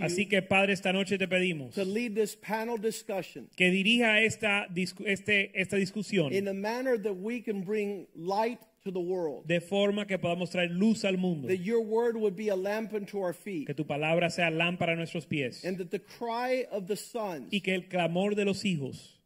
Así que Padre, esta noche te pedimos to lead this panel discussion que dirija esta, este, esta discusión in a manner that we can bring light to the world. de forma que podamos traer luz al mundo, That your word would be a lamp unto our feet. que tu palabra sea lámpara a nuestros pies And that the cry of the sons y que el clamor de los hijos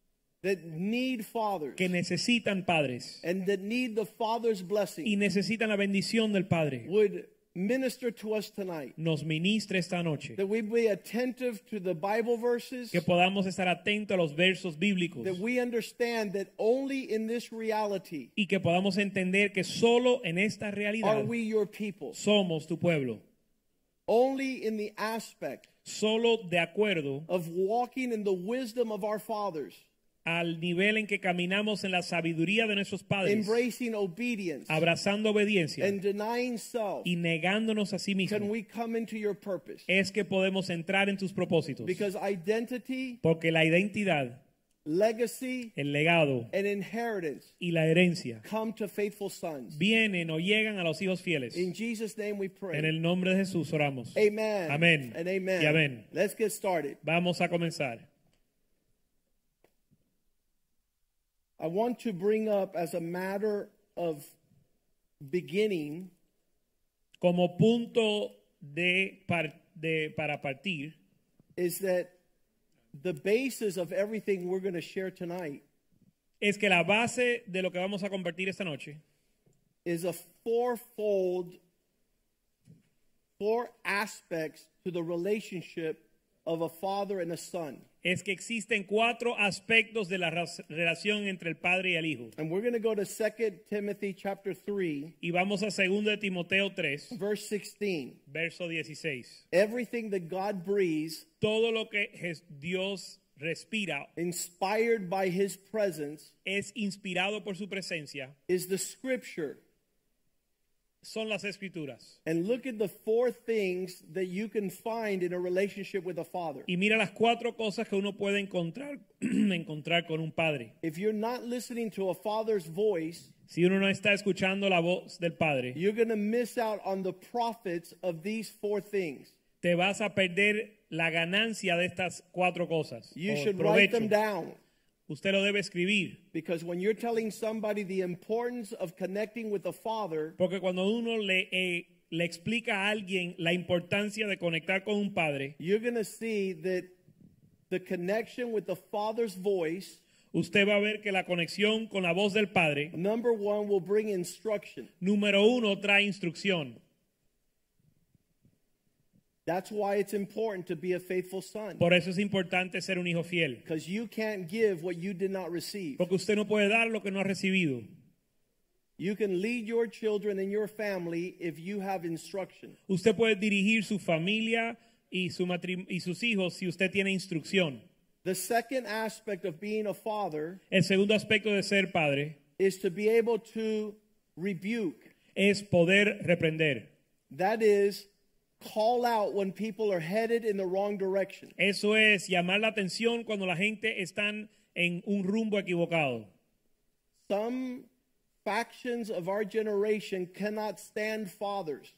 that need fathers que necesitan padres and that need the father's blessing y necesitan la bendición del Padre would minister to us tonight. nos ministre esta noche, That we be attentive to the Bible verses. que podamos estar atentos a los versos bíblicos That we understand that only in this reality y que podamos entender que solo en esta are we your people. somos tu pueblo, Only in the aspect solo de acuerdo of walking in the wisdom of our fathers, al nivel en que caminamos en la sabiduría de nuestros padres, embracing obedience abrazando obediencia and denying self, y negándonos a sí mismos, es que podemos entrar en tus propósitos. Because identity, Porque la identidad, legacy, el legado and inheritance y la herencia come to faithful sons. vienen o llegan a los hijos fieles. In Jesus' name we pray. En el nombre de Jesús oramos. Amen. Amén. Amen. Y amén. Let's get started. Vamos a comenzar. I want to bring up as a matter of beginning Como punto de, par- de- para partir, is that the basis of everything we're going to share tonight es que la base de lo que vamos a compartir esta noche is a fourfold, four aspects to the relationship of a father and a son. es que existen cuatro aspectos de la relación entre el padre y el hijo. And we're going to go to 2 Timothy chapter 3, Y vamos a 2 de Timoteo 3, verse 16. verso 16. Everything that God breathes, Todo lo que Dios respira inspired by his presence, es inspirado por su presencia, is the scripture. Son las escrituras. And look at the four things that you can find in a relationship with a father. Y mira las cuatro cosas que uno puede encontrar, encontrar con un padre. If you're not listening to a father's voice, Si uno no está escuchando la voz del padre, you're going to miss out on the profits of these four things. te vas a perder la ganancia de estas cuatro cosas. You should write them down Usted lo debe escribir. because when you're telling somebody the importance of connecting with a father, Porque cuando uno le, eh, le explica a alguien la importancia de conectar con un padre, you're going to see that the connection with the father's voice, usted va a ver que la conexión con la voz del padre, number one, will bring instruction. número uno, trae instrucción. That's why it's important to be a faithful son Por eso es importante ser un hijo fiel. because you can't give what you did not receive. Porque usted no puede dar lo que no ha recibido. You can lead your children and your family if you have instruction. Usted puede dirigir su familia y, su y sus hijos si usted tiene instrucción. The second aspect of being a father El segundo aspecto de ser padre is to be able to rebuke. es poder reprender. That is, call out when people are headed in the wrong direction. Eso es llamar la atención cuando la gente está en un rumbo equivocado. Some factions of our generation cannot stand fathers.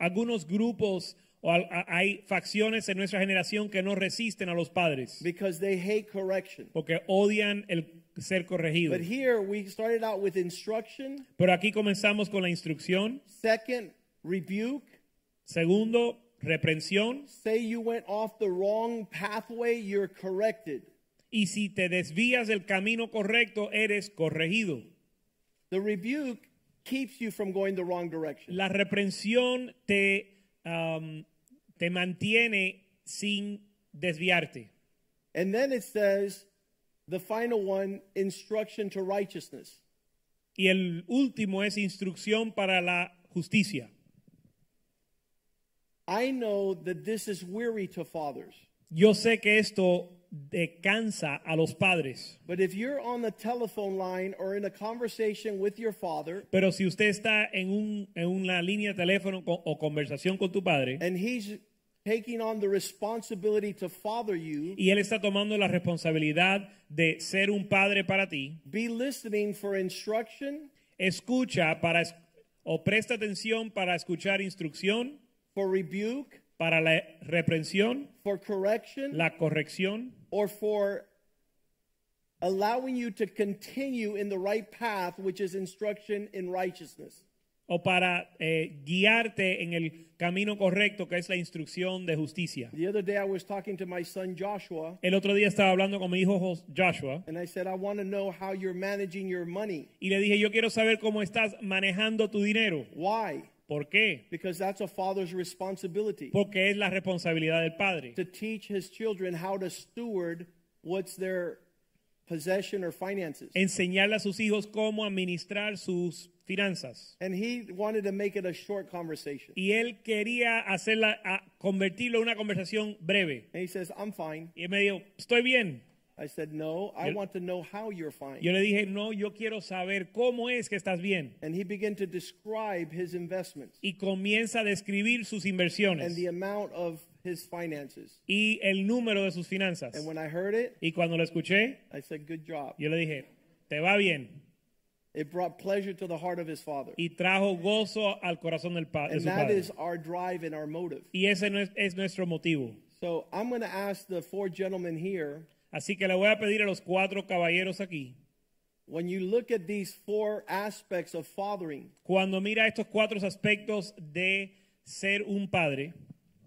Algunos grupos o hay facciones en nuestra generación que no resisten a los padres because they hate correction. porque odian el ser corregido. But here we started out with instruction, Pero aquí comenzamos con la instrucción. second, rebuke. Segundo, reprensión. Say you went off the wrong pathway, you're corrected. Y si te desvías del camino correcto, eres corregido. The rebuke keeps you from going the wrong direction. La reprensión te, um, te mantiene sin desviarte. And then it says, the final one, instruction to righteousness. Y el último es instrucción para la justicia. I know that this is weary to fathers. Yo sé que esto eh, descansa a los padres. But if you're on the telephone line or in a conversation with your father Pero si usted está en, un, en una línea de teléfono co- o conversación con tu padre and he's taking on the responsibility to father you, y él está tomando la responsabilidad de ser un padre para ti, be listening for instruction, escucha para o presta atención para escuchar instrucción, for rebuke, para la reprensión, for correction, la corrección or for allowing you to continue in the right path, which is instruction in righteousness. o para eh, guiarte en el camino correcto que es la instrucción de justicia. The other day I was talking to my son Joshua, El otro día estaba hablando con mi hijo Joshua and I said, I want to know how you're managing your money. y le dije, yo quiero saber cómo estás manejando tu dinero. Why? ¿Por qué? Because that's a father's responsibility Porque es la responsabilidad del padre. to teach his children how to steward what's their possession or finances. Enseñarle a sus hijos cómo administrar sus finanzas. And he wanted to make it a short conversation. Y él quería hacerla, a- convertirlo en una conversación breve. And he says, I'm fine. Y él me dijo, estoy bien. I said, No, I Yo- want to know how you're fine. Yo le dije, no, yo quiero saber cómo es que estás bien. And he began to describe his investments Y comienza a describir sus inversiones. and the amount of his finances. y el número de sus finanzas. And when I heard it, Y cuando lo escuché, I said, Good job. yo le dije, te va bien. It brought pleasure to the heart of his father. Y trajo gozo al corazón del pa- de su that padre. is our drive and our motive. Y ese no es, es nuestro motivo. So I'm going to ask the four gentlemen here Así que le voy a pedir a los cuatro caballeros aquí, when you look at these four aspects of fathering cuando mira estos cuatro aspectos de ser un padre,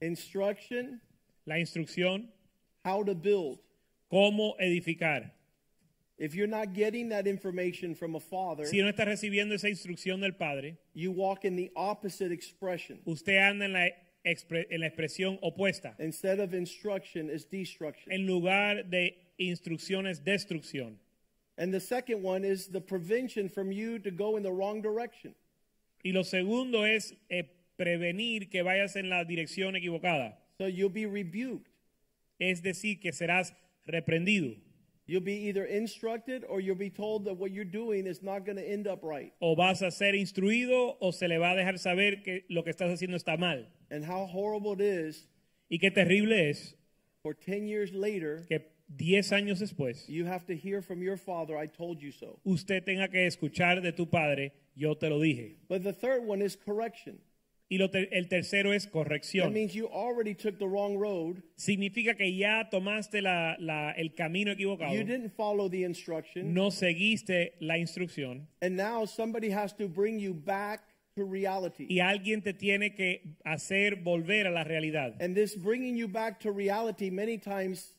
instruction, la instrucción, how to build. cómo edificar. If you're not getting that information from a father, Si no está recibiendo esa instrucción del padre, you walk in the opposite expression. usted anda en la, en la expresión opuesta. Instead of instruction, is destruction. En lugar de instrucciones, destrucción. And the second one is the prevention from you to go in the wrong direction. Y lo segundo es eh, prevenir que vayas en la dirección equivocada. So you'll be rebuked. Es decir, que serás reprendido. You'll be either instructed or you'll be told that what you're doing is not going to end up right. O vas a ser instruido o se le va a dejar saber que lo que estás haciendo está mal. And how horrible it is Y qué terrible es for 10 years later, que 10 años después you have to hear from your father, I told you so. usted tenga que escuchar de tu padre, yo te lo dije. But the third one is correction. Y lo ter- el tercero es That corrección. means you already took the wrong road. Significa que ya tomaste la- la- el camino equivocado, You didn't follow the instruction. no seguiste la instrucción And now somebody has to bring you back to reality. y alguien te tiene que hacer volver a la realidad. And this bringing you back to reality many times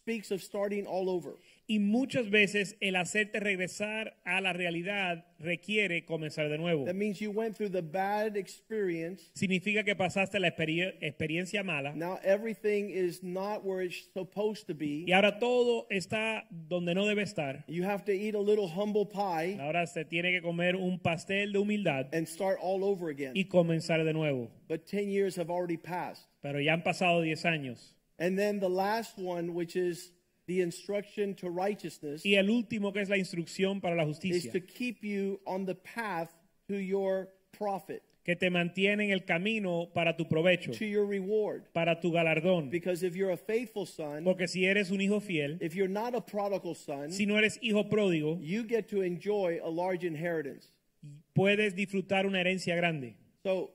speaks of starting all over. Y muchas veces el hacerte regresar a la realidad requiere comenzar de nuevo. That means you went through the bad experience. Significa que pasaste la experie- experiencia mala Now everything is not where it's supposed to be. y ahora todo está donde no debe estar. You have to eat a little humble pie Ahora se tiene que comer un pastel de humildad and start all over again. y comenzar de nuevo. But 10 years have already passed. Pero ya han pasado 10 años. And then the last one, which is the instruction to righteousness, Y el último que es la instrucción para la is justicia, to keep you on the path to your profit, que te mantiene en el camino para tu provecho, to your reward. para tu galardón. Because if you're a faithful son, Porque si eres un hijo fiel, if you're not a prodigal son, si no eres hijo pródigo, you get to enjoy a large inheritance. puedes disfrutar una herencia grande. So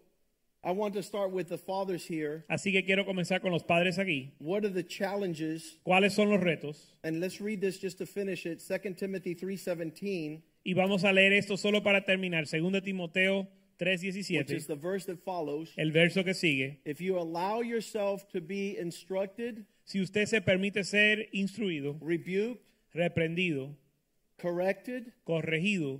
I want to start with the fathers here. Así que quiero comenzar con los padres aquí. What are the challenges? ¿Cuáles son los retos? And let's read this just to finish it. 2 Timothy 3:17, Y vamos a leer esto solo para terminar. 2 Timoteo which is the verse that follows. el verso que sigue. If you allow yourself to be instructed, Si usted se permite ser instruido, rebuked, reprendido, corrected, corregido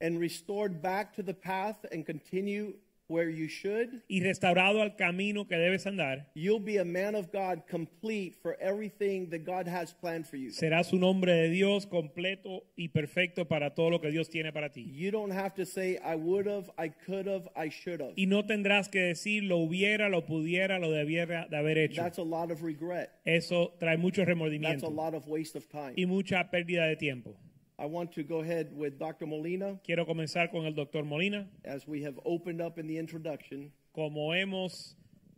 and restored back to the path and continue where you should, y restaurado al camino que debes andar, you'll be a man of God complete for everything that God has planned for you. serás un hombre de Dios completo y perfecto para todo lo que Dios tiene para ti. You don't have to say, I would have, I could have, I should have. Y no tendrás que decir lo hubiera, lo pudiera, lo debiera de haber hecho. That's a lot of regret. Eso trae mucho That's a remordimiento lot of waste of time. y mucha pérdida de tiempo. I want to go ahead with Dr. Molina Quiero comenzar con el doctor Molina. as we have opened up in the introduction. Como hemos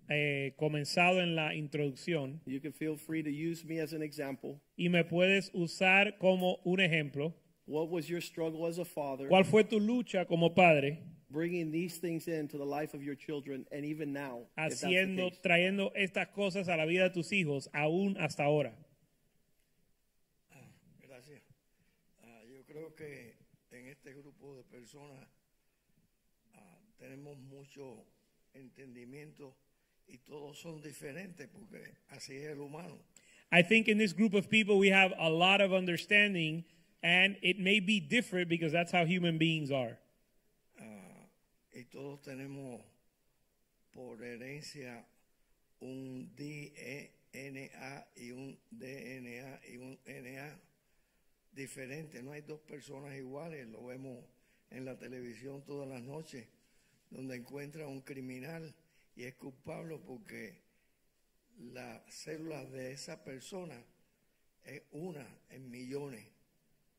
eh, comenzado en la introducción, You can feel free to use me as an example. y me puedes usar como un ejemplo, What was your struggle as a father? ¿cuál fue tu lucha como padre bringing these things into the life of your children and even now haciendo, trayendo estas cosas a la vida de tus hijos aún hasta ahora? Gracias. Ah, yo creo que en este grupo de personas ah, tenemos mucho entendimiento y todos son diferentes porque así es el humano. I think in this group of people we have a lot of understanding and it may be different because that's how human beings are. Ah, y todos tenemos por herencia un DNA y un DNA y un NA diferente. No hay dos personas iguales. Lo vemos en la televisión todas las noches, donde encuentra un criminal y es culpable porque las células de esa persona es una en millones.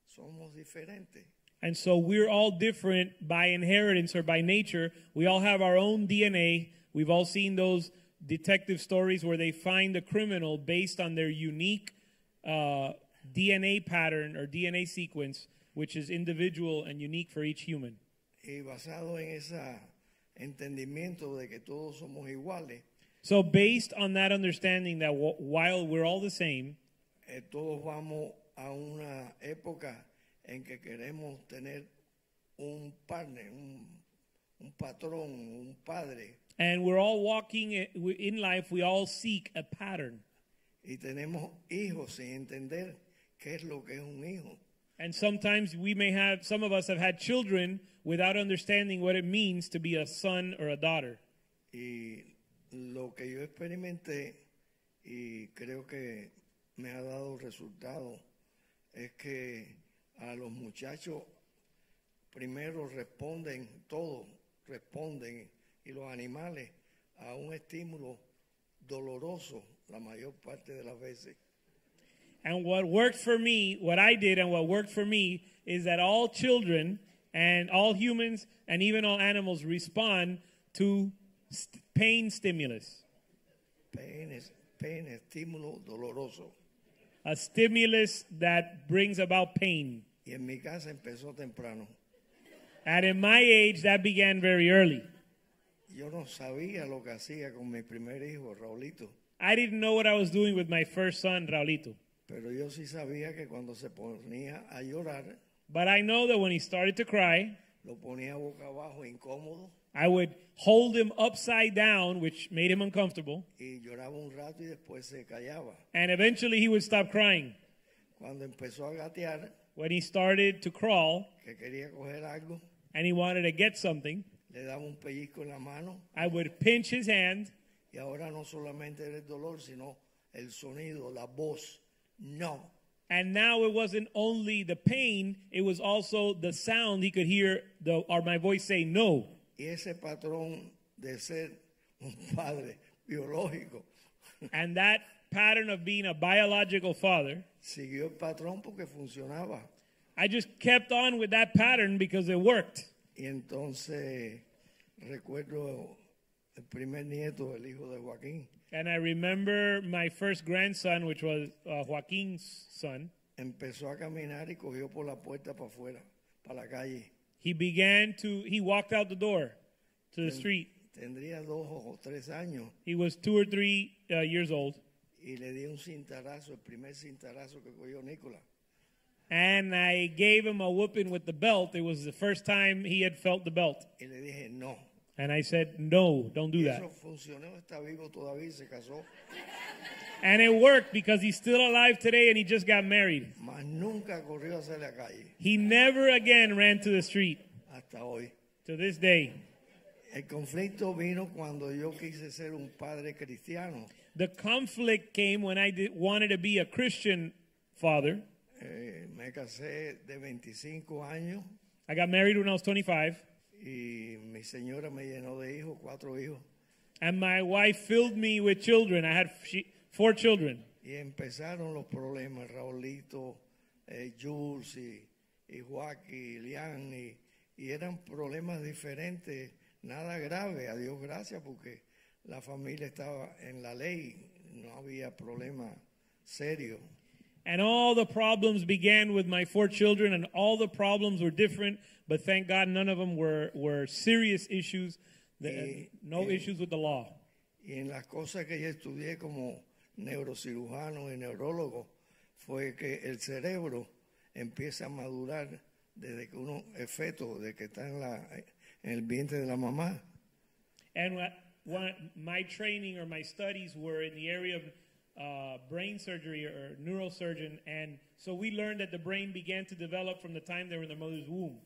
Somos diferentes. And so we're all different by inheritance or by nature. We all have our own DNA. We've all seen those detective stories where they find a criminal based on their unique uh, DNA pattern or DNA sequence, which is individual and unique for each human. Y basado en ese entendimiento de que todos somos iguales, So, based on that understanding that while we're all the same, eh, todos vamos a una época en que queremos tener un partner, un, un patrón, un padre, and we're all walking i- in life, we all seek a pattern. y tenemos hijos sin entender qué es lo que es un hijo. And sometimes we may have, some of us have had children without understanding what it means to be a son or a daughter. Y lo que yo experimenté y creo que me ha dado resultado es que a los muchachos primero responden todo, responden y los animales a un estímulo doloroso la mayor parte de las veces. And what worked for me, what I did and what worked for me is that all children and all humans and even all animals respond to st- pain stimulus, Pain, es- pain, estímulo doloroso. a stimulus that brings about pain. Y en mi casa empezó temprano. And in my age, that began very early. Yo no sabía lo que hacía con mi primer hijo, Raulito. I didn't know what I was doing with my first son, Raulito. Pero yo sí sabía que cuando se ponía a llorar, But I know that when he started to cry, lo ponía boca abajo, incómodo, I would hold him upside down, which made him uncomfortable. y lloraba un rato y después se callaba. And eventually he would stop crying. Cuando empezó a gatear, When he started to crawl que quería coger algo, and he wanted to get something, le daba un pellizco en la mano, I would pinch his hand. y ahora no solamente era el dolor, sino el sonido, la voz. No. And now it wasn't only the pain, it was also the sound he could hear the, or my voice say no. Y ese patrón de ser un padre biológico And that pattern of being a biological father, siguió el patrón porque funcionaba. I just kept on with that pattern because it worked. Y entonces recuerdo el primer nieto, el hijo de Joaquín, And I remember my first grandson, which was uh, Joaquin's son. empezó a caminar y cogió por la puerta para afuera, para la calle. He began to, he walked out the door to the street. Tendría dos o tres años He was two or three uh, years old. y le di un cintarazo, el primer cintarazo que cogió Nicolás. And I gave him a whooping with the belt. It was the first time he had felt the belt. Y le dije, no. And I said, no, don't do that. eso funcionó, está vivo todavía y se casó. And it worked because he's still alive today and he just got married. Mas nunca corrió hacia la calle He never again ran to the street hasta hoy. to this day. El conflicto vino cuando yo quise ser un padre cristiano. The conflict came when I did, wanted to be a Christian father. Eh, me casé de 25 años I got married when I was 25, y mi señora me llenó de hijos, cuatro hijos. and my wife filled me with children. I had four children. Y empezaron los problemas, Raulito, eh, Jules y, y Joaquín, y Lian, y, y eran problemas diferentes, nada grave, a Dios gracias, porque la familia estaba en la ley, no había problema serio. And all the problems began with my four children, and all the problems were different, but thank God none of them were, were serious issues, the- Eh, no eh, issues with the law. Y en las cosas que yo estudié como neurocirujano y neurólogo, fue que el cerebro empieza a madurar desde que uno es feto, de que está en, la, en el vientre de la mamá. And what, what my training or my studies were in the area of uh, brain surgery or neurosurgeon, and so we learned that the brain began to develop from the time they were in their mother's womb.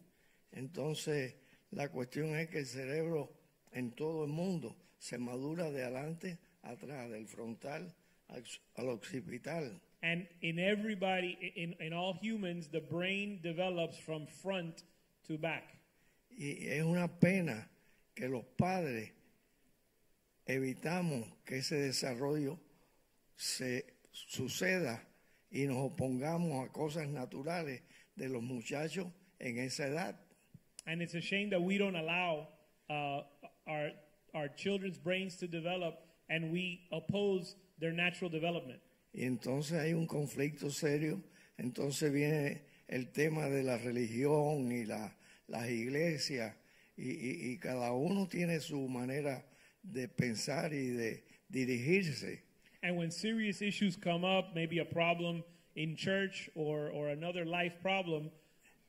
Entonces, la cuestión es que el cerebro en todo el mundo se madura de adelante atrás, del frontal al, al occipital. And in everybody, in, in all humans, the brain develops from front to back. Y es una pena que los padres evitamos que ese desarrollo se suceda y nos opongamos a cosas naturales de los muchachos en esa edad. And it's a shame that we don't allow uh, our, our children's brains to develop and we oppose their natural development. Y entonces hay un conflicto serio. Entonces viene el tema de la religión y la, las iglesias. Y, y- y cada uno tiene su manera de pensar y de dirigirse. And when serious issues come up, maybe a problem in church or, or another life problem,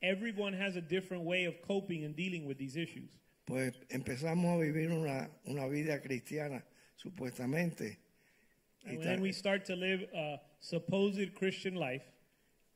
everyone has a different way of coping and dealing with these issues. Pues empezamos a vivir una, una vida cristiana, supuestamente. And then we start to live a supposed Christian life,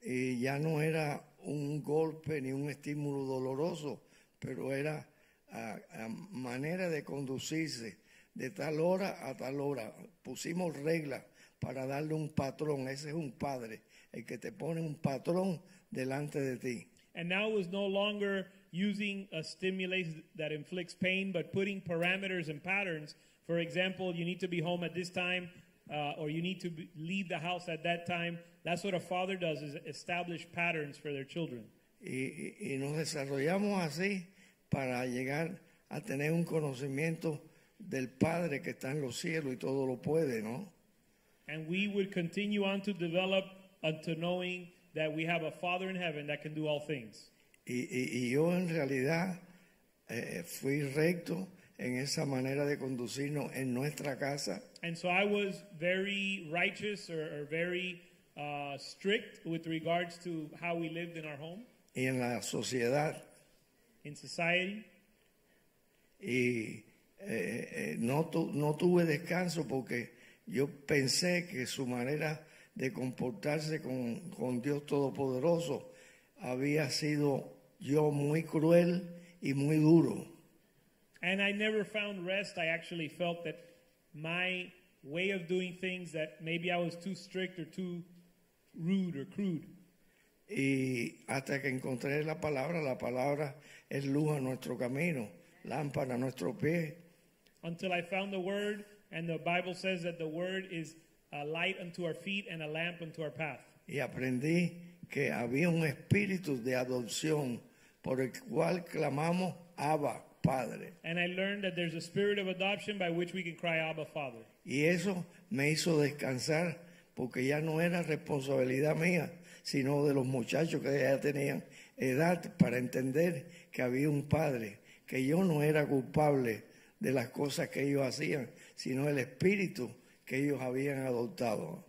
y ya no era un golpe ni un estímulo doloroso, pero era ah, ah, manera de conducirse de tal hora a tal hora. Pusimos reglas para darle un patrón. Ese es un padre, el que te pone un patrón delante de ti. and now was no longer using a stimulus that inflicts pain, but putting parameters and patterns. For example, you need to be home at this time, uh, or you need to be, leave the house at that time. That's what a father does: is establish patterns for their children. Y- y nos desarrollamos así para llegar a tener un conocimiento del Padre que está en los cielos y todo lo puede, ¿no? And we would continue on to develop unto knowing that we have a Father in heaven that can do all things. Y, y- y yo en realidad eh, fui recto en esa manera de conducirnos en nuestra casa And so I was very righteous or, or very uh, strict with regards to how we lived in our home, y en la sociedad in society. y eh, eh, no, tu- no tuve descanso porque yo pensé que su manera de comportarse con, con Dios Todopoderoso había sido yo muy cruel y muy duro. And I never found rest. I actually felt that my way of doing things, that maybe I was too strict or too rude or crude. Y hasta que encontré la palabra, la palabra es luz a nuestro camino, lámpara a nuestro pie. Until I found the Word, and the Bible says that the Word is a light unto our feet and a lamp unto our path. Y aprendí que había un espíritu de adopción por el cual clamamos Abba, Padre. And I learned that there's a spirit of adoption by which we can cry, Abba, Father. Y eso me hizo descansar porque ya no era responsabilidad mía, sino de los muchachos que ya tenían edad para entender que había un padre, que yo no era culpable de las cosas que ellos hacían, sino el espíritu que ellos habían adoptado.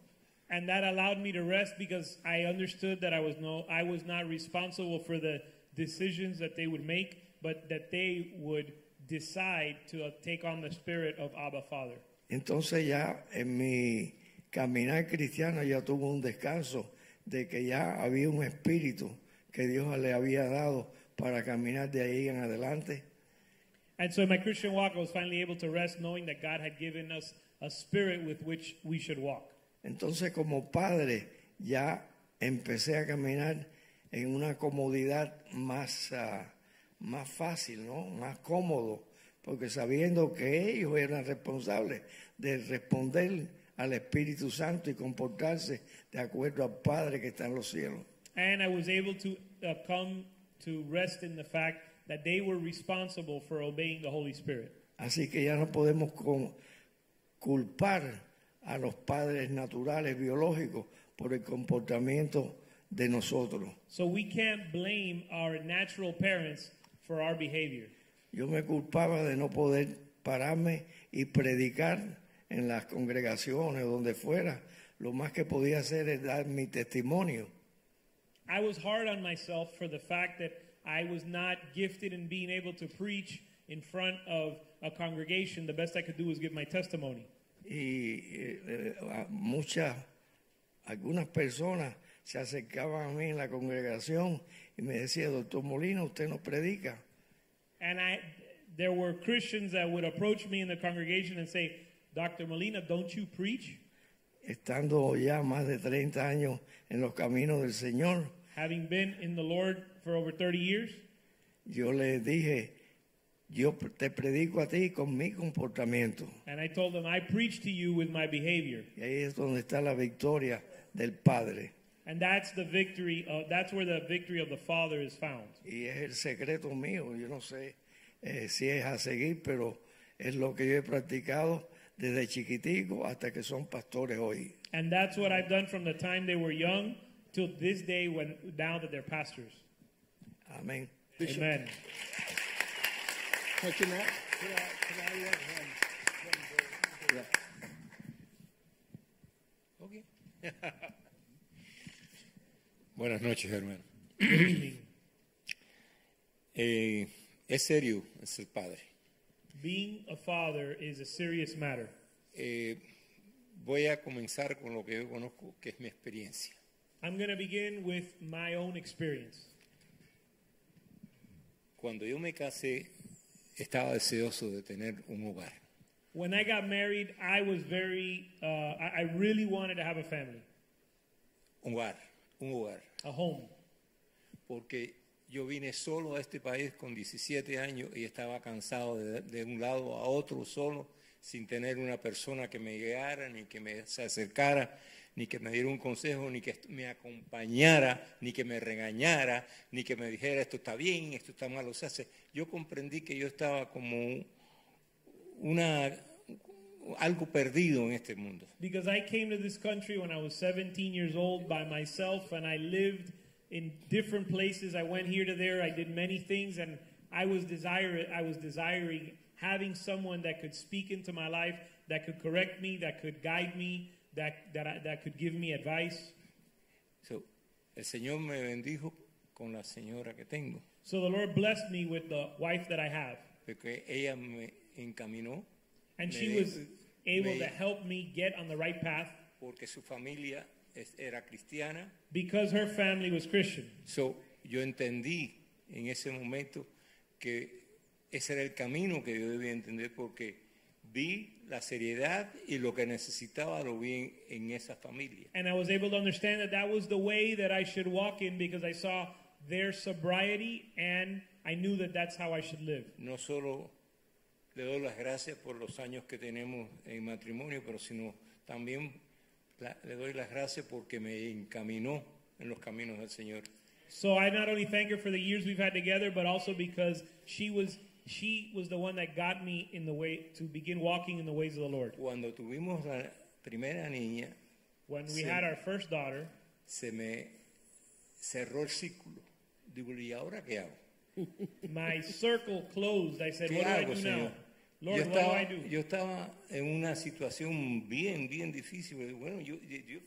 And that allowed me to rest because I understood that I was no I was not responsible for the decisions that they would make, but that they would decide to take on the spirit of Abba Father. Entonces ya en mi caminar cristiano ya tuvo un descanso de que ya había un espíritu que Dios le había dado para caminar de ahí en adelante. And so in my Christian walk, I was finally able to rest knowing that God had given us a spirit with which we should walk. Entonces como padre ya empecé a caminar en una comodidad más, ah, más fácil, ¿no? Más cómodo, porque sabiendo que ellos eran responsables de responder al Espíritu Santo y comportarse de acuerdo al Padre que está en los cielos. And I was able to uh, come to rest in the fact that they were responsible for obeying the Holy Spirit. Así que ya no podemos culpar a los padres naturales biológicos por el comportamiento de nosotros. So we can't blame our natural parents for our behavior. Yo me culpaba de no poder pararme y predicar en las congregaciones, donde fuera. Lo más que podía hacer es dar mi testimonio. I was hard on myself for the fact that I was not gifted in being able to preach in front of a congregation. The best I could do was give my testimony. Y eh, muchas, algunas personas se acercaban a mí en la congregación y me decían, doctor Molina, usted no predica. And I, there were Christians that would approach me in the congregation and say, Dr. Molina, don't you preach? Estando ya más de 30 años en los caminos del Señor, Having been in the Lord for over 30 years, yo le dije, yo te predico a ti con mi comportamiento. and I told them, I preach to you with my behavior. Y ahí es donde está la victoria del Padre. And that's the victory, uh, that's where the victory of the Father is found. Y es el secreto mío. Yo no sé eh, si es a seguir, pero es lo que yo he practicado desde chiquitico hasta que son pastores hoy. And that's what I've done from the time they were young till this day when now that they're pastors. Amén. Amen. Could I, could I? Yeah. Buenas noches, hermano. Eh, es serio ser padre. Being a father is a serious matter. Eh, voy a comenzar con lo que yo conozco, que es mi experiencia. I'm going to begin with my own experience. Cuando yo me casé, estaba deseoso de tener un hogar. When I got married, I was very, uh, I, I really wanted to have a family, Un hogar, un hogar. a home. Porque yo vine solo a este país con 17 años y estaba cansado de, de un lado a otro solo, sin tener una persona que me guiara, ni que me se acercara, ni que me diera un consejo, ni que me acompañara, ni que me regañara, ni que me dijera esto está bien, esto está mal. O sea, se- yo comprendí que yo estaba como una, algo perdido en este mundo. Because I came to this country when I was 17 years old by myself and I lived in different places. I went here to there. I did many things and I was I was desiring having someone that could speak into my life, that could correct me, that could guide me, that that I, that could give me advice. So, el Señor me bendijo con la señora que tengo. So the Lord blessed me with the wife that I have. porque ella me encaminó And she was able to help me get on the right path porque su familia era cristiana. because her family was Christian. So, yo entendí en ese momento que ese era el camino que yo debía entender porque vi la seriedad y lo que necesitaba lo vi en, en esa familia. And I was able to understand that that was the way that I should walk in because I saw their sobriety and I knew that that's how I should live. No solo le doy las gracias por los años que tenemos en matrimonio, pero sino también la- le doy las gracias porque me encaminó en los caminos del Señor. So I not only thank her for the years we've had together, but also because she was she was the one that got me in the way to begin walking in the ways of the Lord. Cuando tuvimos la primera niña, When we Sí. had our first daughter, se me cerró el círculo. Digo, ¿y ahora qué hago? my circle closed. I said, ¿Qué "What do I do Señor? now? Lord, yo, what do I estaba, do?" yo estaba en una situación bien, bien difícil. Bueno, yo, yo, yo,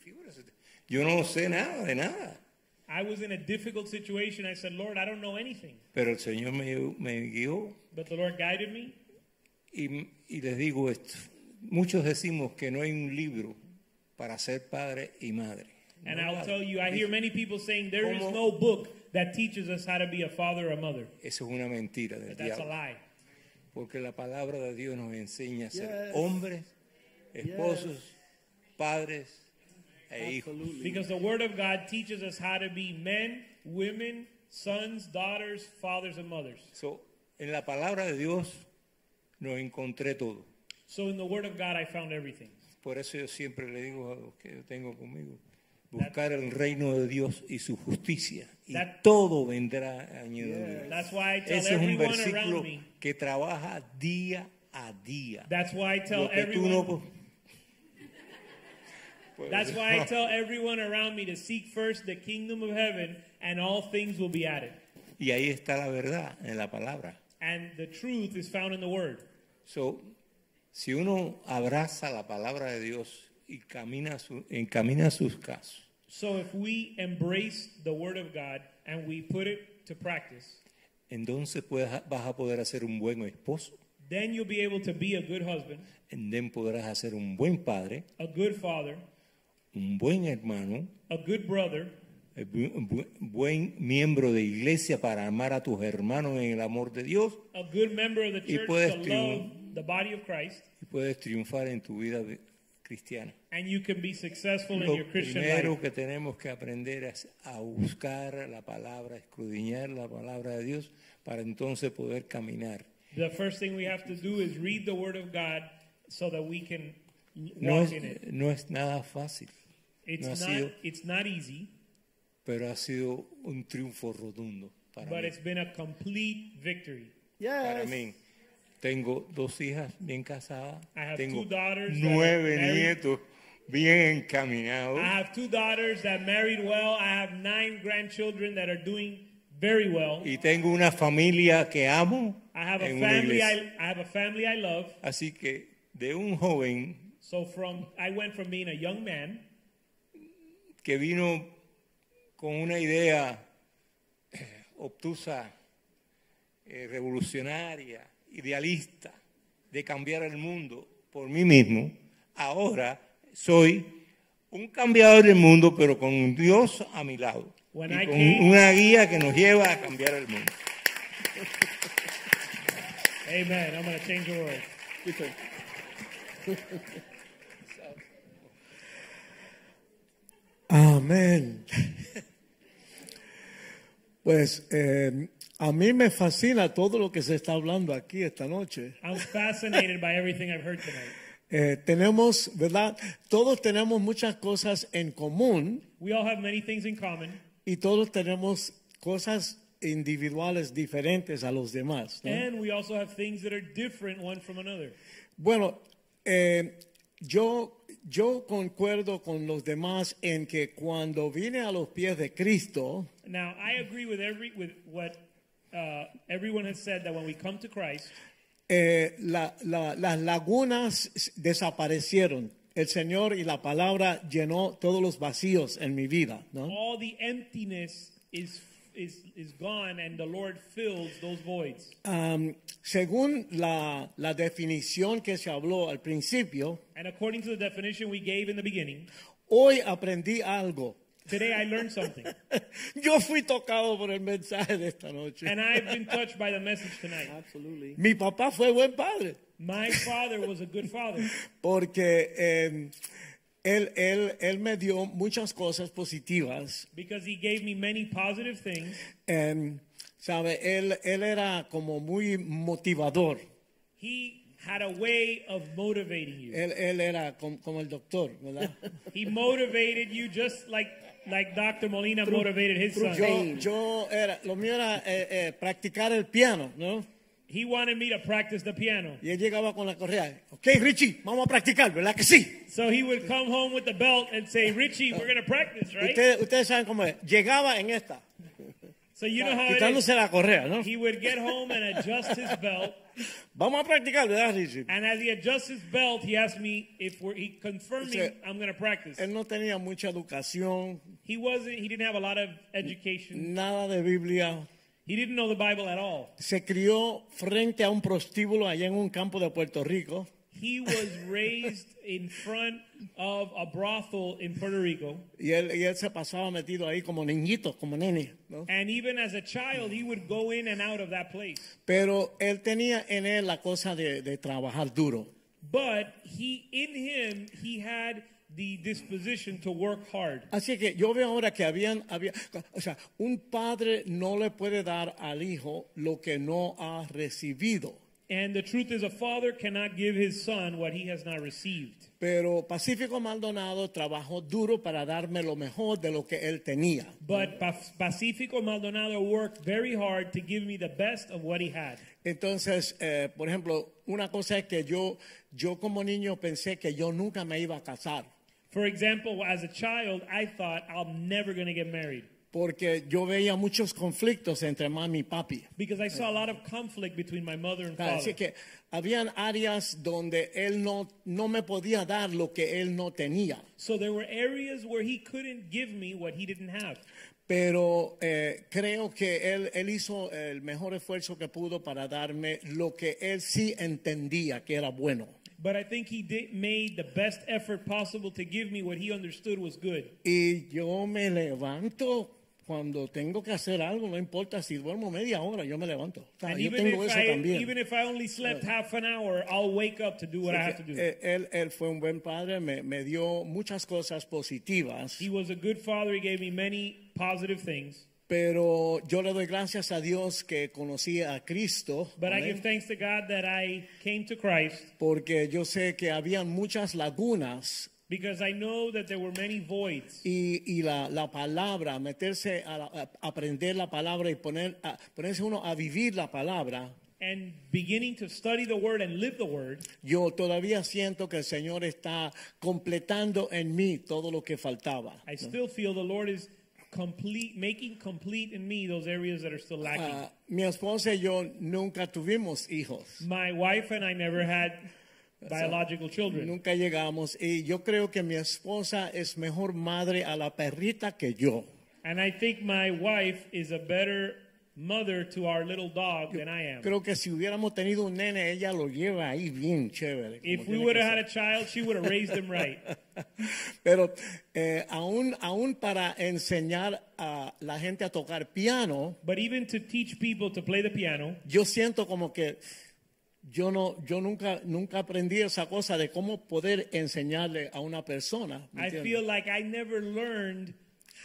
yo no sé nada de nada. I was in a difficult situation. I said, Lord, I don't know anything. Pero el Señor me, me guió But the Lord guided me. y, y les digo esto. Muchos decimos que no hay un libro para ser padre y madre. And No I'll tell you, I hear many people saying there is ¿Cómo? no book that teaches us how to be a father or a mother. Eso es una mentira del But that's a lie. Porque la palabra de Dios nos enseña a ser Yes. hombres, esposos, padres hijos. Absolutely. Because the Word of God teaches us how to be men, women, sons, daughters, fathers, and mothers. So, en la palabra de Dios nos encontré todo. So in the Word of God, I found everything. Por eso yo siempre le digo a los que yo tengo conmigo, buscar el reino de Dios y su justicia y That- todo vendrá añadido. That's why I tell Ese es un everyone versículo me. que trabaja día a día. That's why I tell Lo que tú everyone. no- Pues, That's why I tell everyone around me to seek first the kingdom of heaven, and all things will be added. Y ahí está la verdad en la palabra. And the truth is found in the Word. So, si uno abraza la palabra de Dios y camina su, encamina sus casos, So if we embrace the Word of God and we put it to practice, entonces puedes- vas a poder hacer un buen esposo, then you'll be able to be a good husband, entonces podrás hacer un buen padre, a good father, un buen hermano, a good brother, eh, bu- bu- buen miembro de iglesia para amar a tus hermanos en el amor de Dios a good member of the Y church puedes to love the body of Christ, y puedes triunfar en tu vida cristiana. and you can be successful in Lo your Christian primero life. que tenemos que aprender es a buscar la palabra, escudriñar la palabra de Dios para entonces poder caminar. The first thing we have to do is read the Word of God so that we can No walk es, in it. no es nada fácil, It's no not. sido- It's not easy, pero ha sido un triunfo rotundo para but mí. it's been a complete victory. Para Yes. mí. Tengo dos hijas bien casadas, I have tengo two daughters that are nueve married. nietos bien encaminados. I have two daughters that married well. I have nine grandchildren that are doing very well. y tengo una familia que amo I have a en una family. I. I have a family I love. Así que de un joven So from I went from being a young man que vino con una idea eh, obtusa, eh, revolucionaria, idealista, de cambiar el mundo por mí mismo, ahora soy un cambiador del mundo, pero con Dios a mi lado. When y I con came- una guía que nos lleva a cambiar el mundo. Amen. I'm going to change the world. Amén. Pues eh, a mí me fascina todo lo que se está hablando aquí esta noche. I'm fascinated by everything I've heard tonight. Eh, tenemos, ¿verdad? Todos tenemos muchas cosas en común We all have many things in common, y todos tenemos cosas individuales diferentes a los demás. ¿no? and we also have things that are different one from another. Bueno, eh, yo, yo concuerdo con los demás en que cuando vine a los pies de Cristo, Now, I agree with every with what uh, everyone has said that when we come to Christ, eh, la- la- las lagunas desaparecieron. El Señor y la palabra llenó todos los vacíos en mi vida. ¿no? all the emptiness is is is gone, and the Lord fills those voids. Am, según la, la definición que se habló al principio, And according to the definition we gave in the beginning, hoy aprendí algo. today I learned something, Yo fui tocado por el mensaje de esta noche. and I've been touched by the message tonight. Absolutely. Mi papá fue buen padre. My father was a good father porque eh, él, él, él me dio muchas cosas positivas. because he gave me many positive things. Eh, ¿Sabe? Él, él era como muy motivador. He had a way of motivating you. Él, él era com- como el doctor, ¿verdad? He motivated you just like like Dr. Molina motivated his son. yo, yo era, lo mío era eh, eh, practicar el piano, ¿no? He wanted me to practice the piano. Y él llegaba con la correa. Ok, Richie, vamos a practicar, ¿verdad que sí? So he would come home with the belt and say, Richie, we're going to practice, right? Ustedes, ustedes saben cómo es. Llegaba en esta, So you know how quitándose la correa, ¿no? He would get home and adjust his belt. Vamos a practicar, ¿verdad, Richie? And as he adjusts his belt, he asked me if we're, he confirming Dice, I'm going to practice. Él no tenía mucha educación, He wasn't, he didn't have a lot of education. nada de Biblia. He didn't know the Bible at all. Se crió frente a un prostíbulo allá en un campo de Puerto Rico. he was raised in front of a brothel in Puerto Rico. Y él, y él se pasaba metido ahí como niñito, como nene. ¿no? And even as a child, he would go in and out of that place. Pero él tenía en él la cosa de, de trabajar duro. But he, in him, he had the disposition to work hard. Así que yo veo ahora que habían, había, o sea, un padre no le puede dar al hijo lo que no ha recibido. And the truth is, a father cannot give his son what he has not received. Pero Pacífico Maldonado trabajó duro para darme lo mejor de lo que él tenía. But Pa- Pacifico Maldonado worked very hard to give me the best of what he had. Entonces, eh, por ejemplo, una cosa es que yo, yo como niño pensé que yo nunca me iba a casar. For example, as a child, I thought I'm never going to get married Porque yo veía muchos conflictos entre mami y papi. because I saw a lot of conflict between my mother and Así father. que habían áreas donde él no, no me podía dar lo que él no tenía. So there were areas where he couldn't give me what he didn't have. Pero eh, creo que él, él hizo el mejor esfuerzo que pudo para darme lo que él sí entendía que era bueno. But I think he did, made the best effort possible to give me what he understood was good. Y yo me levanto cuando tengo que hacer algo, no importa si duermo media hora, yo me levanto. O sea, And yo even tengo if, eso I, también. even if I only slept half an hour, I'll wake up to do what I have to do. Eh, Él, él fue un buen padre, me, me dio muchas cosas positivas, He was a good father. He gave me many positive things. Pero yo le doy gracias a Dios que conocí a Cristo, But I give thanks to God that I came to Christ porque yo sé que habían muchas lagunas because I know that there were many voids. y, y la, la palabra, meterse a, la- a aprender la palabra y poner, a- ponerse uno a vivir la palabra. And beginning to study the word and live the word, Yo todavía siento que el Señor está completando en mí todo lo que faltaba. I still feel the Lord is complete, making complete in me those areas that are still lacking. Ah, mi esposa y yo nunca tuvimos hijos. My wife and I never had biological children. Nunca llegamos y yo creo que mi esposa es mejor madre a la perrita que yo. And I think my wife is a better mother to our little dog than I am. Creo que si hubiéramos tenido un nene, ella lo lleva ahí bien chévere. If we would have had a child, she would have raised him right. Pero eh, aún, aún para enseñar a la gente a tocar piano, But even to teach people to play the piano, yo siento como que yo no, yo nunca, nunca aprendí esa cosa de cómo poder enseñarle a una persona. ¿me I feel like I never learned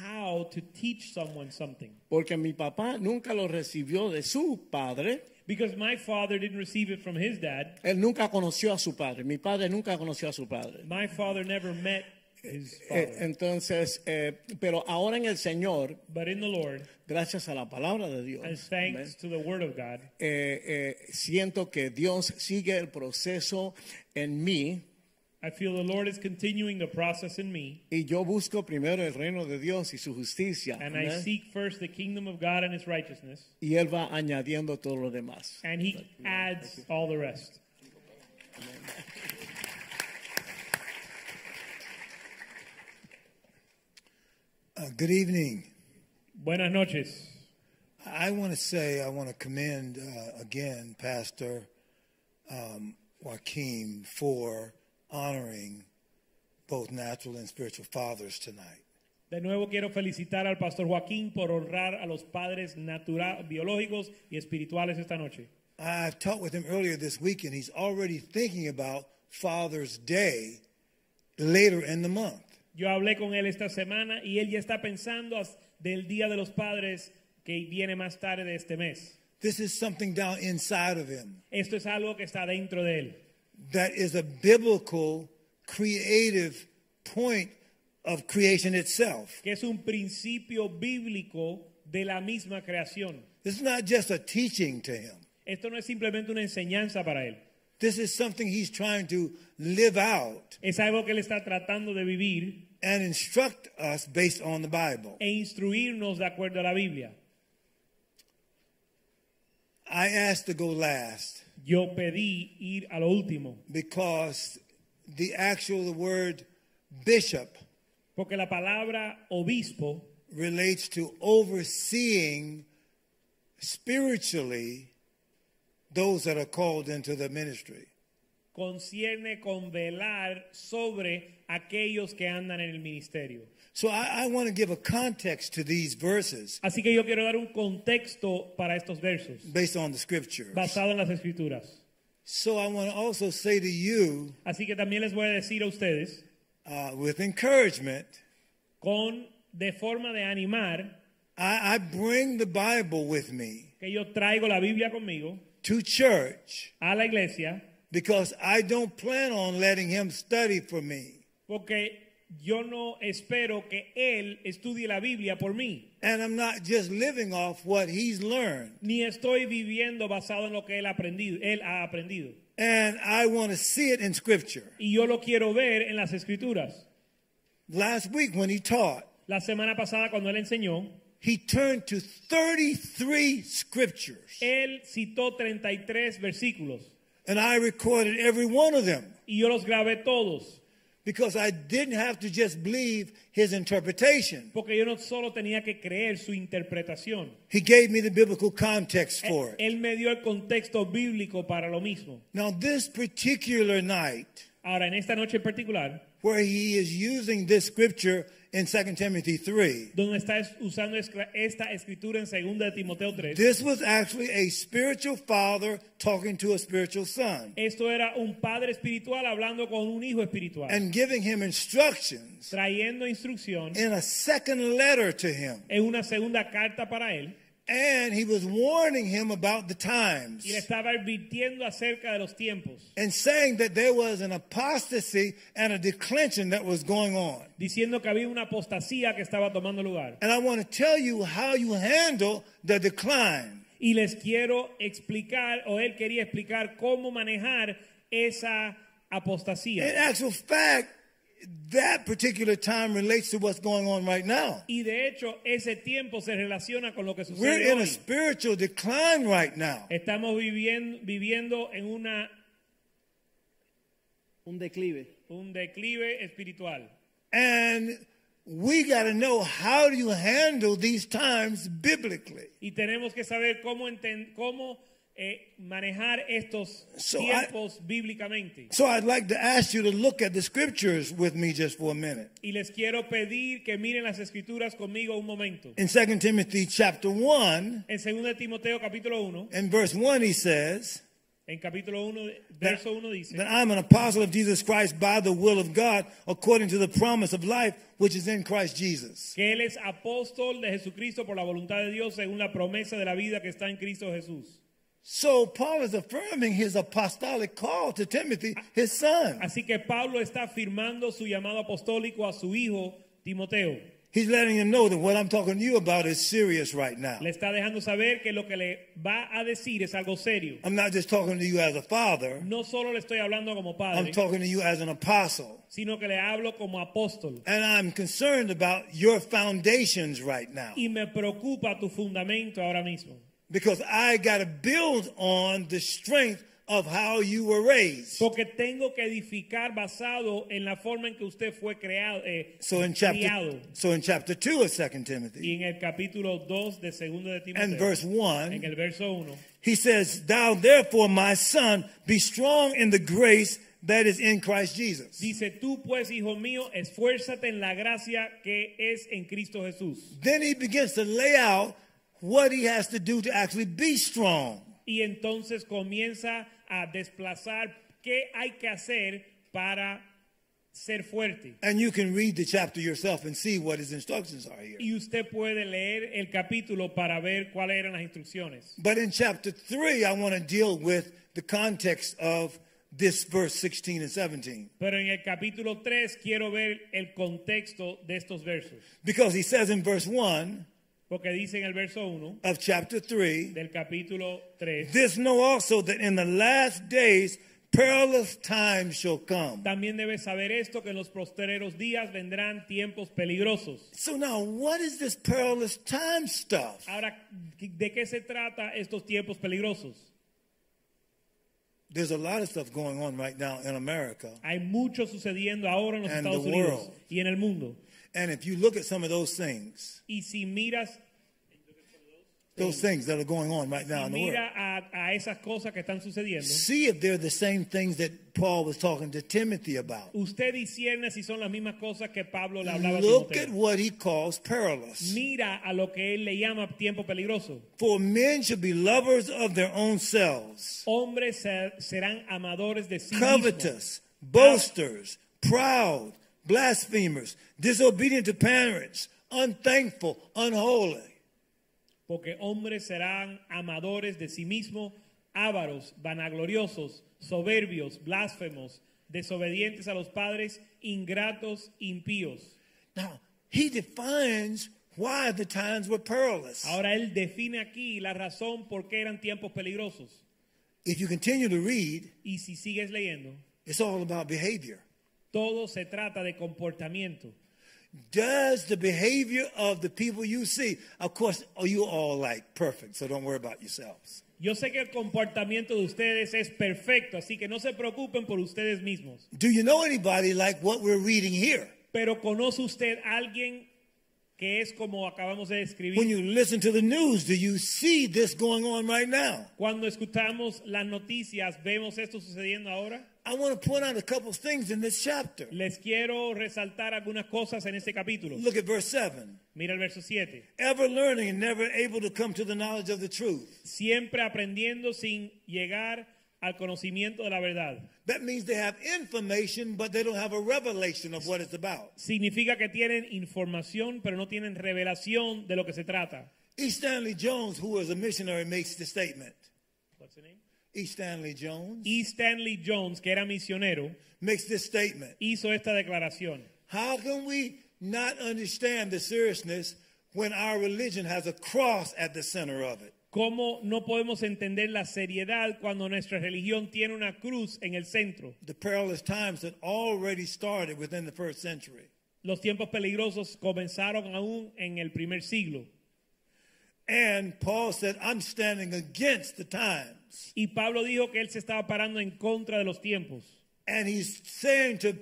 how to teach someone something. Porque mi papá nunca lo recibió de su padre. Because my father didn't receive it from his dad. Él nunca conoció a su padre. Mi padre nunca conoció a su padre. My father never met his Eh, father. entonces, eh, pero ahora en el Señor, But in the Lord, gracias a la palabra de Dios, as thanks to the word of God, eh, eh, siento que Dios sigue el proceso en mí I feel the Lord is continuing the process in me. y yo busco primero el reino de Dios y su justicia. And I seek first the kingdom of God and his righteousness. Y Él va añadiendo todo lo demás. And he adds all the rest. Uh, good evening. Buenas noches. I want to say I want to commend uh, again Pastor um, Joaquin for honoring both natural and spiritual fathers tonight. De nuevo quiero felicitar al pastor Joaquín por honrar a los padres natural, biológicos y espirituales esta noche. I've talked with him earlier this week, and he's already thinking about Father's Day later in the month. Yo hablé con él esta semana y él ya está pensando del Día de los Padres que viene más tarde de este mes. This is something down inside of him Esto es algo que está dentro de él. That is a biblical, creative point of creation itself. que es un principio bíblico de la misma creación. This is not just a teaching to him. Esto no es simplemente una enseñanza para él, This is something he's trying to live out es algo que él está tratando de vivir and instruct us based on the Bible. e instruirnos de acuerdo a la Biblia. I asked to go last Yo pedí ir a lo último, because the actual word bishop porque la palabra obispo relates to overseeing spiritually those that are called into the ministry. concierne con velar sobre aquellos que andan en el ministerio. So I, I want to give a context to these verses Así que yo quiero dar un contexto para estos versos, based on the scriptures. basado en las escrituras. So I want to also say to you, Así que también les voy a decir a ustedes, uh, with encouragement, con de forma de animar, I, I bring the Bible with me que yo traigo la Biblia conmigo to church a la iglesia, because I don't plan on letting him study for me. porque yo no espero que él estudie la Biblia por mí, And I'm not just living off what he's learned. ni estoy viviendo basado en lo que él ha aprendido, él ha aprendido. And I want to see it in scripture. Y yo lo quiero ver en las escrituras. Last week when he taught, La semana pasada cuando él enseñó, he turned to 33 scriptures. él citó 33 versículos And I recorded every one of them y yo los grabé todos, because I didn't have to just believe his interpretation. porque yo no solo tenía que creer su interpretación. He gave me the biblical context for Él, it. él me dio el contexto bíblico para lo mismo. Now, this particular night, Ahora, en esta noche en particular, where he is using this scripture in 2 Timothy 3, donde está usando esta escritura en 2 Timoteo 3, this was actually a spiritual father talking to a spiritual son. Esto era un padre espiritual hablando con un hijo espiritual, and giving him instructions trayendo instrucción in a second letter to him. en una segunda carta para él And he was warning him about the times y le estaba advirtiendo acerca de los tiempos, and saying that there was an apostasy and a declension that was going on. diciendo que había una apostasía que estaba tomando lugar. And I want to tell you how you handle the decline. Y les quiero explicar, o él quería explicar cómo manejar esa In actual fact, that particular time relates to what's going on right now. Y de hecho, ese tiempo se relaciona con lo que We're sucede in a spiritual decline right now. Estamos viviendo, viviendo en una, Un declive. un declive espiritual. And we got to know how do you handle these times biblically. Y tenemos que saber cómo, enten- cómo eh, manejar estos So I- tiempos bíblicamente. So I'd like to ask you to look at the scriptures with me just for a minute. Y les quiero pedir que miren las escrituras conmigo un momento. In 2 Timothy chapter 1, En 2 Timoteo capítulo 1, in verse 1, he says, en capítulo 1, verso 1 dice, that I'm an apostle of Jesus Christ by the will of God, according to the promise of life which is in Christ Jesus. que él es apóstol de Jesucristo por la voluntad de Dios según la promesa de la vida que está en Cristo Jesús. So Paul is affirming his apostolic call to Timothy, his son. Así que Pablo está firmando su llamado apostólico a su hijo Timoteo. He's letting him know that what I'm talking to you about is serious right now. Le está dejando saber que lo que le va a decir es algo serio. I'm not just talking to you as a father, No solo le estoy hablando como padre. I'm talking to you as an apostle. sino que le hablo como apóstol. And I'm concerned about your foundations right now. Y me preocupa tu fundamento ahora mismo. Because I got to build on the strength of how you were raised. Porque tengo que edificar basado en la forma en que usted fue creado, eh, So in chapter criado. so in chapter 2 of 2 Y Timothy en el capítulo 2 de segundo de and Timoteo, verse en 1, el verso 1, he says, "Thou therefore, my son, be strong in the grace that is in Christ Jesus." dice, tú pues, hijo mío, esfuérzate en la gracia que es en Cristo Jesús. Then he begins to lay out what he has to do to actually be strong. Y entonces comienza a desplazar qué hay que hacer para ser fuerte. And you can read the chapter yourself and see what his instructions are here. Y usted puede leer el capítulo para ver cuáles eran las instrucciones. But in chapter 3, I want to deal with the context of this verse 16 and 17. Pero en el capítulo 3 quiero ver el contexto de estos versos. Because he says in verse 1 Porque dice en el verso 1 of chapter 3, del capítulo 3, This know also that in the last days perilous times shall come. también debes saber esto, que en los postreros días vendrán tiempos peligrosos. So now, what is this perilous time stuff? Ahora, ¿de qué se trata estos tiempos peligrosos? There's a lot of stuff going on right now in America. Hay mucho sucediendo ahora en los Estados Unidos world. y en el mundo. And if you look at some of those things, Y si miras those things that are going on right now in the world. a, a esas cosas que están sucediendo, See if they're the same things that Paul was talking to Timothy about. usted discierne si son las mismas cosas que Pablo le hablaba Look at what he calls perilous. Mira a lo que él le llama tiempo peligroso. For men should be lovers of their own selves, Hombres serán amadores de sí mismos, covetous, boasters, proud, blasphemers, disobedient to parents, unthankful, unholy. porque hombres serán amadores de sí mismos, ávaros, vanagloriosos, soberbios, blasfemos, desobedientes a los padres, ingratos, impíos. Now, he defines why the times were perilous. Ahora él define aquí la razón por qué eran tiempos peligrosos. If you continue to read, Y si sigues leyendo, it's all about behavior. Todo se trata de comportamiento. Does the behavior of the people you see, of course, are you all like perfect, so don't worry about yourselves. Yo sé que el comportamiento de ustedes es perfecto, así que no se preocupen por ustedes mismos. Do you know anybody like what we're reading here? Pero ¿conoce usted a alguien que es como acabamos de When describir? you listen to the news, do you see this going on right now? Cuando escuchamos las noticias, vemos esto sucediendo ahora. I want to point out a couple of things in this chapter. Les quiero resaltar algunas cosas en este capítulo. Look at verse 7. Mira el verso 7. Ever learning and never able to come to the knowledge of the truth. Siempre aprendiendo sin llegar al conocimiento de la verdad. That means they have information, but they don't have a revelation of what it's about. Significa que tienen información, pero no tienen revelación de lo que se trata. E. Stanley Jones, who was a missionary, makes the statement. What's the name? E. Stanley Jones E. Stanley Jones, que era misionero, makes this statement. hizo esta declaración. How can we not understand the seriousness when our religion has a cross at the center of it? ¿Cómo no podemos entender la seriedad cuando nuestra religión tiene una cruz en el centro? The perilous times that already started within the first century. Los tiempos peligrosos comenzaron aún en el primer siglo. And Paul said, I'm standing against the times. Y Pablo dijo que él se estaba parando en contra de los tiempos. And he's saying to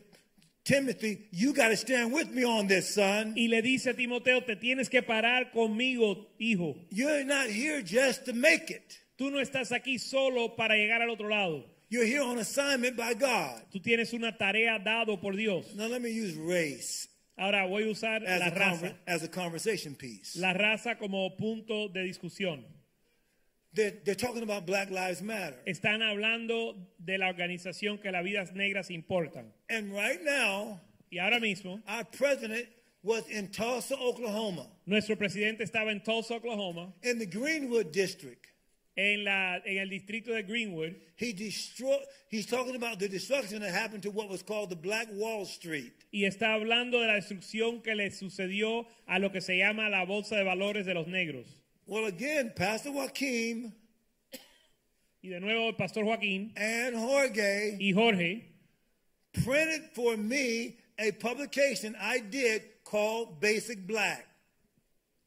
Timothy, You got to stand with me on this, son. Y le dice a Timoteo, te tienes que parar conmigo, hijo. You're not here just to make it, Tú no estás aquí solo para llegar al otro lado. you're here on assignment by God. Tú tienes una tarea dado por Dios. Now, let me use race Ahora voy a usar as, la a, raza. as a conversation piece. La raza como punto de discusión. They're, they're talking about Black Lives Matter. Están hablando de la organización que las vidas negras importan. And right now, Y ahora mismo, our president was in Tulsa, Oklahoma, nuestro presidente estaba en Tulsa, Oklahoma, in the Greenwood district. en, la, en el distrito de Greenwood. He destroyed, he's talking about the destruction that happened to what was called the Black Wall Street. Y está hablando de la destrucción que le sucedió a lo que se llama la bolsa de valores de los negros. Well, again, Pastor Joaquin Y de nuevo pastor Joaquín and Jorge y Jorge printed for me a publication I did called Basic Black.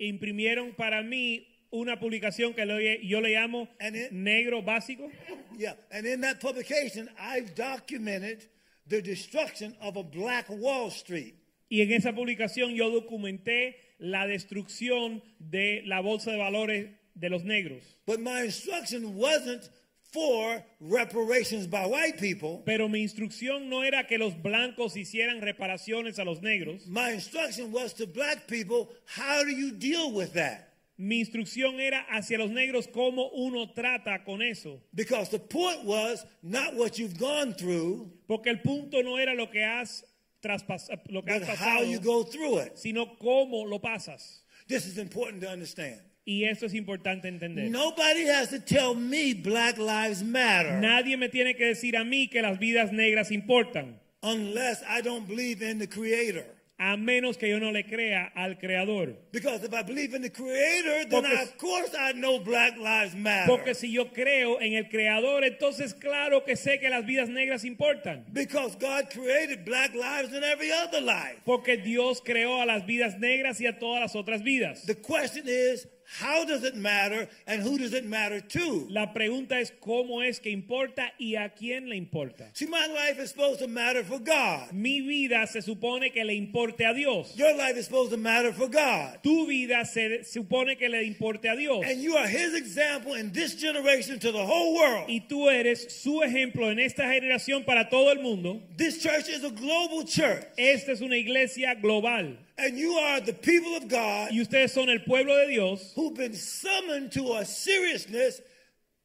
imprimieron para mí una publicación que yo le llamo And it- Negro Básico. Yeah, and in that publication, I've documented the destruction of a Black Wall Street. Y en esa publicación yo documenté la destrucción de la bolsa de valores de los negros. But my instruction wasn't for reparations by white people. Pero mi instrucción no era que los blancos hicieran reparaciones a los negros. My instruction was to black people how do you deal with that? Mi instrucción era hacia los negros cómo uno trata con eso. Because the point was not what you've gone through, Porque el punto no era lo que has traspasado, eh, lo que has but how you go through it. sino cómo lo pasas. This is important to understand. Y esto es importante entender. Nobody has to tell me Black Lives Matter Nadie me tiene que decir a mí que las vidas negras importan, unless I don't believe in the Creator. A menos que yo no le crea al creador. Because if I believe in the Creator, then Porque- I, of course I know Black Lives Matter. Porque si yo creo en el creador, entonces claro que sé que las vidas negras importan. Because God created black lives and every other life. Porque Dios creó a las vidas negras y a todas las otras vidas. The question is, how does it matter and who does it matter to? La pregunta es cómo es que importa y a quién le importa. See, my life is supposed to matter for God. Mi vida se supone que le importe a Dios. Your life is supposed to matter for God. Tu vida se supone que le importe a Dios. And you are his example in this generation to the whole world. Y tú eres su ejemplo en esta generación para todo el mundo. This church is a global church. Esta es una iglesia global. And you are the people of God Y ustedes son el pueblo de Dios who've been summoned to a seriousness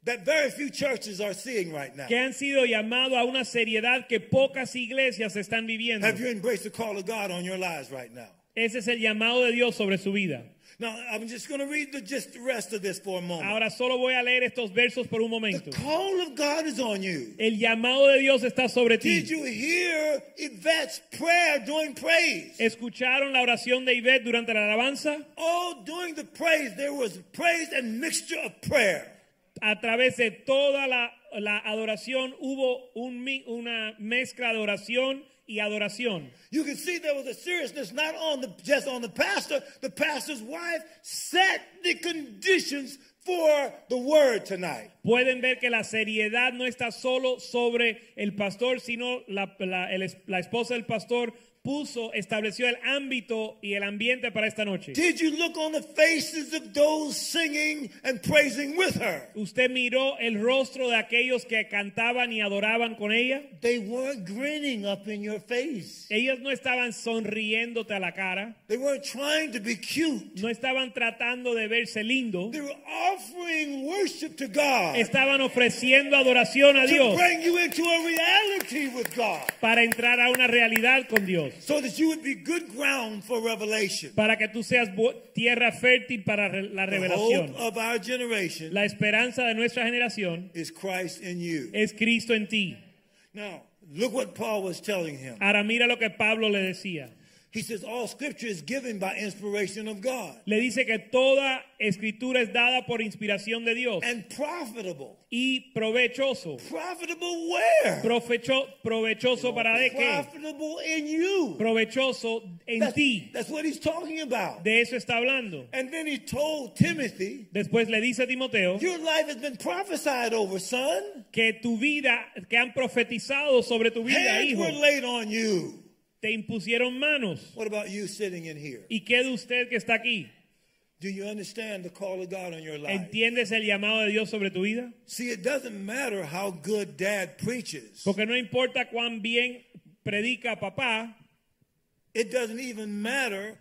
that very few churches are seeing right now. que han sido llamados a una seriedad que pocas iglesias están viviendo. Have you embraced the call of God on your lives right now? Ese es el llamado de Dios sobre su vida. Now, I'm just going to read the, just the rest of this for a moment. Ahora solo voy a leer estos versos por un The momento. call of God is on you. El llamado de Dios está sobre ti. Did you hear Yvette's prayer during praise? ¿Escucharon la oración de Ivette durante la alabanza? Oh, during the praise, there was praise and mixture of prayer. A través de toda la, la adoración hubo un una mezcla de oración y adoración. You can see there was a seriousness not on the just on the pastor. The pastor's wife set the conditions for the word tonight. Pueden ver que la seriedad no está solo sobre el pastor, sino la, la- el es- la esposa del pastor puso, estableció el ámbito y el ambiente para esta noche. Did you look on the faces of those singing and praising with her? Usted miró el rostro de aquellos que cantaban y adoraban con ella. They weren't grinning up in your face. Ellos no estaban sonriéndote a la cara, They weren't trying to be cute. no estaban tratando de verse lindo, They were offering worship to God estaban ofreciendo adoración a to Dios bring you into a reality with God para entrar a una realidad con Dios, so that you would be good ground for revelation. para que tú seas tierra fértil para la The revelación. hope of our generation La esperanza de nuestra generación is Christ in you. es Cristo en ti. Now, look what Paul was telling him. Ahora mira lo que Pablo le decía. He says, All scripture is given by inspiration of God Le dice que toda escritura es dada por inspiración de Dios and profitable. y provechoso. Profitable where? Provecho- provechoso para de qué? Profitable in you. Provechoso en That's, ti. that's what he's talking about. De eso está hablando. And then he told Timothy, Después le dice a Timoteo Your life has been prophesied over, son. que tu vida, que han profetizado sobre tu vida, Hands hijo, were laid on you. Te impusieron manos. What about you sitting in here? ¿Y qué de usted que está aquí? Do you understand the call of God on your life? ¿Entiendes el llamado de Dios sobre tu vida? See, it doesn't matter how good dad preaches. Porque no importa cuán bien predica papá, It doesn't even matter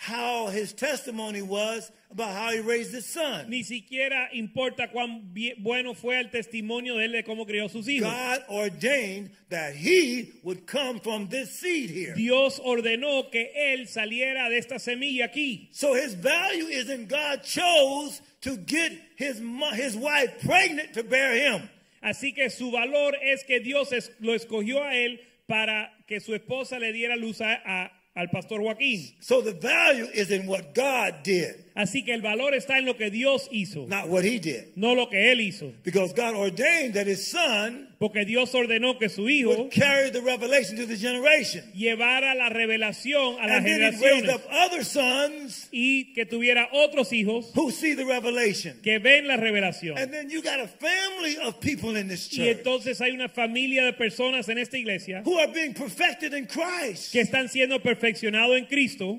how his testimony was about how he raised his son. ni siquiera importa cuán bueno fue el testimonio de él de cómo crió sus hijos. God ordained that he would come from this seed here. Dios ordenó que él saliera de esta semilla aquí. So his value is in God chose to get his his wife pregnant to bear him. Así que su valor es que Dios lo escogió a él para que su esposa le diera luz a- a- al pastor Joaquín. So the value is in what God did, Así que el valor está en lo que Dios hizo, not what he did. no lo que él hizo. Because God ordained that his son Porque Dios ordenó que su hijo carry the revelation to the generation. llevara la revelación a las generaciones up other sons y que tuviera otros hijos who see the revelation. que ven la revelación. And then you got a family of people in this Y church entonces hay una familia de personas en esta iglesia who are being perfected in Christ, que están siendo perfeccionados en Cristo,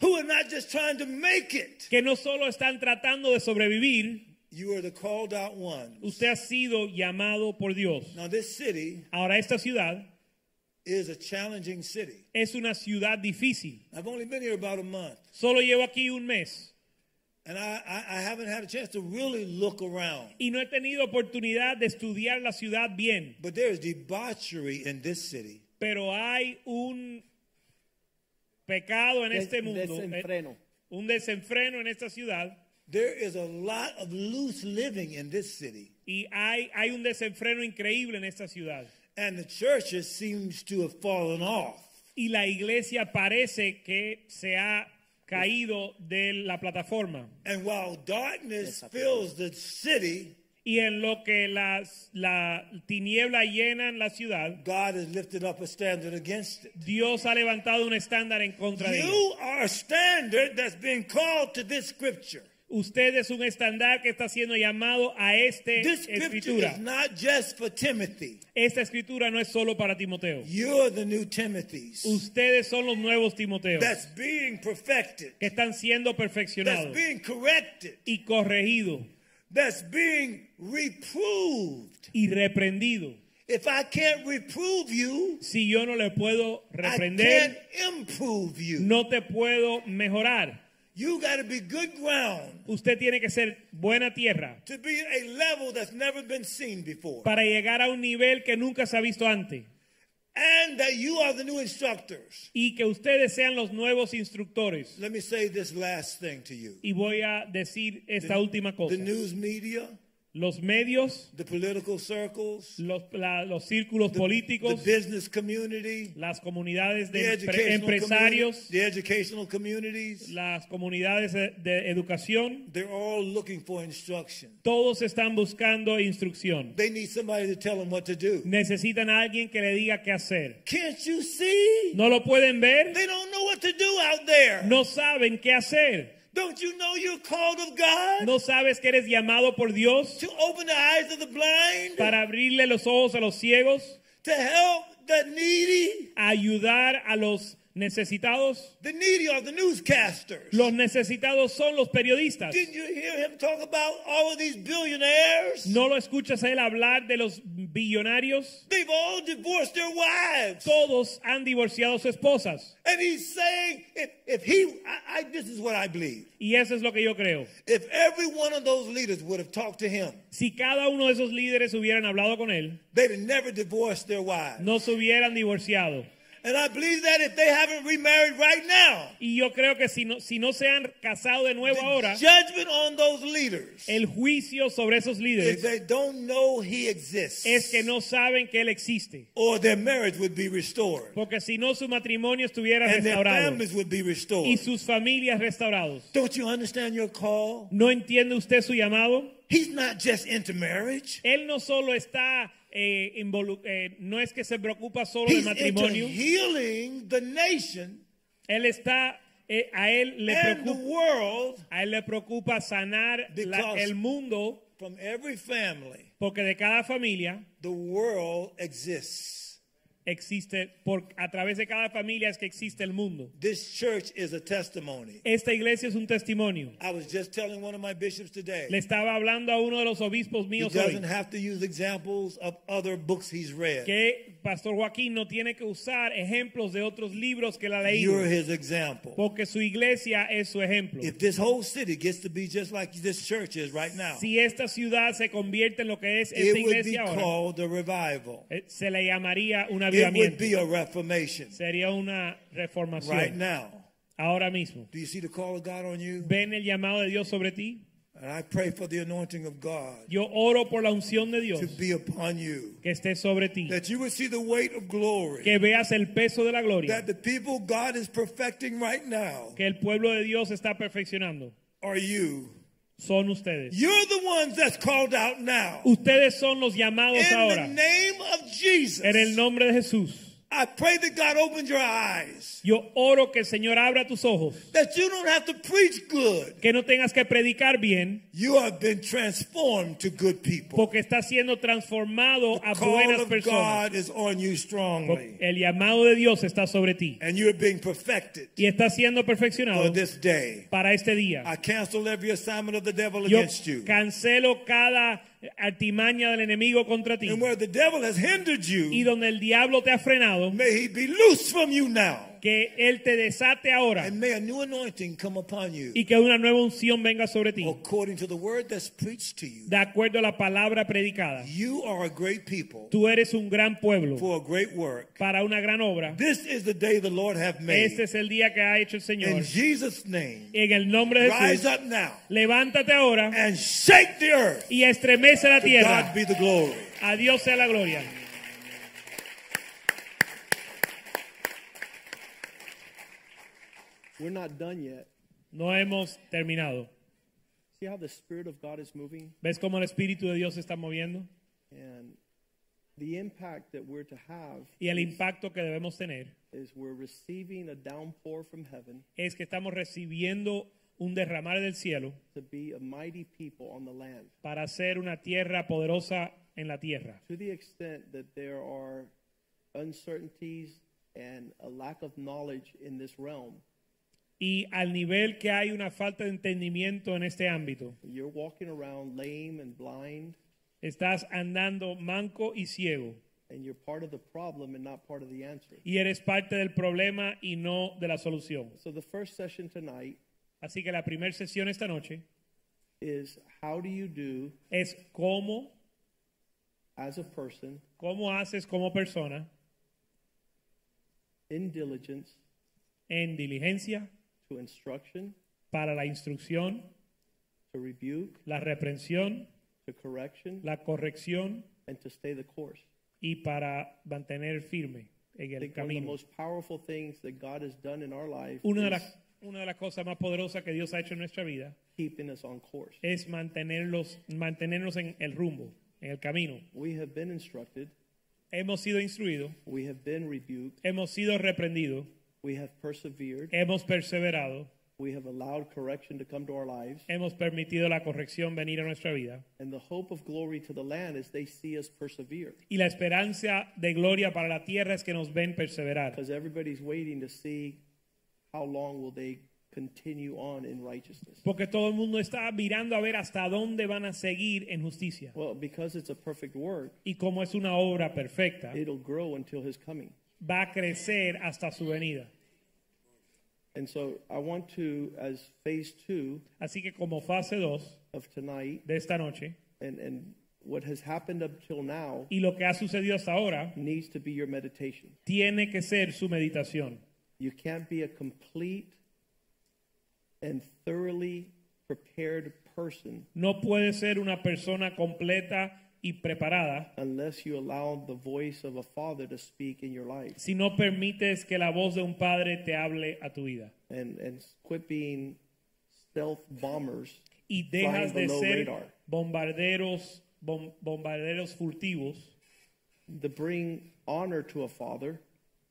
who are not just trying to make it. que no solo están tratando de sobrevivir, You are the called out ones. usted ha sido llamado por Dios. Now, this city Ahora esta ciudad is a challenging city. es una ciudad difícil. I've only been here about a month, Solo llevo aquí un mes and I, I, I haven't had a chance to really look around. y no he tenido oportunidad de estudiar la ciudad bien, But there is debauchery in this city. pero hay un pecado en Des- este mundo, eh, desenfreno. un desenfreno en esta ciudad There is a lot of loose living in this city. y hay, hay un desenfreno increíble en esta ciudad. And the churches seems to have fallen off. Y la iglesia parece que se ha caído de la plataforma. And while darkness fills the city, Y en lo que las, la tiniebla llenan la ciudad, God has lifted up a standard against it. Dios ha levantado un estándar en contra de ella. You are a standard that's been called to this scripture. Usted es un estándar que está siendo llamado a This scripture escritura. is not just for Timothy. Esta escritura no es solo para Timoteo. You're the new Timothys Ustedes son los nuevos Timoteos that's being perfected, que están siendo that's perfeccionados being corrected, y corregidos that's being reproved. y reprendidos. If I can't reprove you, Si yo no le puedo I can't reprender, improve you. no te puedo mejorar. You got to be good ground Usted tiene que ser buena tierra to be a level that's never been seen before. para llegar a un nivel que nunca se ha visto antes. And that you are the new instructors. Y que ustedes sean los nuevos instructores. Let me say this last thing to you. Y voy a decir esta última cosa. The news media, Los medios, the political circles, los, la- los círculos the, políticos, the business community, las comunidades the de empre- empresarios, the educational communities, las comunidades de, de educación, they're all looking for instruction. todos están buscando instrucción. They need somebody to tell them what to do. Necesitan a alguien que le diga qué hacer. Can't you see? ¿No lo pueden ver? They don't know what to do out there. No saben qué hacer. Don't you know you're called of God ¿No sabes que eres llamado por Dios to open the eyes of the blind, para abrirle los ojos a los ciegos, to help the needy? ayudar a los necesitados? The needy are the newscasters. Los necesitados son los periodistas. Didn't you hear him talk about all of these billionaires? ¿No lo escuchas a él hablar de los billonarios? They've all divorced their wives. Todos han divorciado sus esposas. And he's saying, if, if he, I, I, this is what I believe. Y eso es lo que yo creo. If every one of those leaders would have talked to him, Si cada uno de esos líderes hubieran hablado con él, they'd have never divorced their wives. no se hubieran divorciado. And I believe that if they haven't remarried right now, Y yo creo que si no, si no se han casado de nuevo ahora, judgment on those leaders, el juicio sobre esos if they don't know he exists, es que no saben que él existe. or their marriage would be restored, Porque si no, su matrimonio estuviera and their restaurado families would be restored. y sus familias restaurados. Don't you understand your call? ¿No entiende usted su llamado? He's not just into marriage. Él no solo está, eh, eh, no es que se preocupa solo del matrimonio, healing the nation él está, eh, a él le preocupa, world a él le preocupa sanar la- el mundo, from every family. porque de cada familia The world exists. Existe, por, a través de cada familia es que existe el mundo. This church is a testimony. Esta iglesia es un testimonio. I was just telling one of my bishops today. Le estaba hablando a uno de los obispos He míos hoy doesn't have to use examples of other books he's read. que Pastor Joaquín no tiene que usar ejemplos de otros libros que ha leído, You're his example. porque su iglesia es su ejemplo. If this whole city gets to be just like this church is right now, Si esta ciudad se convierte en lo que es esta it would be iglesia ahora, called a revival. eh, se le llamaría un It would avivamiento. be a reformation Sería una right reformación. now. Ahora mismo. Do you see the call of God on you? ¿Ven el llamado de Dios sobre ti? And I pray for the anointing of God Yo oro por la unción de Dios to be upon you, que esté sobre ti. that you would see the weight of glory Que veas el peso de la gloria that the people God is perfecting right now que el pueblo de Dios está perfeccionando. are you. Son ustedes. You're the ones that's called out now. Ustedes son los llamados In the ahora. name of Jesus, En el nombre de Jesús. I pray that God opens your eyes, Yo oro que el Señor abra tus ojos. that you don't have to preach good. Que no tengas que predicar bien. You have been transformed to good people. Porque estás siendo transformado a Call buenas of personas. God is on you strongly, El llamado de Dios está sobre ti. and you're being perfected Y está siendo for perfeccionado this day. para este día. I cancel every assignment of the devil Yo against you. cancelo cada artimaña del enemigo contra ti. And where the devil has hindered Y you, donde el diablo te ha frenado, may he be loose from you now. Que él te desate ahora And may a new anointing come upon you y que una nueva unción venga sobre ti. according to the word that's preached to you. De acuerdo a la palabra predicada. You are a great people Tú eres un gran pueblo for a great work. para una gran obra. This is the day the Lord have Este made. es el día que ha hecho el In Señor. Jesus' name, En el nombre de rise Jesús, up now levántate ahora and shake the earth. y estremece la To tierra. God be the glory. A Dios sea la gloria. We're not done yet. No hemos terminado. See how the Spirit of God is moving? ¿Ves cómo el Espíritu de Dios se está moviendo? And the impact that we're to have Y el impacto que debemos tener is we're receiving a downpour from heaven es que estamos recibiendo un derramar del cielo to be a mighty people on the land. para ser una tierra poderosa en la tierra. To the extent that there are uncertainties and a lack of knowledge in this realm, Y al nivel que hay una falta de entendimiento en este ámbito, you're walking around lame and blind, estás andando manco y ciego and you're part of the problem and not part of the answer. y eres parte del problema y no de la solución. So the first session tonight Así que la primera sesión esta noche is how do you do es cómo, as a person cómo haces como persona in diligence en diligencia to instruction, para la instrucción, to rebuke, la reprensión, to correction, la corrección and to stay the course. y para mantener firme en el think one of the camino. most powerful things that God has done in our life Una de, las, una de las cosas más poderosas que Dios ha hecho en nuestra vida keeping us on course. es mantenerlos, mantenernos en el rumbo, en el camino. We have been instructed, Hemos sido instruidos, we have been rebuked, hemos sido reprendidos, we have persevered, hemos perseverado, we have allowed correction to come to our lives, hemos permitido la corrección venir a nuestra vida. and the hope of glory to the land is they see us persevere. Y la esperanza de gloria para la tierra es que nos ven perseverar. Because everybody's waiting to see how long will they continue on in righteousness. Porque todo el mundo está mirando a ver hasta dónde van a seguir en justicia. Well, because it's a perfect work, Y como es una obra perfecta, it'll grow until his coming. Va a crecer hasta su venida. And so I want to, as phase two Así que como fase 2 of tonight, de esta noche, and, and what has happened up till now y lo que ha sucedido hasta ahora, needs to be your meditation. tiene que ser su meditación. You can't be a complete and thoroughly prepared person No puede ser una persona completa y preparada unless you allow the voice of a father to speak in your life. si no permites que la voz de un padre te hable a tu vida. And, and quit being stealth bombers Y dejas de flying below ser radar. bombarderos, bom- bombarderos furtivos. To bring honor to a father,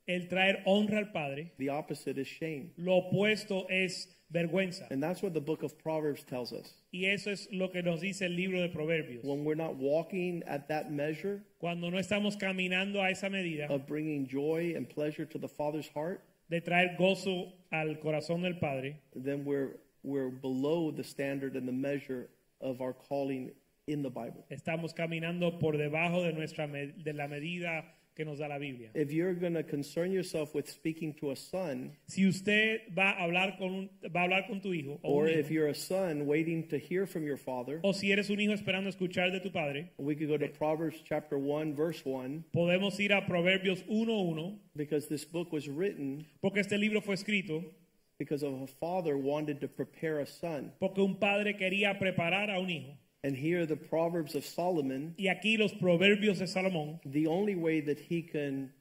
El traer honra al padre, the opposite is shame. lo opuesto es vergüenza. And that's what the book of Proverbs tells us. Y eso es lo que nos dice el libro de Proverbios. When we're not walking at that measure Cuando no estamos caminando a esa medida of bringing joy and pleasure to the father's heart, de traer gozo al corazón del padre, then we're we're below the standard and the measure of our calling in the Bible. estamos caminando por debajo de nuestra de la medida que nos da la Biblia. If you're going to concern yourself with speaking to a son, Si usted va a hablar con un- va a hablar con tu hijo o, or un if you're a son waiting to hear from your father, o si eres un hijo esperando escuchar de tu padre, we could go to Proverbs chapter 1 verse 1 podemos ir a Proverbios 1:1 because this book was written porque este libro fue escrito because of a father wanted to prepare a son. porque un padre quería preparar a un hijo. And here are the Proverbs of Solomon, Y aquí los Proverbios de Salomón, the only way that he can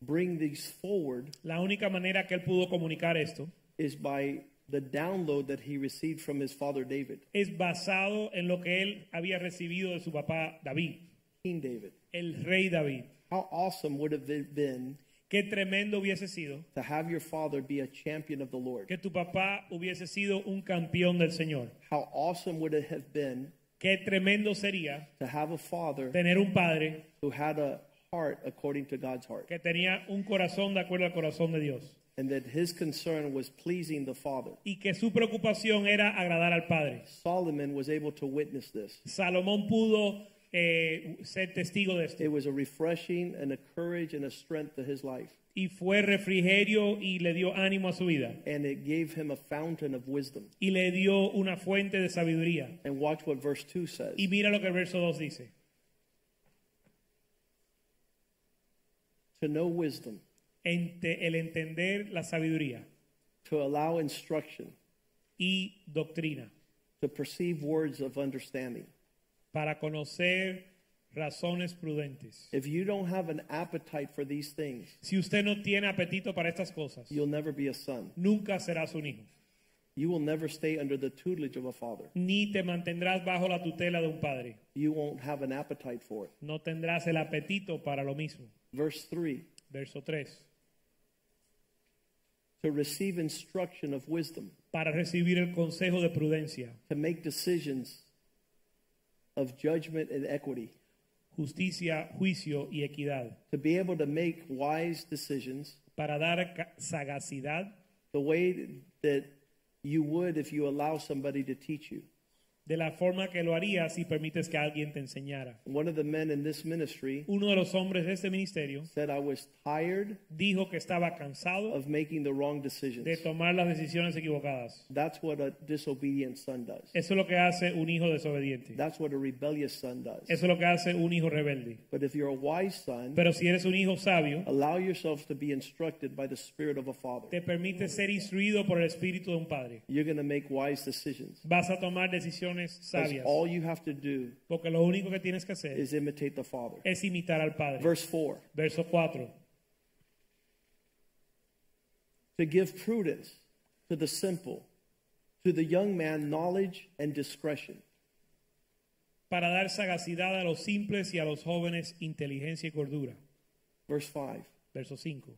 bring these forward la única manera que él pudo comunicar esto is by the download that he received from his father David, es basado en lo que él había recibido de su papá David, King David. el rey David. How awesome would have been Qué tremendo hubiese sido to have your father be a champion of the Lord? que tu papá hubiese sido un campeón del Señor. How awesome would it have been Qué tremendo sería to have a father tener un padre who had a heart according to God's heart que tenía un corazón de acuerdo al corazón de Dios and that his concern was pleasing the father? y que su preocupación era agradar al padre. Solomon was able to witness this. Salomón pudo eh, ser testigo de esto It was a refreshing and a courage and a strength to his life. y fue refrigerio y le dio ánimo a su vida And it gave him a fountain of wisdom. y le dio una fuente de sabiduría. And watch what verse 2 says. Y mira lo que el verso 2 dice. To know wisdom, Ente- el entender la sabiduría to allow instruction, y doctrina to perceive words of understanding. Para conocer razones prudentes. If you don't have an appetite for these things, Si usted no tiene apetito para estas cosas, you'll never be a son. nunca serás un hijo. You will never stay under the tutelage of a father. Ni te mantendrás bajo la tutela de un padre. You won't have an appetite for it. No tendrás el apetito para lo mismo. Verse 3 Verso 3. to receive instruction of wisdom, para recibir el consejo de prudencia, to make decisions of judgment and equity, justicia, juicio y equidad, to be able to make wise decisions. Para dar sagacidad. The way that you would if you allow somebody to teach you. De la forma que lo harías si permites que alguien te enseñara. One of the men in this ministry Uno de los hombres de este ministerio said, I was tired dijo que estaba cansado of making the wrong decisions. de tomar las decisiones equivocadas. That's what a disobedient son does. Eso es lo que hace un hijo desobediente. That's what a rebellious son does. Eso es lo que hace un hijo rebelde. But if you're a wise son, Pero si eres un hijo sabio, allow yourself to be instructed by the spirit of a father. te permite ser instruido por el espíritu de un padre. You're going to make wise decisions. Vas a tomar decisiones 'Cause sabias. all you have to do Porque lo único que tienes que hacer is imitate the father. es imitar al padre. Verse 4 Verso 4. to give prudence to the simple, to the young man, knowledge and discretion. Para dar sagacidad a los simples y a los jóvenes inteligencia y cordura. Verse 5 Verso 5.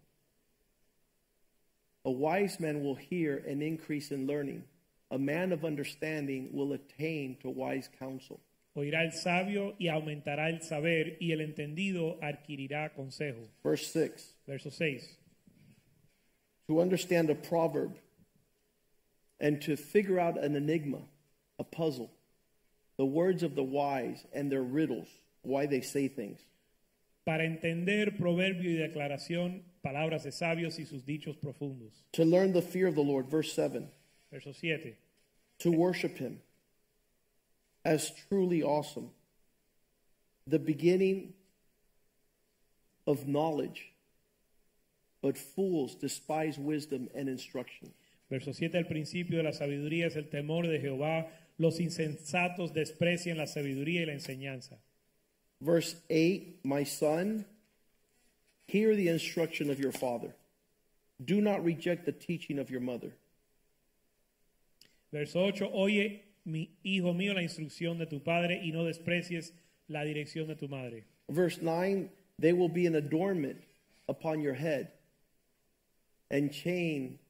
A wise man will hear and increase in learning. A man of understanding will attain to wise counsel. Oirá el sabio y aumentará el saber, y el entendido adquirirá consejo. Verse 6 Verso 6. to understand a proverb and to figure out an enigma, a puzzle, the words of the wise and their riddles, why they say things. Para entender proverbio y declaración, palabras de sabios y sus dichos profundos. To learn the fear of the Lord, verse 7, Verso 7. to worship him as truly awesome, the beginning of knowledge. But fools despise wisdom and instruction. Verso 7. El principio de la sabiduría es el temor de Jehová. Los insensatos desprecian la sabiduría y la enseñanza. Verse 8 My son, hear the instruction of your father. Do not reject the teaching of your mother. Verso 8. Oye, mi hijo mío, la instrucción de tu padre y no desprecies la dirección de tu madre. Verse 9 They will be an adornment upon your head and chain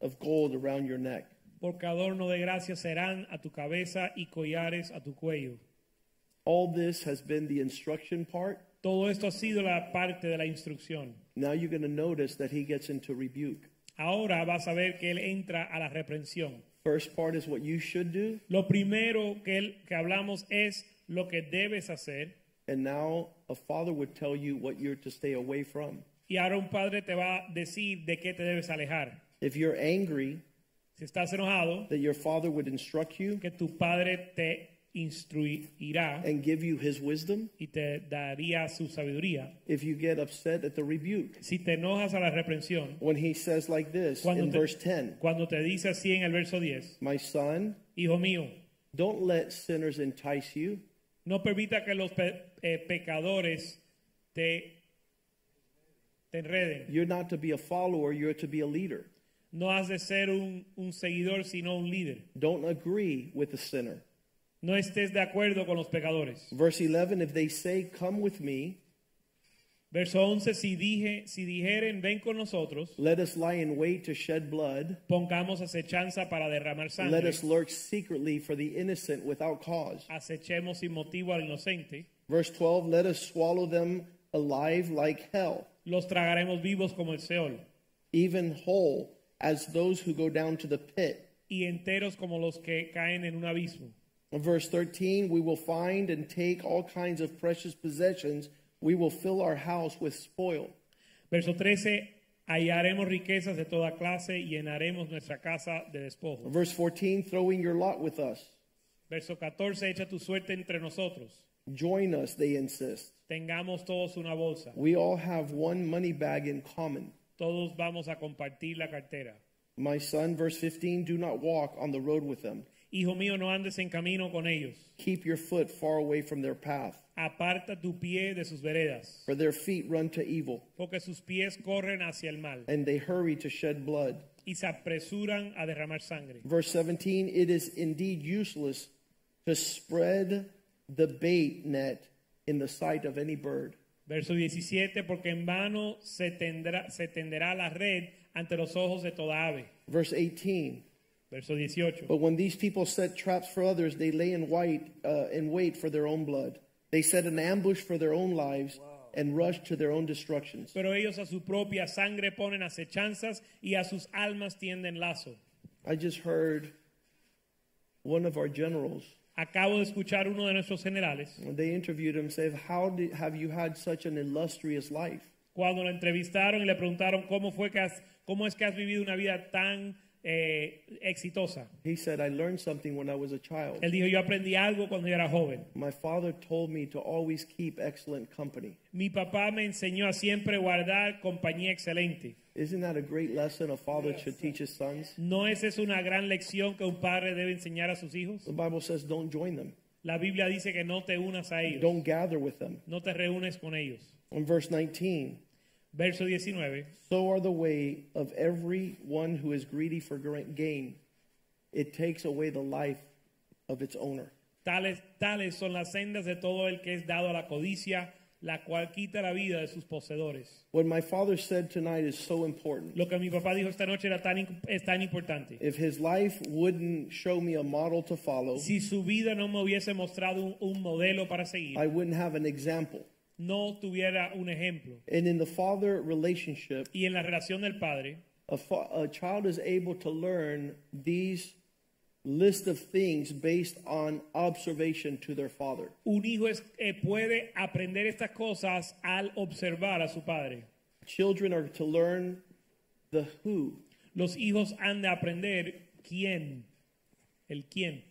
of gold around your neck. Porque adorno de gracia serán a tu cabeza y collares a tu cuello. All this has been the instruction part. Todo esto ha sido la parte de la instrucción. Now you're going to notice that he gets into rebuke. Ahora vas a ver que él entra a la reprensión. First part is what you should do, Lo primero que, él- que hablamos es lo que debes hacer and now a father would tell you what you're to stay away from. y ahora un padre te va a decir de qué te debes alejar. If you're angry, Si estás enojado, that your father would instruct you que tu padre te instruirá and give you his wisdom. y te daría su sabiduría. If you get upset at the rebuke, Si te enojas a la reprensión, when he says like this cuando in te, verse 10, cuando te dice así en el verso 10, My son, Hijo mío, don't let sinners entice you. no permita que los pe- eh, pecadores te, te enreden. You're not to be a follower, you're to be a leader. No has de ser un, un seguidor, sino un líder. Don't agree with the sinner. No estés de acuerdo con los pecadores. Verse 11 If they say, Come with me, Verso 11, si, dije, si dijeren, ven con nosotros, let us lie in wait to shed blood, pongamos acechanza para derramar sangre, let us lurk secretly for the innocent without cause. acechemos sin motivo al inocente, Verse 12 Let us swallow them alive like hell, los tragaremos vivos como el Seol, even whole as those who go down to the pit. y enteros como los que caen en un abismo. Verse 13 We will find and take all kinds of precious possessions. We will fill our house with spoil. Verso 13, hallaremos riquezas de toda clase y llenaremos nuestra casa de despojo. Verse 14 Throw in your lot with us. Verso 14, echa tu suerte entre nosotros. Join us, they insist. Tengamos todos una bolsa. We all have one money bag in common. Todos vamos a compartir la cartera. My son, verse 15, do not walk on the road with them. Hijo mío, no andes en camino con ellos. Keep your foot far away from their path, Aparta tu pie de sus veredas, for their feet run to evil, porque sus pies corren hacia el mal and they hurry to shed blood. y se apresuran a derramar sangre. Verse 17, it is indeed useless to spread the bait net in the sight of any bird. Verso 17, porque en vano se, tendrá, se tenderá la red ante los ojos de toda ave. Verse 18. Verso 18. But when these people set traps for others, they lay in, white, uh, in wait for their own blood. They set an ambush for their own lives and rush to their own destructions. Pero ellos a su propia sangre ponen acechanzas y a sus almas tienden lazo. I just heard one of our generals, Acabo de escuchar uno de nuestros generales when they interviewed him, said, How did, have you had such an illustrious life? cuando lo entrevistaron y le preguntaron cómo fue que has, cómo es que has vivido una vida tan eh, exitosa. He said, I learned something when I was a child. Él dijo, yo aprendí algo cuando yo era joven. My father told me to always keep excellent company. Mi papá me enseñó a siempre guardar compañía excelente. Isn't that a great lesson a father should teach his sons? ¿No es una gran lección que un padre debe enseñar a sus hijos? The Bible says, don't join them, La Biblia dice que no te unas a ellos, don't gather with them. no te reúnes con ellos. In verse 19, Verso 19. so are the way of every one who is greedy for gain. It takes away the life of its owner. Tales, tales son las sendas de todo el que es dado a la codicia, la cual quita la vida de sus poseedores. What my father said tonight is so important. Lo que mi papá dijo esta noche era tan, es tan importante. If his life wouldn't show me a model to follow, Si su vida no me hubiese mostrado un, un modelo para seguir, I wouldn't have an example. No tuviera un ejemplo. And in the father relationship, Y en la relación del padre, a, a child is able to learn these list of things based on observation to their father. un hijo es- eh, puede aprender estas cosas al observar a su padre. Children are to learn the who. Los hijos han de aprender quién, el quién.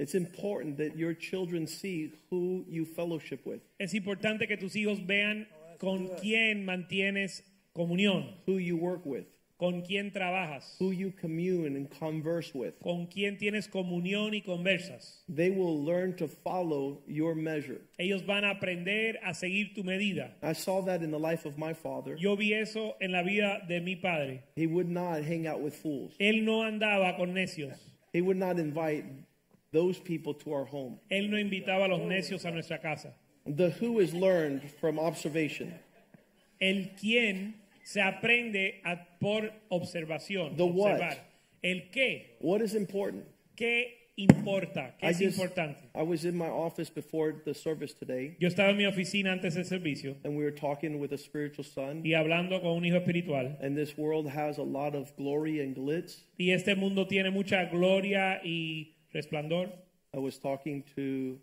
It's important that your children see who you fellowship with, Es importante que tus hijos vean con quién mantienes comunión, who you work with, con quién trabajas, who you commune and converse with. con quién tienes comunión y conversas. They will learn to follow your measure. Ellos van a aprender a seguir tu medida. I saw that in the life of my father. Yo vi eso en la vida de mi padre. He would not hang out with fools. Él no andaba con necios. He would not invite those people to our home. Él no invitaba a los necios a nuestra casa. The who is learned from observation. El quién se aprende a- por observación. The what? observar. El qué. What is important? ¿Qué importa? ¿Qué I es just- importante? I was in my office before the service today, Yo estaba en mi oficina antes del servicio and we were talking with a spiritual son. y hablando con un hijo espiritual. And this world has a lot of glory and glitz. Y este mundo tiene mucha gloria y resplandor. I was talking to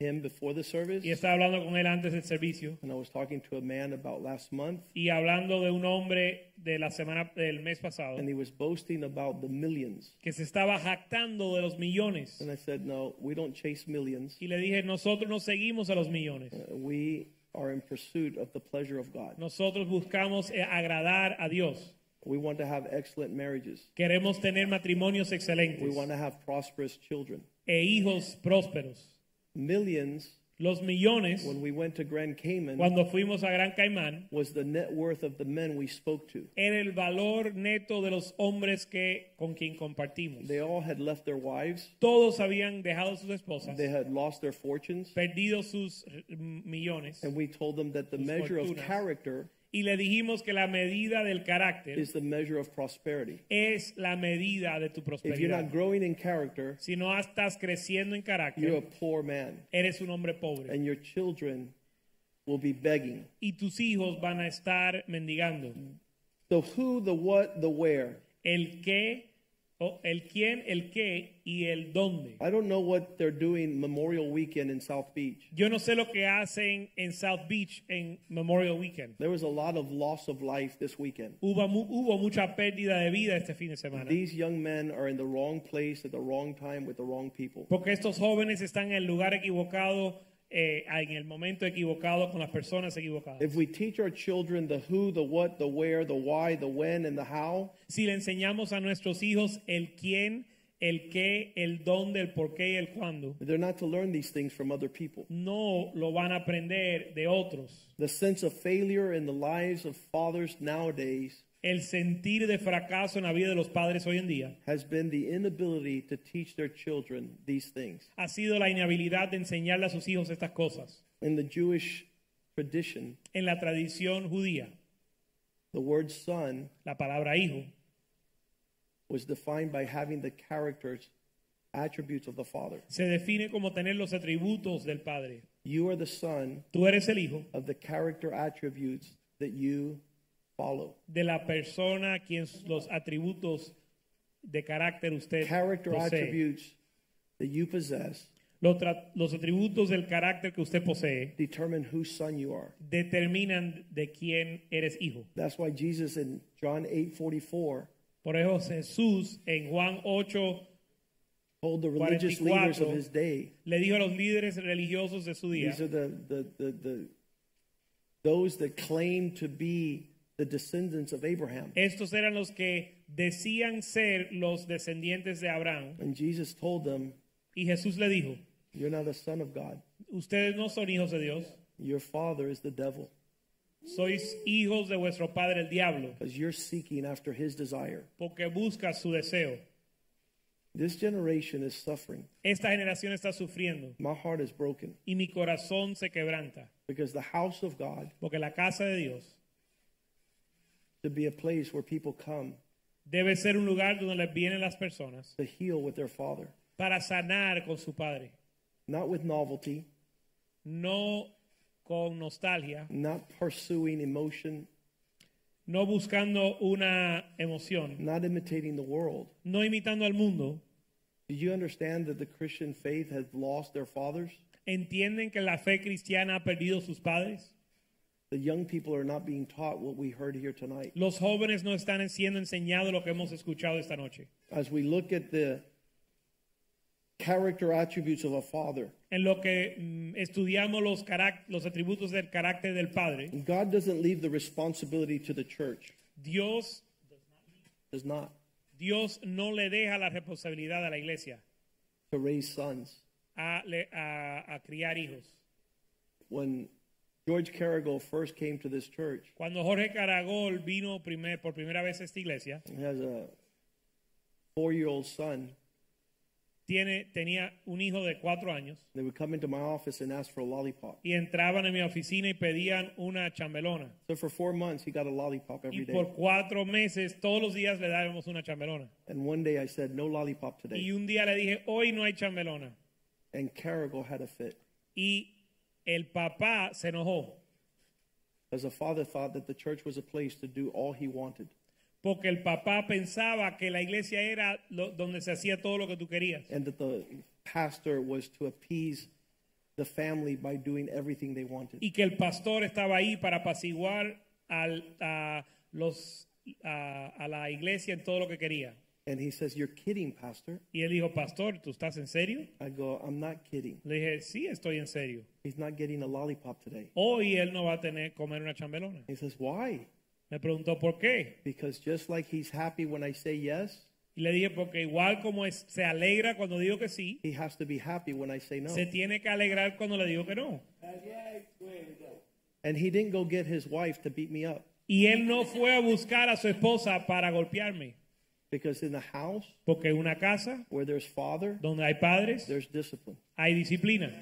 him before the service, Y estaba hablando con él antes del servicio. and I was talking to a man about last month, Y hablando de un hombre de la semana del mes pasado and he was boasting about the millions. que se estaba jactando de los millones. And I said, No, we don't chase millions. Y le dije, nosotros no seguimos a los millones. Uh, We are in pursuit of the pleasure of God. Nosotros buscamos eh, agradar a Dios. We want to have excellent marriages. Queremos tener matrimonios excelentes. We want to have prosperous children. e hijos prósperos. Millions, Los millones, when we went to Grand Cayman, cuando fuimos a Gran Caimán, was the net worth of the men we spoke to. era el valor neto de los hombres que con quien compartimos. They all had left their wives, Todos habían dejado sus esposas, they had lost their fortunes, perdido sus eh, millones, and we told them that the measure of character y le dijimos que la medida del carácter is the measure of prosperity. es la medida de tu If you're prosperidad. not growing in character, Si no estás creciendo en you're a carácter, poor man, eres un hombre pobre. and your children will be begging. Y tus hijos van a estar mendigando. The who, the what, the where. El qué, el quién, el qué y el dónde. I don't know what they're doing Memorial Weekend in South Beach. Yo no sé lo que hacen en South Beach en Memorial Weekend. There was a lot of loss of life this weekend. Hubo, hubo mucha pérdida de vida este fin de semana. These young men are in the wrong place at the wrong time with the wrong people. Porque estos jóvenes están en el lugar equivocado, eh, en el momento equivocado, con las personas equivocadas. If we teach our children the who, the what, the where, the why, the when, and the how, Si le enseñamos a nuestros hijos el quién, el qué, el dónde, el por qué y el cuándo, they're not to learn these things from other people. no lo van a aprender de otros. The sense of failure in the lives of fathers nowadays El sentir de fracaso en la vida de los padres hoy en día has been the inability to teach their children these things. ha sido la inhabilidad de enseñarle a sus hijos estas cosas. In the Jewish tradition, En la tradición judía, the word son la palabra hijo was defined by having the characters, attributes of the Father. se define como tener los atributos del Padre. You are the son Tú eres el hijo of the character attributes that you follow. de la persona quien los atributos de carácter usted Character posee. attributes that you possess Los, tra- los atributos del carácter que usted posee determine whose son you are. determinan de quién eres hijo. That's why Jesus in John 8:44 Por eso Jesús en Juan 8 told the religious leaders of 44. his day, le dijo a los líderes religiosos de su día, these are the, the, the, the those that claim to be the descendants of Abraham. estos eran los que decían ser los descendientes de Abraham. And Jesus told them, Y Jesús le dijo, You're not a son of God. ustedes no son hijos de Dios, Your father is the devil. sois hijos de vuestro padre el diablo, Because you're seeking after his desire. porque buscas su deseo. This generation is suffering. Esta generación está sufriendo My heart is broken y mi corazón se quebranta, because the house of God porque la casa de Dios to be a place where people come debe ser un lugar donde les vienen las personas to heal with their father, para sanar con su padre, not with novelty, no con nostalgia, not pursuing emotion, no buscando una emoción, not imitating the world. no imitando al mundo. Did you understand that the Christian faith has lost their fathers? ¿Entienden que la fe cristiana ha perdido sus padres? The young people are not being taught what we heard here tonight. Los jóvenes no están siendo enseñados lo que hemos escuchado esta noche. As we look at the character attributes of a father, En lo que mm, estudiamos los, los atributos del carácter del Padre, God doesn't leave the responsibility to the church. Dios, Does not Dios no le deja la responsabilidad a la iglesia to raise sons. a, le- a- a criar hijos. When George Carrigal first came to this church, Cuando Jorge Caragol vino primer- por primera vez a esta iglesia, he has a four-year-old son. tiene, tenía un hijo de cuatro años They would come into my office and ask for a lollipop. y entraban en mi oficina y pedían una chambelona. So for four months, he got a lollipop Y every day. por cuatro meses, todos los días le dábamos una chambelona. And one day I said, no lollipop today. Y un día le dije, hoy no hay chambelona. And Carrigal had a fit. Y el papá se enojó As the father thought that the church was a place to do all he wanted. porque el papá pensaba que la iglesia era lo- donde se hacía todo lo que tú querías. And that the pastor was to appease the family by doing everything they wanted. Y que el pastor estaba ahí para apaciguar al- a, los, a, a la iglesia en todo lo que quería. And he says, You're kidding, Pastor. Y él dijo, pastor, ¿tú estás en serio? I go, I'm not kidding. Le dije, sí, estoy en serio. He's not getting a lollipop today. Hoy él no va a tener comer una chambelona. He says, Why? Me preguntó por qué. Because just like he's happy when I say yes, Y le dije, porque igual como es- se alegra cuando digo que sí, he has to be happy when I say no. se tiene que alegrar cuando le digo que no. And he didn't go get his wife to beat me up Y él no fue a buscar a su esposa para golpearme. Because in the house Porque en una casa where there's father, donde hay padres, there's discipline, hay disciplina,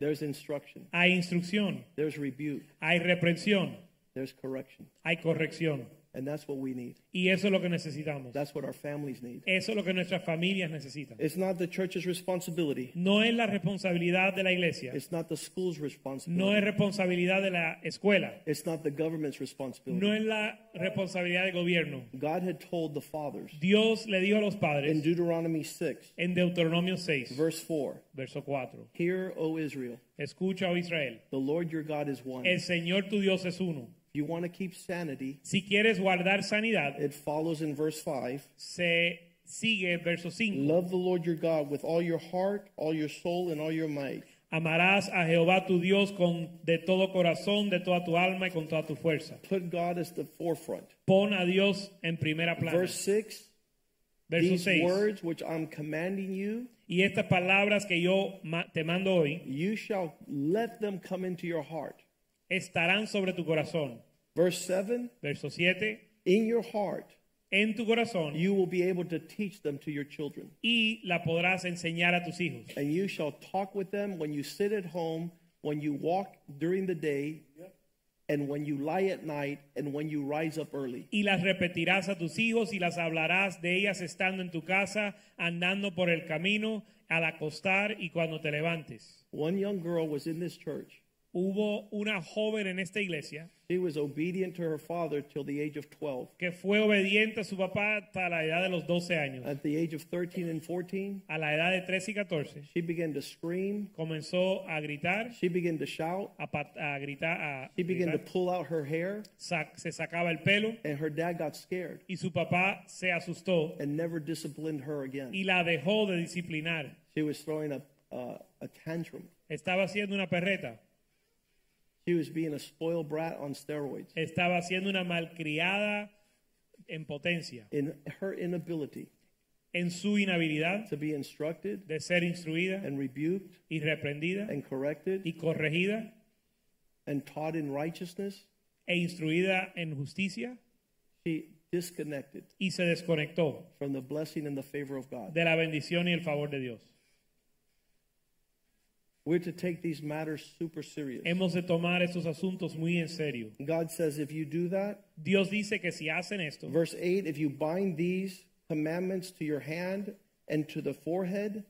there's instruction, hay instrucción, there's rebuke, hay reprensión, there's correction. hay corrección. And that's what we need. Y eso es lo que necesitamos. That's what our families need. Eso es lo que nuestras familias necesitan. It's not the church's responsibility. No es la responsabilidad de la iglesia. It's not the school's responsibility. No es responsabilidad de la escuela. It's not the government's responsibility. No es la responsabilidad del gobierno. God had told the fathers Dios le dijo a los in Deuteronomy 6, en Deuteronomio 6, verse 4 verso 4. Hear, O Israel, Escucha, oh Israel, the Lord your God is one. el Señor tu Dios es uno. You want to keep sanity, Si quieres guardar sanidad, it follows in verse 5 se sigue verso 5. Love the Lord your God with all your heart, all your soul, and all your might. Amarás a Jehová tu Dios con de todo corazón, de toda tu alma y con toda tu fuerza. Put God as the forefront. Pon a Dios en primera plana. Verse 6 Verso These 6. words which I'm commanding you, Y estas palabras que yo te mando hoy you shall let them come into your heart. Estarán sobre tu corazón. Verse 7 Verso 7. In your heart, En tu corazón you will be able to teach them to your children. y la podrás enseñar a tus hijos. And you shall talk with them when you sit at home, when you walk during the day, and when you lie at night, and when you rise up early. y las repetirás a tus hijos y las hablarás de ellas estando en tu casa, andando por el camino, al acostar y cuando te levantes. One young girl was in this church. Hubo una joven en esta iglesia She was obedient to her father till the age of 12. que fue obediente a su papá hasta la edad de los 12 años. At the age of 13 and 14, A la edad de 13 y 14 she began to scream. comenzó a gritar, She began to shout. a, pat- a gritar, a She began to gritar. pull out her hair, Sa- se sacaba el pelo and her dad got scared y su papá se asustó and never disciplined her again. y la dejó de disciplinar. She was throwing a, uh, a tantrum. Estaba haciendo una perreta, She was being a spoiled brat on steroids. estaba haciendo una malcriada en potencia, In her inability en su inhabilidad to be instructed de ser instruida and rebuked y reprendida and corrected y corregida and taught in righteousness, e instruida en justicia she disconnected y se desconectó from the blessing and the favor of God. de la bendición y el favor de Dios. We're to take these matters super serious. Hemos de tomar estos asuntos muy en serio. God says if you do that, Dios dice que si hacen esto, verse 8, if you bind these commandments to your hand and to the forehead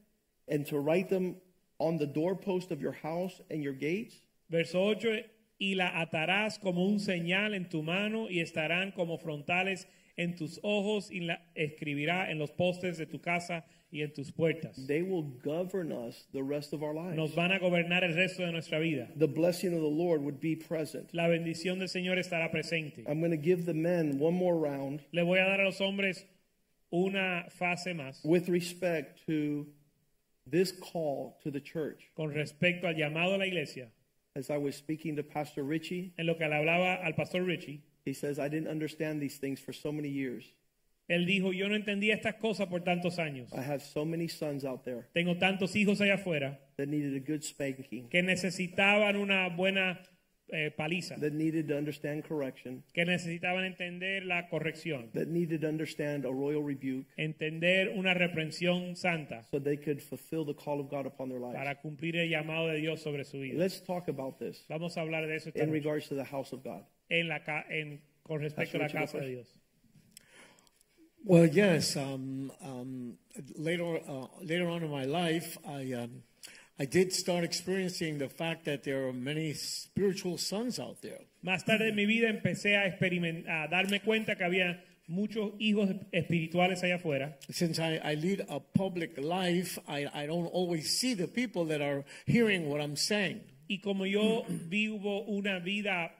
and to write them on the doorpost of your house and your gates, verso 8, y la atarás como un señal en tu mano y estarán como frontales en tus ojos y la escribirá en los postes de tu casa y en tus puertas. they will govern us the rest of our lives. Nos van a gobernar el resto de nuestra vida. The blessing of the Lord would be present. La bendición del Señor estará presente. I'm going to give the men one more round Le voy a dar a los hombres una fase más with respect to this call to the church. con respecto al llamado a la iglesia. As I was speaking to Pastor Richie, En lo que le hablaba al pastor Richie, he says, I didn't understand these things for so many years. Él dijo, yo no entendía estas cosas por tantos años. I have so many sons out there Tengo tantos hijos allá afuera that needed a good spanking, que necesitaban una buena eh, paliza, that needed to understand correction, que necesitaban entender la corrección, that needed to understand a royal rebuke entender una reprensión santa so they could fulfill the call of God upon their lives. para cumplir el llamado de Dios sobre su vida. Let's talk about this Vamos a hablar de eso esta in noche, regards to the house of God. en la, ca- en, con respecto a la casa de. Dios. Well, yes. Um, um, later, uh, later on in my life, I, um, I did start experiencing the fact that there are many spiritual sons out there. Más tarde en mi vida empecé a, a darme cuenta que había muchos hijos espirituales allá afuera. Since I, I lead a public life, I, I don't always see the people that are hearing what I'm saying. Y como yo vivo una vida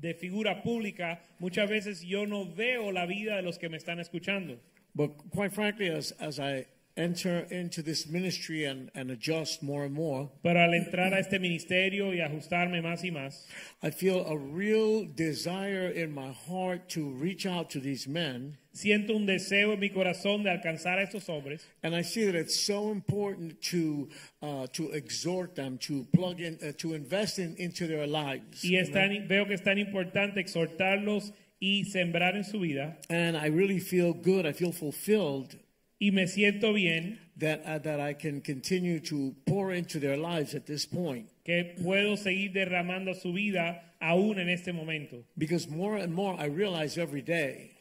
de figura pública, muchas veces yo no veo la vida de los que me están escuchando. But quite frankly, as, as I enter into this ministry and, and adjust more and more, Pero al entrar a este ministerio y ajustarme más y más, I feel a real desire in my heart to reach out to these men. Siento un deseo en mi corazón de alcanzar a estos hombres. And I see that it's so important to uh, to exhort them, to plug in, uh, to invest in, into their lives. Y es tan- veo que es tan importante exhortarlos y sembrar en su vida. And I really feel good. I feel fulfilled Y me siento bien that uh, that I can continue to pour into their lives at this point. que puedo seguir derramando su vida aún en este momento. Because more and more I realize every day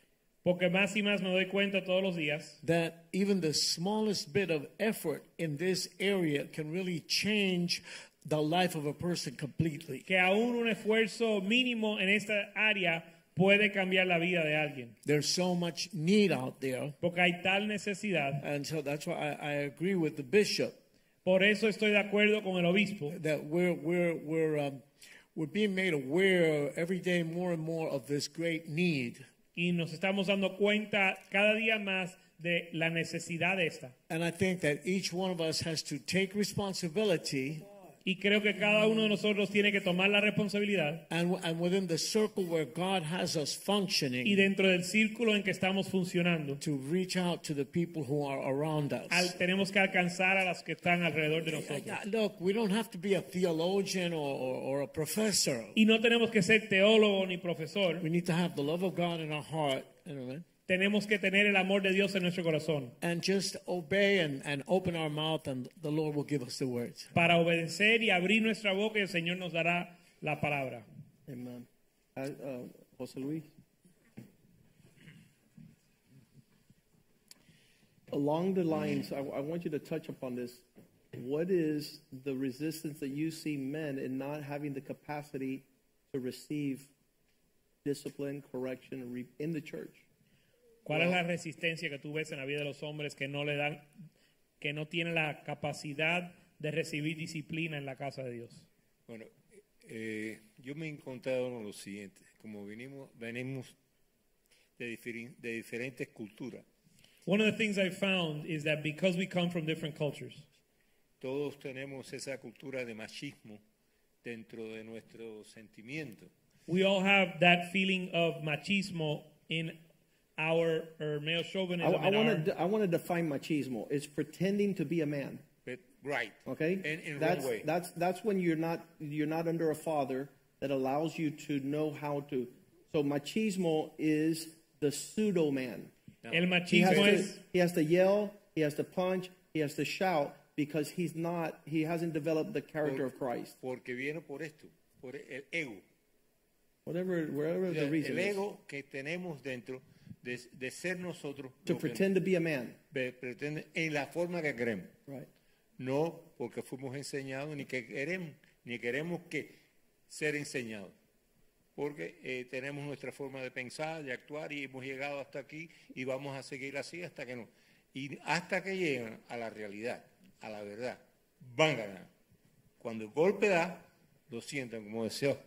Porque más y más me doy cuenta todos los días that even the smallest bit of effort in this area can really change the life of a person completely. que aún un esfuerzo mínimo en esta área puede cambiar la vida de alguien. There's so much need out there. Porque hay tal necesidad. And so that's why I, I agree with the bishop Por eso estoy de acuerdo con el obispo that we're, we're, we're, um, we're being made aware every day more and more of this great need. Y nos estamos dando cuenta cada día más de la necesidad de esta. And I think that each one of us has to take responsibility Y creo que cada uno de nosotros tiene que tomar la responsabilidad and, and within the circle where God has us y functioning dentro del círculo en que estamos funcionando, to reach out to the people who are around us. al- tenemos que alcanzar a las que están alrededor de nosotros. Look, we don't have to be a theologian or, or, or a professor. Y no tenemos que ser teólogo ni profesor, We need to have the love of God in our heart know, tenemos que tener el amor de Dios en nuestro corazón and just obey and, and open our mouth, and the Lord will give us the words. para obedecer y abrir nuestra boca y el Señor nos dará la palabra. Amen. Uh, uh, Jose Luis. Along the lines, I, I want you to touch upon this. What is the resistance that you see men in not having the capacity to receive discipline, correction re- in the church? ¿Cuál es la resistencia que tú ves en la vida de los hombres que no le dan, que no tienen la capacidad de recibir disciplina en la casa de Dios? Bueno, eh, yo me he encontrado con lo siguiente, como venimos, venimos de, de diferentes culturas, One of the things I found is that because we come from different cultures, todos tenemos esa cultura de machismo dentro de nuestro sentimiento. we all have that feeling of machismo in our or male chauvinism. I in our- want to I want to define machismo. It's pretending to be a man. But, right. Okay, In, in that's wrong way. that's that's when you're not you're not under a father that allows you to know how to. So machismo is the pseudo man. el He has, machismo to, es he has to yell, he has to punch, he has to shout because he's not he hasn't developed the character of Christ. Porque viene por esto, por el ego. Whatever wherever the reason el is. ego que tenemos dentro de, de ser nosotros to lo que pretend to be a man. pretende en la forma que queremos. Right. No porque fuimos enseñados ni que queremos, ni queremos que ser enseñados. Porque eh, tenemos nuestra forma de pensar, de actuar y hemos llegado hasta aquí y vamos a seguir así hasta que no. Y hasta que llegan a la realidad, a la verdad, van a ganar. Cuando el golpe da, lo sientan, como decía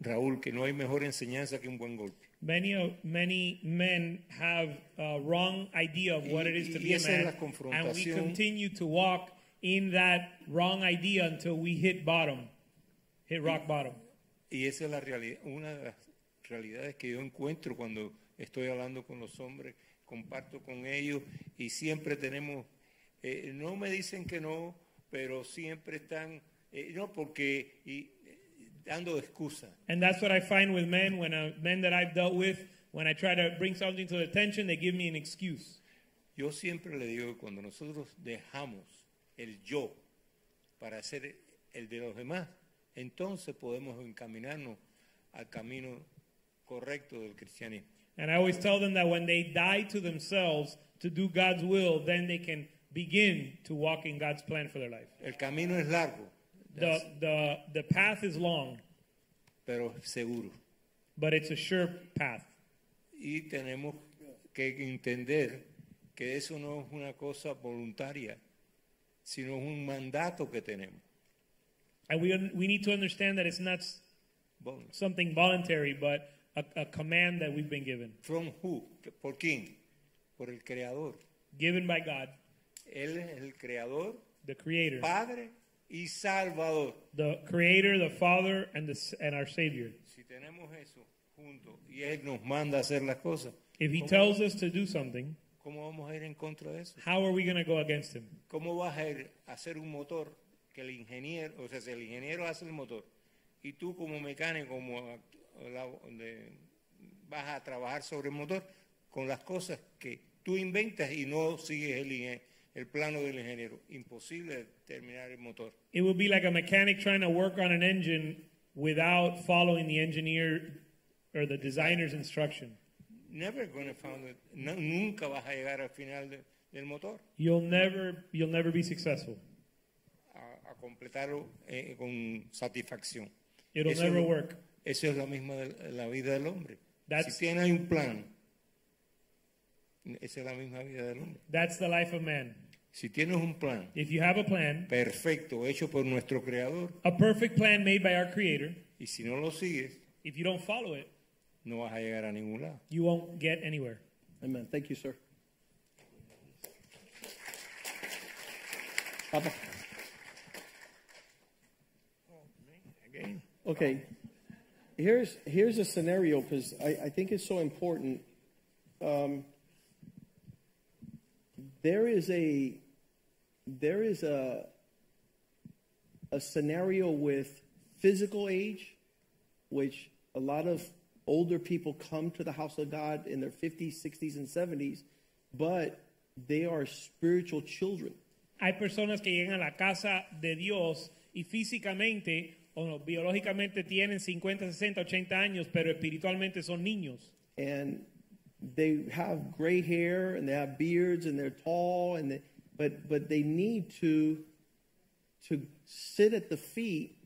Raúl, que no hay mejor enseñanza que un buen golpe. Many of, many men have a wrong idea of what it is to Y- be y a man, and we continue to walk in that wrong idea until we hit bottom, hit rock bottom. Y esa es la realidad, una de las realidades que yo encuentro cuando estoy hablando con los hombres, comparto con ellos y siempre tenemos, eh, no me dicen que no, pero siempre están, eh, no porque, y, dando excusas. And that's what I find with men when uh, men that I've dealt with, when I try to bring something to their attention, they give me an excuse. Yo siempre le digo que cuando nosotros dejamos el yo para ser el de los demás, entonces podemos encaminarnos al camino correcto del cristianismo. And I always tell them that when they die to themselves to do God's will, then they can begin to walk in God's plan for their life. El camino es largo, The, the, the path is long, pero seguro. but it's a sure path. Y tenemos que entender que eso no es una cosa voluntaria, sino es un mandato que tenemos. And we, we need to understand that it's not s- Bueno, something voluntary, but a, a command that we've been given, From who? ¿Por quién? Por el Creador. given by God, Él es el Creador, the Creator. Padre y Salvador. The Creator, the Father, and, the, and our Savior. Si tenemos eso juntos y Él nos manda a hacer las cosas, If He ¿cómo, tells us to do something, cómo vamos a ir en contra de eso? how are we going to go against Him? ¿Cómo vas a ir a hacer un motor que el ingeniero, o sea, si el ingeniero hace el motor y tú como mecánico como la- de- vas a trabajar sobre el motor con las cosas que tú inventas y no sigues el, ingen- el plano del ingeniero? Imposible terminar el motor. It would be like a mechanic trying to work on an engine without following the engineer or the designer's instruction. Never gonna find it. No- nunca vas a llegar al final de- del motor You'll never, you'll never be successful. a, a completarlo eh, con satisfacción. It'll Eso never es lo- work. Eso es la misma de la vida del hombre. That's- si tienes un plan, esa es la misma vida del hombre. That's the life of man. Si tienes un plan If you have a plan, perfecto, hecho por nuestro creador, a perfect plan made by our Creator, y si no lo sigues, if you don't follow it, no vas a llegar a ningún lado. you won't get anywhere. Amen. Thank you, sir. Papa. Okay. Here's here's a scenario because I, I think it's so important. Um, there is a there is a a scenario with physical age, which a lot of older people come to the house of God in their 50s, 60s, and 70s, but they are spiritual children. Hay personas que llegan a la casa de Dios y físicamente o no, biológicamente tienen 50, 60, 80 años, pero espiritualmente son niños. and they have gray hair and they have beards and they're tall and they, but but they need to to sit at the feet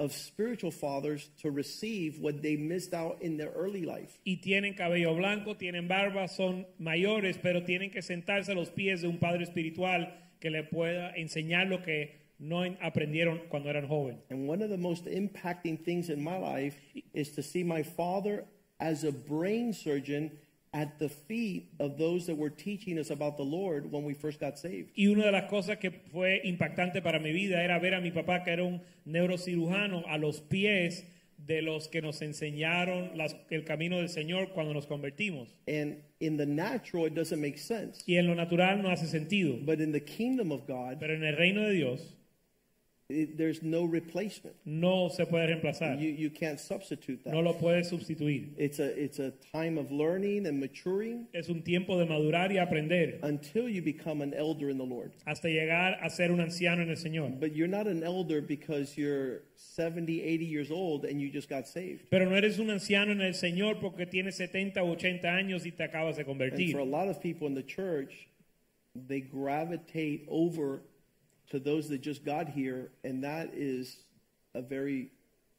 of spiritual fathers to receive what they missed out in their early life. Y tienen cabello blanco, tienen barba, son mayores, pero tienen que sentarse a los pies de un padre espiritual que le pueda enseñar lo que no aprendieron cuando eran jóvenes. And one of the most impacting things in my life is to see my father as a brain surgeon at the feet of those that were teaching us about the Lord when we first got saved. Y una de las cosas que fue impactante para mi vida era ver a mi papá, que era un neurocirujano, a los pies de los que nos enseñaron las- el camino del Señor cuando nos convertimos. And in the natural, it doesn't make sense. Y en lo natural no hace sentido, But in the kingdom of God, pero en el reino de Dios it, there's no replacement. no se puede reemplazar, You, you can't substitute that. no lo puede sustituir. It's a, it's a time of learning and maturing Es un tiempo de madurar y aprender until you become an elder in the Lord. hasta llegar a ser un anciano en el Señor. But you're not an elder because you're 70, 80 years old and you just got saved. Pero no eres un anciano en el Señor porque tienes 70 u 80 años y te acabas de convertir. And for a lot of people in the church, they gravitate over to those that just got here, and that is a very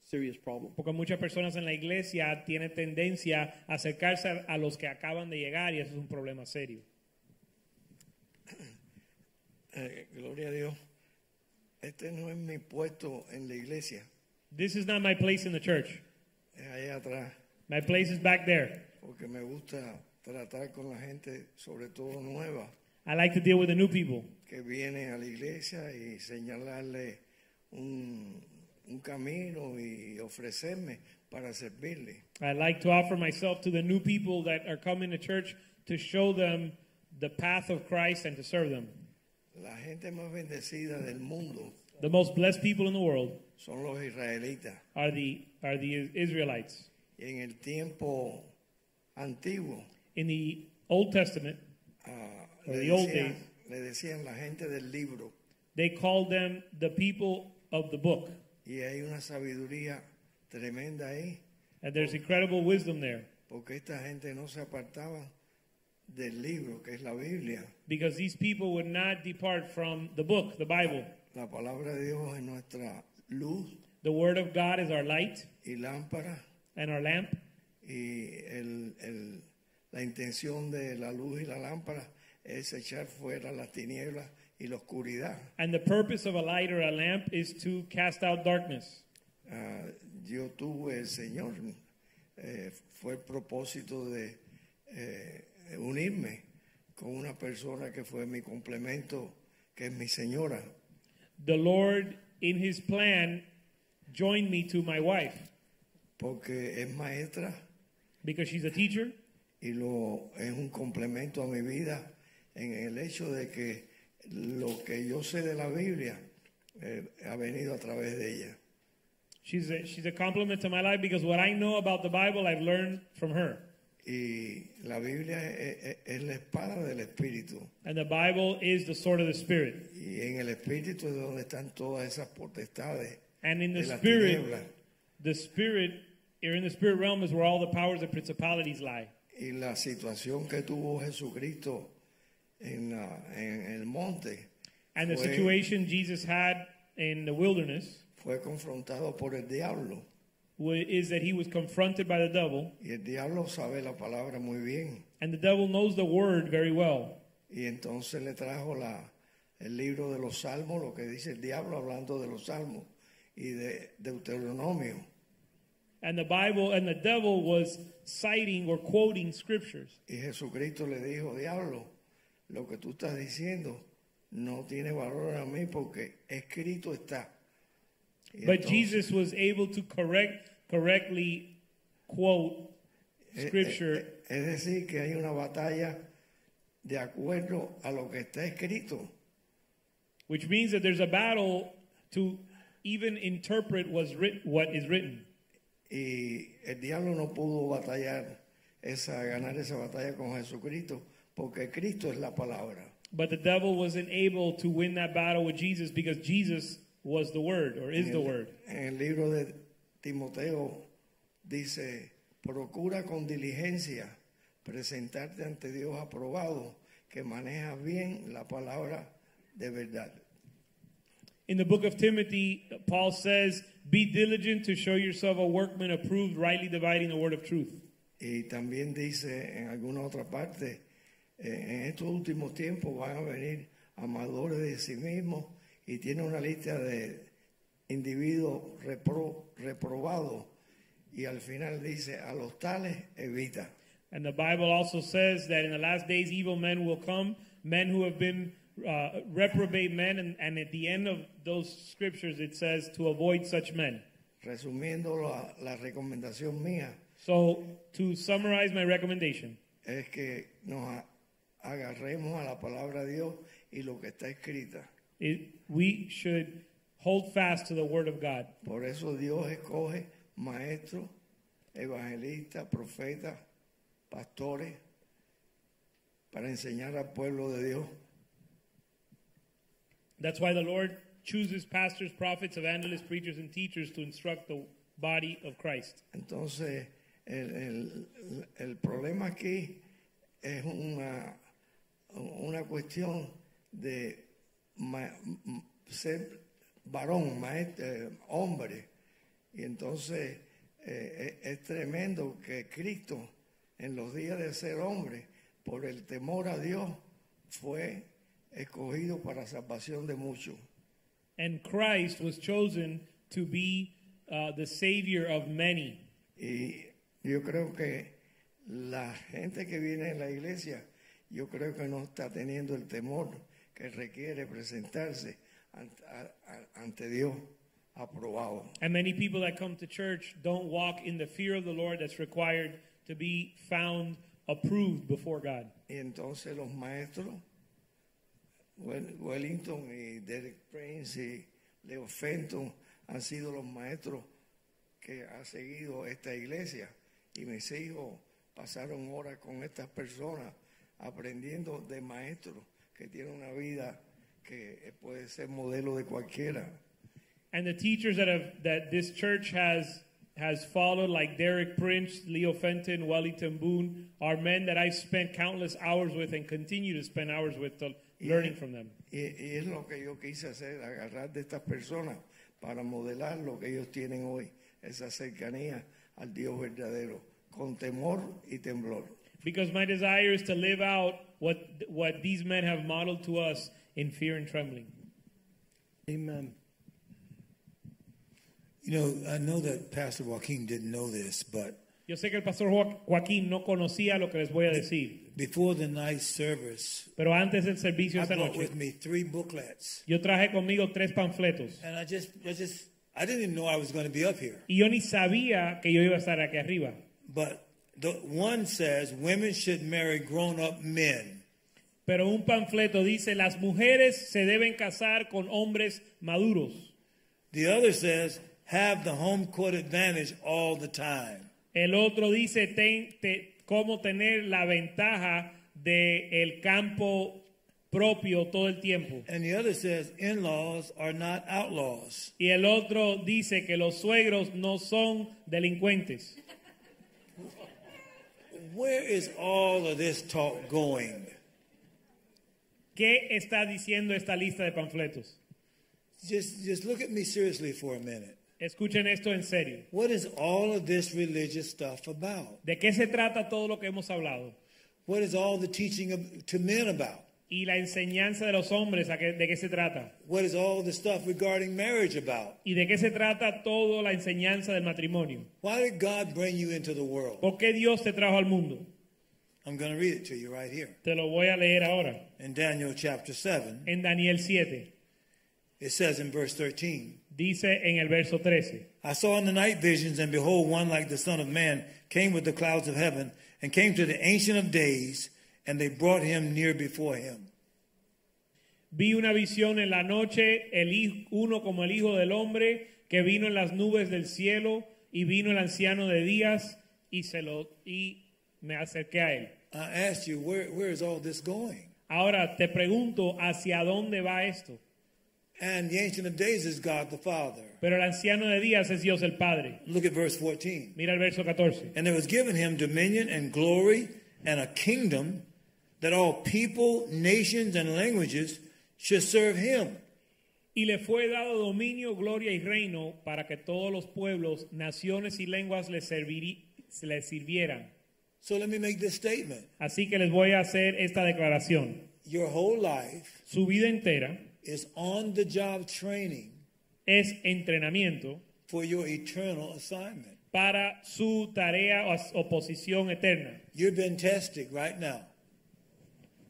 serious problem. Porque muchas personas en la iglesia tienen tendencia a acercarse a, a los que acaban de llegar y eso es un problema serio. Eh, gloria a Dios. Este no es mi puesto en la iglesia, This is not my place in the church. es allá atrás, My place is back there. porque me gusta tratar con la gente, sobre todo nueva, I like to deal with the new people. Que viene a la iglesia y señalarle un, un camino y ofrecerme para servirle. I like to offer myself to the new people that are coming to church to show them the path of Christ and to serve them. La gente más bendecida del mundo The most blessed people in the world son los israelitas. are the are the Israelites. Y en el tiempo antiguo In the Old Testament, ah, Or the old days. Le decían la gente del libro they called them the people of the book. y hay una sabiduría tremenda ahí And there's incredible wisdom there porque esta gente no se apartaba del libro que es la Biblia. because these people would not depart from the book, the Bible. La palabra de Dios es nuestra luz The word of God is our light y lámpara and our lamp. y el- el- la intención de la luz y la lámpara es echar fuera las tinieblas y la oscuridad. And the purpose of a light or a lamp is to cast out darkness. Ah, yo tuve el Señor, eh, fue el propósito de eh, unirme con una persona que fue mi complemento, que es mi señora. The Lord, in His plan, joined me to my wife porque es maestra because she's a teacher y lo es un complemento a mi vida en el hecho de que lo que yo sé de la Biblia eh, ha venido a través de ella. She's a, she's a compliment to my life because what I know about the Bible, I've learned from her. Y la Biblia es, es- es la espada del Espíritu. And the Bible is the sword of the Spirit. Y en el Espíritu es donde están todas esas potestades And in the Spirit, tinieblas. the Spirit, or in the Spirit realm is where all the powers and principalities lie. Y la situación que tuvo Jesucristo Uh, en, la- en el monte And the fue, situation Jesus had in the wilderness fue confrontado por el diablo. wa- is that he was confronted by the devil, Y el diablo sabe la palabra muy bien. and the devil knows the word very well. Y entonces le trajo la, el libro de los salmos, lo que dice el diablo hablando de los salmos y de Deuteronomio. And the Bible and the devil was citing or quoting scriptures. Y Jesucristo le dijo, diablo, lo que tú estás diciendo no tiene valor a mí porque escrito está. Y But entonces, Jesus was able to correct correctly quote eh, scripture. eh, eh, es decir, que hay una batalla de acuerdo a lo que está escrito. which means that there's a battle to even interpret what's writ- what is written. Y el diablo no pudo batallar esa, ganar esa batalla con Jesucristo, porque Cristo es la palabra. But the devil wasn't able to win that battle with Jesus because Jesus was the word or is en the el- word. En el libro de Timoteo dice, procura con diligencia presentarte ante Dios aprobado, que maneja bien la palabra de verdad. In the book of Timothy, Paul says, Be diligent to show yourself a workman approved, rightly dividing the word of truth. Y también dice en alguna otra parte, en estos últimos tiempos van a venir amadores de sí mismos y tiene una lista de individuos repro- reprobados y al final dice, a los tales evita. And the Bible also says that in the last days, evil men will come, men who have been uh, reprobate men. And, and at the end of those scriptures, it says to avoid such men. Resumiendo la, la recomendación mía So, to summarize my recommendation, es que nos agarremos a la palabra de Dios y lo que está escrita. it, we should hold fast to the word of God. Por eso Dios escoge maestros, evangelistas, profetas, pastores, para enseñar al pueblo de Dios. That's why the Lord chooses pastors, prophets, evangelists, preachers, and teachers to instruct the body of Christ. Entonces, el, el- el problema aquí es una, una cuestión de ma- ser varón, maestro, hombre. Y entonces eh, es, es tremendo que Cristo, en los días de ser hombre, por el temor a Dios, fue escogido para salvación de muchos. And Christ was chosen to be uh, the Savior of many. Y yo creo que la gente que viene en la iglesia, yo creo que no está teniendo el temor que requiere presentarse ante, a- ante Dios aprobado. And many people that come to church don't walk in the fear of the Lord that's required to be found approved before God. Y entonces los maestros, Wel- Wellington y Derek Prince y Leo Fenton han sido los maestros que ha seguido esta iglesia. Y mis hijos pasaron horas con estas personas aprendiendo de maestros que tienen una vida que puede ser modelo de cualquiera. And the teachers that have that this church has has followed, like Derek Prince, Leo Fenton, Wellington Boone, are men that I've spent countless hours with and continue to spend hours with, to, learning from them. Y, y es lo que yo quise hacer, agarrar de estas personas para modelar lo que ellos tienen hoy, esa cercanía al Dios verdadero, con temor y temblor. Because my desire is to live out what what these men have modeled to us in fear and trembling. Amen. You know, I know that Pastor Joaquin didn't know this, but Yo sé que el pastor Joaquín no conocía lo que les voy a decir, before the night service, pero antes del servicio I esta brought noche, with me three booklets. yo traje conmigo tres panfletos And I just, I just, I didn't even know I was going to be up here. y yo ni sabía que yo iba a estar aquí arriba. But the one says women should marry grown-up men. Pero un panfleto dice, las mujeres se deben casar con hombres maduros. The other says have the home court advantage all the time. El otro dice, ten- te- cómo tener la ventaja del el campo propio todo el tiempo. And the other says in-laws are not outlaws. Y el otro dice que los suegros no son delincuentes. Where is all of this talk going? ¿Qué está diciendo esta lista de panfletos? Just, just look at me seriously for a minute. Escuchen esto en serio. What is all of this religious stuff about? ¿De qué se trata todo lo que hemos hablado? What is all the teaching of, to men about? Y la enseñanza de los hombres, ¿a qué- ¿de qué se trata? What is all the stuff regarding marriage about? ¿Y de qué se trata toda la enseñanza del matrimonio? Why did God bring you into the world? ¿Por qué Dios te trajo al mundo? I'm going to read it to you right here. Te lo voy a leer ahora. In Daniel chapter 7, En Daniel 7, it says in verse 13, dice en el verso 13. I saw in the night visions, and behold, one like the Son of Man came with the clouds of heaven, and came to the Ancient of Days, and they brought him near before him. Vi una visión en la noche, el uno como el Hijo del Hombre, que vino en las nubes del cielo, y vino el anciano de días, y, se lo, y me acerqué a él. I asked you, where, where is all this going? Ahora te pregunto, ¿hacia dónde va esto? And the Ancient of Days is God the Father. Pero el anciano de días es Dios el Padre. Look at verse 14. Mira el verso 14. And there was given him dominion and glory and a kingdom that all people, nations, and languages should serve him. Y le fue dado dominio, gloria y reino para que todos los pueblos, naciones y lenguas le, le sirvieran. So let me make this statement. Así que les voy a hacer esta declaración. Your whole life Su vida entera is on the job training es entrenamiento for your eternal assignment. para su tarea o o posición eterna. You've been tested right now.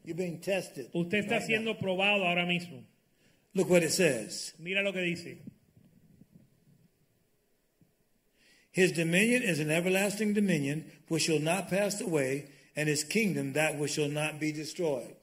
You're being tested. Usted está right siendo now. probado ahora mismo. Look what it says. Mira lo que dice. His dominion is an everlasting dominion which shall not pass away, and his kingdom that which shall not be destroyed.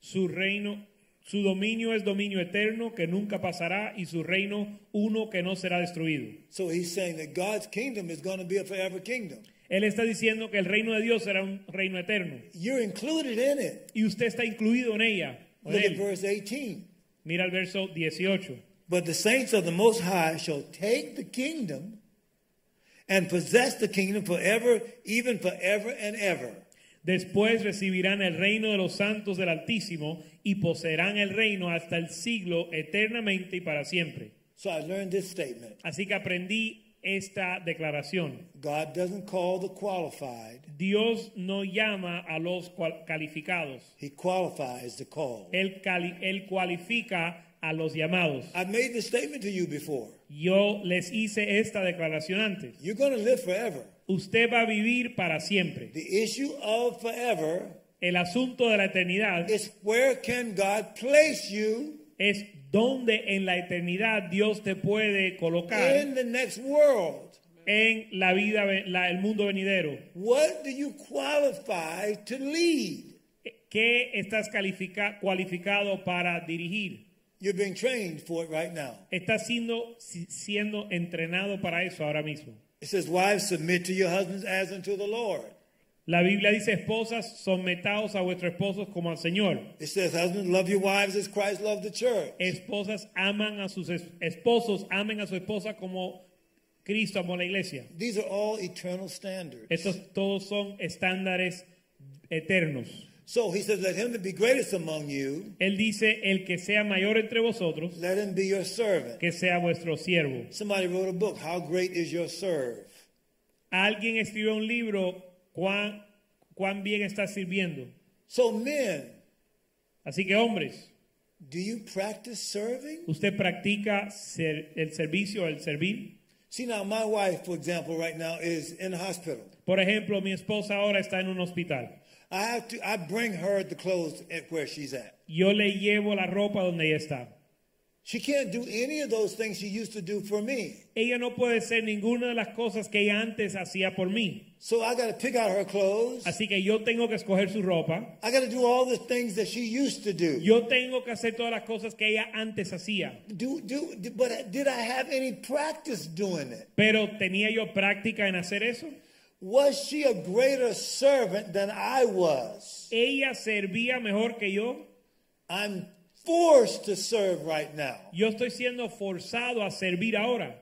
Su reino, su dominio es dominio eterno que nunca pasará y su reino uno que no será destruido. So he's saying that God's kingdom is going to be a forever kingdom. Él está diciendo que el reino de Dios será un reino eterno You're included in it. y usted está incluido en ella. en Look at verse 18. Mira el verso 18. But the saints of the Most High shall take the kingdom and possess the kingdom forever, even forever and ever. Después recibirán el reino de los santos del Altísimo y poseerán el reino hasta el siglo eternamente y para siempre. So I learned this statement Así que aprendí esta declaración. God doesn't call the qualified, Dios no llama a los calificados. He qualifies the call. Él, cali- él cualifica a los llamados. I've made this statement to you before. Yo les hice esta declaración antes. You're going to live forever. Usted va a vivir para siempre. The issue of forever El asunto de la eternidad is where can God place you es donde en la eternidad Dios te puede colocar in the next world? en la vida, la- el mundo venidero. What do you qualify to lead? ¿Qué estás califica- cualificado para dirigir? You're being trained for it right now. Estás siendo, si- siendo entrenado para eso ahora mismo. It says, Wives, submit to your husbands as unto the Lord. La Biblia dice, esposas, sometaos a vuestros esposos como al Señor. It says, Husbands, love your wives as Christ loved the church. Esposas aman a sus es- esposos, amen a su esposa como Cristo amó la iglesia. These are all eternal standards. Estos todos son estándares eternos. So he says, Let him that be greatest among you, Él dice, el que sea mayor entre vosotros, let him be your servant. que sea vuestro siervo. Somebody wrote a book, How Great is Your Serve? Alguien escribió un libro, ¿cuán, cuán bien está sirviendo? So, men, Así que hombres, do you practice serving? ¿usted practica ser- el servicio, el servir? See, now, my wife, for example, right now is in the hospital. Por ejemplo, mi esposa ahora está en un hospital. I have to, I bring her the clothes at where she's at. Yo le llevo la ropa donde ella está. She can't do any of those things she used to do for me. Ella no puede ser ninguna de las cosas que ella antes hacía por mí. So I got to pick out her clothes. Así que yo tengo que escoger su ropa. I got to do all the things that she used to do. Yo tengo que hacer todas las cosas que ella antes hacía. Do, do, but did I have any practice doing it? Pero ¿tenía yo práctica en hacer eso? Was she a greater servant than I was? Ella servía mejor que yo. I'm forced to serve right now, Yo estoy siendo forzado a servir ahora.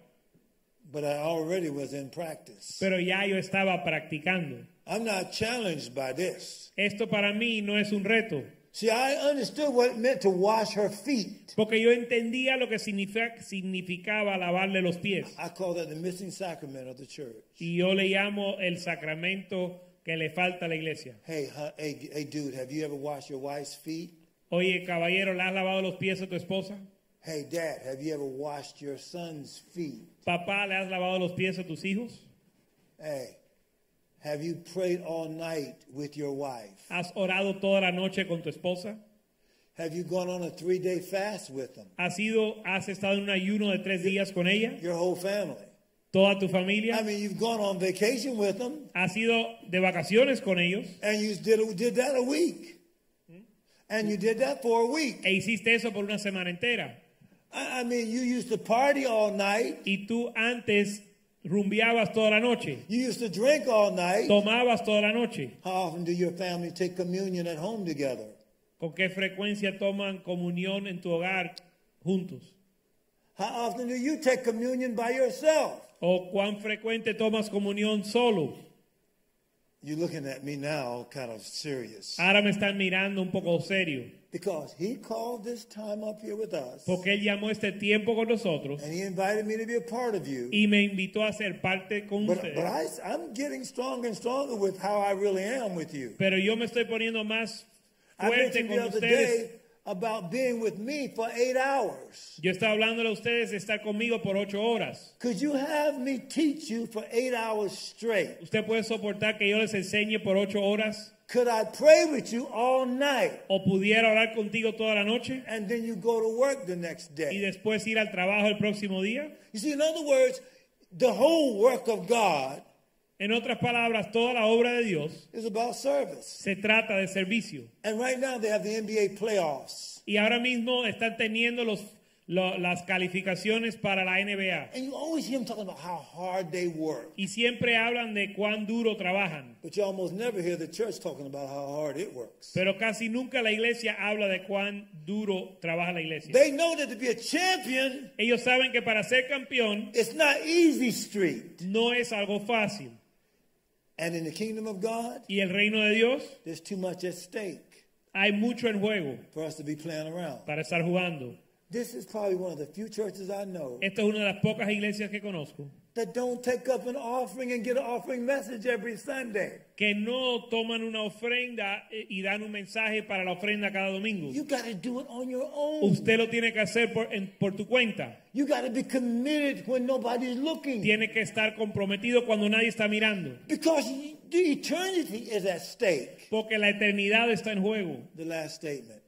But I already was in practice. Pero ya yo estaba practicando. I'm not challenged by this. Esto para mí no es un reto. See, I understood what it meant to wash her feet. Porque yo entendía lo que significa- significaba lavarle los pies. I call that the missing sacrament of the church. Y yo le llamo el sacramento que le falta a la iglesia. Hey, hey, hey, dude, have you ever washed your wife's feet? Oye, caballero, ¿le has lavado los pies a tu esposa? Hey, dad, have you ever washed your son's feet? Papá, ¿le has lavado los pies a tus hijos? Hey, have you prayed all night with your wife? ¿Has orado toda la noche con tu esposa? Have you gone on a three day fast with them? ¿Has, ido, ¿Has estado en un ayuno de tres días con ella? Your whole family. ¿Toda tu familia. I mean, you've gone on vacation with them, ¿Has ido de vacaciones con ellos? and you did, did that a week. And you did that for a week. E hiciste eso por una semana entera. I, mean, you used to party all night, Y tú antes rumbeabas toda la noche. you used to drink all night. Tomabas toda la noche. How often do your family take communion at home together? ¿Con qué frecuencia toman comunión en tu hogar juntos? How often do you take communion by yourself? ¿O cuán frecuente tomas comunión solo? You're looking at me now kind of serious. Ahora me están mirando un poco serio. Because he called this time up here with us. Porque Él llamó este tiempo con nosotros And he invited me to be a part of you. y me invitó a ser parte con But, ustedes. but I, I'm getting stronger and stronger with how I really am with you. Pero yo me estoy poniendo más I fuerte mentioned con the other ustedes. day about being with me for eight hours. Yo estaba hablándole a ustedes de estar conmigo por ocho horas. Could you have me teach you for eight hours straight? ¿Usted puede soportar que yo les enseñe por ocho horas? Could I pray with you all night ¿O pudiera orar contigo toda la noche? and then you go to work the next day. Y después ir al trabajo el próximo día. You see, in other words, the whole work of God En otras palabras, toda la obra de Dios is about service. se trata de servicio. And right now they have the NBA playoffs. Y ahora mismo están teniendo los, lo- las calificaciones para la NBA. And you always hear them talking about how hard they work. Y siempre hablan de cuán duro trabajan. But you almost never hear the church talking about how hard it works. Pero casi nunca la iglesia habla de cuán duro trabaja la iglesia. They know that to be a champion, Ellos saben que para ser campeón it's not easy street. no es algo fácil. And in the kingdom of God, Y el reino de Dios, there's too much at stake hay mucho en juego for us to be playing around. para estar jugando. This is probably one of the few churches I know Esta es una de las pocas iglesias que conozco that don't take up an offering and get an offering message every Sunday. que no toman una ofrenda eh, y dan un mensaje para la ofrenda cada domingo. You got to do it on your own. Usted lo tiene que hacer por, en- por tu cuenta. You got to be committed when nobody's looking. Tiene que estar comprometido cuando nadie está mirando. Because the eternity is at stake. Porque la eternidad está en juego. The last statement.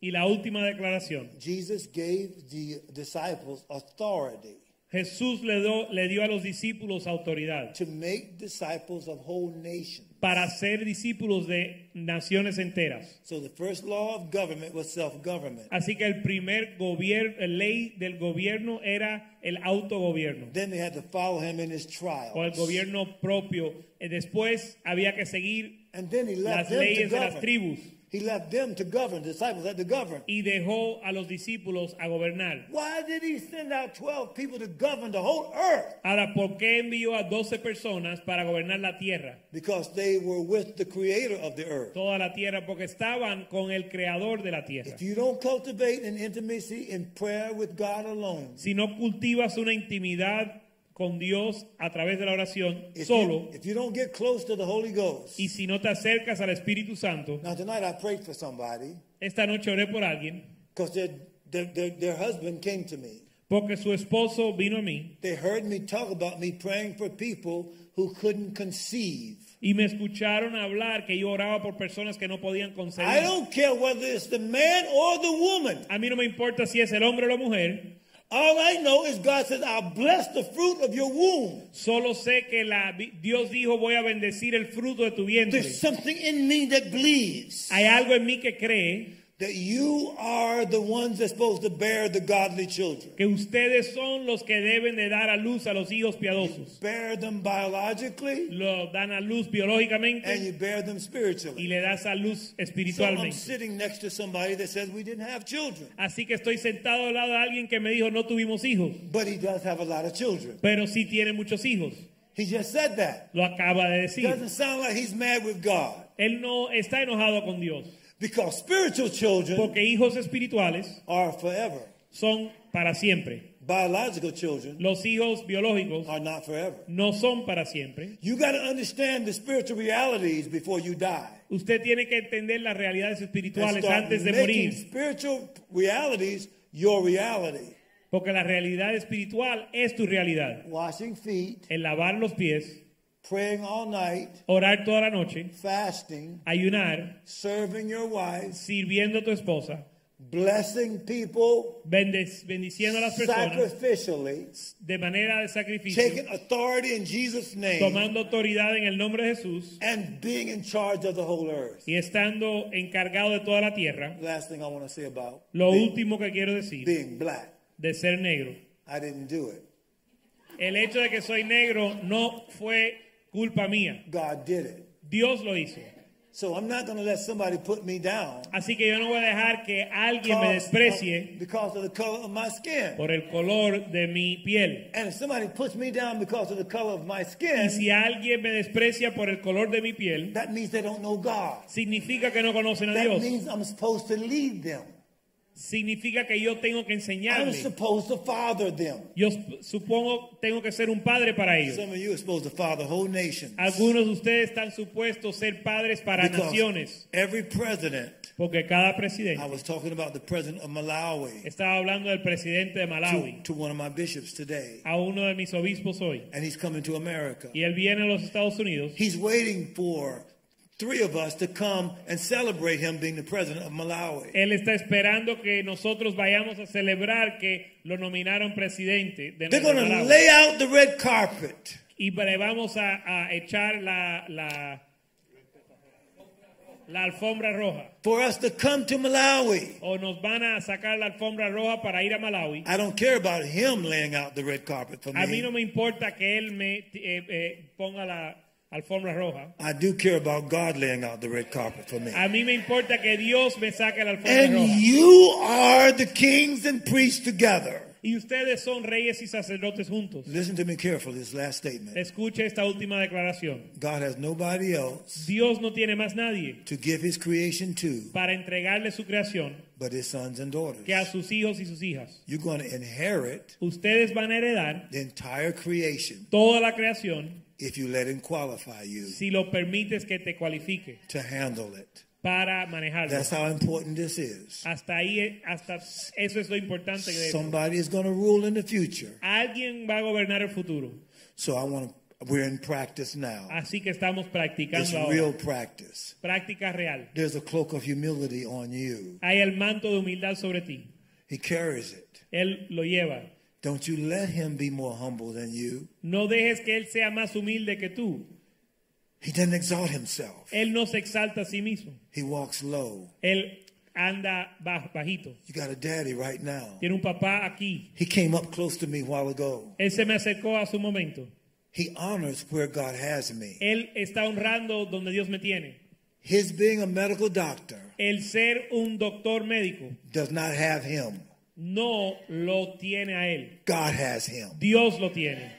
Y la última declaración. Jesus gave the disciples authority Jesús le, do- le dio a los discípulos autoridad to make disciples of whole nations. para ser discípulos de naciones enteras. So the first law of government was self-government. Así que el primer ley del gobierno era el autogobierno Then they had to follow him in his trials. o el gobierno propio. Eh, Después había que seguir And then he left las to leyes de las tribus He left them to govern. The disciples had to govern. y dejó a los discípulos a gobernar. Why did he send out 12 people to govern the whole earth? Ahora, ¿por qué envió a 12 personas para gobernar la tierra? Because they were with the creator of the earth. Toda la tierra, porque estaban con el creador de la tierra. If you don't cultivate an intimacy in prayer with God alone, Si no cultivas una intimidad con Dios a través de la oración if, solo, you, if you don't get close to the Holy Ghost. y si no te acercas al Espíritu Santo, Now, tonight I prayed for somebody esta noche oré por alguien, because their, their, their, their husband came to me. porque su esposo vino a mí They heard me talk about me praying for people who couldn't conceive. y me escucharon hablar que yo oraba por personas que no podían I concebir. don't care whether it's the man or the woman. A mí no me importa si es el hombre o la mujer, All I know is God says, I'll bless the fruit of your womb. solo sé que la, Dios dijo voy a bendecir el fruto de tu vientre. There's something in me that believes Hay algo en mí que cree that you are the ones that's supposed to bear the godly children. que ustedes son los que deben de dar a luz a los hijos piadosos. You Bear them biologically Lo dan a luz biológicamente and you bear them spiritually. y le das a luz espiritualmente. So I'm sitting next to somebody that says we didn't have children, Así que estoy sentado al lado de alguien que me dijo no tuvimos hijos, but he does have a lot of children. pero sí tiene muchos hijos. He just said that. Lo acaba de decir. Doesn't sound like he's mad with God Él no está enojado con Dios, because spiritual children porque hijos espirituales are forever. son para siempre. Biological children Los hijos biológicos are not forever. no son para siempre. You got to understand the spiritual realities before you die. Usted tiene que entender las realidades And espirituales start antes de making morir, spiritual realities your reality. porque la realidad espiritual es tu realidad. Washing feet, El lavar los pies, praying all night, orar toda la noche, fasting, ayunar, serving your wife, sirviendo a tu esposa, blessing people bendiciendo a las personas sacrificially, de manera de sacrificio, taking authority in Jesus' name, tomando autoridad en el nombre de Jesús and being in charge of the whole earth. y estando encargado de toda la tierra. Last thing I want to say about Lo being, último que quiero decir being black. de ser negro. I didn't do it. El hecho de que soy negro no fue culpa mía. God did it. Dios lo hizo. So I'm not going to let somebody put me down Así que yo no voy a dejar que alguien me desprecie because of the color of my skin. por el color de mi piel. And if somebody puts me down because of the color of my Y skin, si alguien me desprecia por el color de mi piel, that means they don't know God. significa que no conocen a That Dios. means I'm supposed to lead them. Significa que yo tengo que I'm supposed to father them. Yo sup- supongo tengo que ser un padre para ellos. Some of you are supposed to father whole nations. Algunos de ustedes están supuestos ser padres para naciones, every president, porque cada I presidente. was talking about the president of Malawi Estaba hablando del presidente de to, Malawi, to one of my bishops today, a uno de mis obispos hoy, and he's coming to America. y él viene a los Estados Unidos. He's waiting for three of us to come and celebrate him being the president of Malawi. Él está esperando que nosotros vayamos a celebrar que lo nominaron presidente de They're going to lay out the red carpet. y vamos a, a echar la, la, la alfombra roja. for us to come to Malawi. O nos van a sacar la alfombra roja para ir a Malawi. I don't care about him laying out the red carpet for A mí no me. me importa que él me eh, eh, ponga la alfombra roja. I do care about God laying out the red carpet for me. A mí me importa que Dios me saque la alfombra And roja. you are the kings and priests together. Y ustedes son reyes y sacerdotes juntos. Listen to me carefully, this last statement. Escuche esta última declaración. God has nobody else Dios no tiene más nadie to give his creation to para entregarle su creación but his sons and daughters. que a sus hijos y sus hijas. You're going to inherit Ustedes van a heredar the entire creation toda la creación if you let him qualify you si lo permites que te cualifique to handle it. para manejarlo. That's how important this is. Hasta ahí, hasta eso es lo importante esto. Somebody is going to rule in the future. Alguien va a gobernar el futuro. So I want to, we're in practice now. Así que estamos It's practicando ahora. real practice. Práctica real. There's a cloak of humility on you. Hay el manto de humildad sobre ti. He carries it. Él lo lleva. Don't you let him be more humble than you. No dejes que él sea más humilde que tú. He doesn't exalt himself. Él no se exalta a sí mismo. He walks low. Él anda bajito. You got a daddy right now. Tiene un papá aquí. He came up close to me a while ago. Él se me acercó a su momento. He honors where God has me. Él está honrando donde Dios me tiene. His being a medical doctor El ser un doctor médico does not have him. No lo tiene a él. God has him. Dios lo tiene.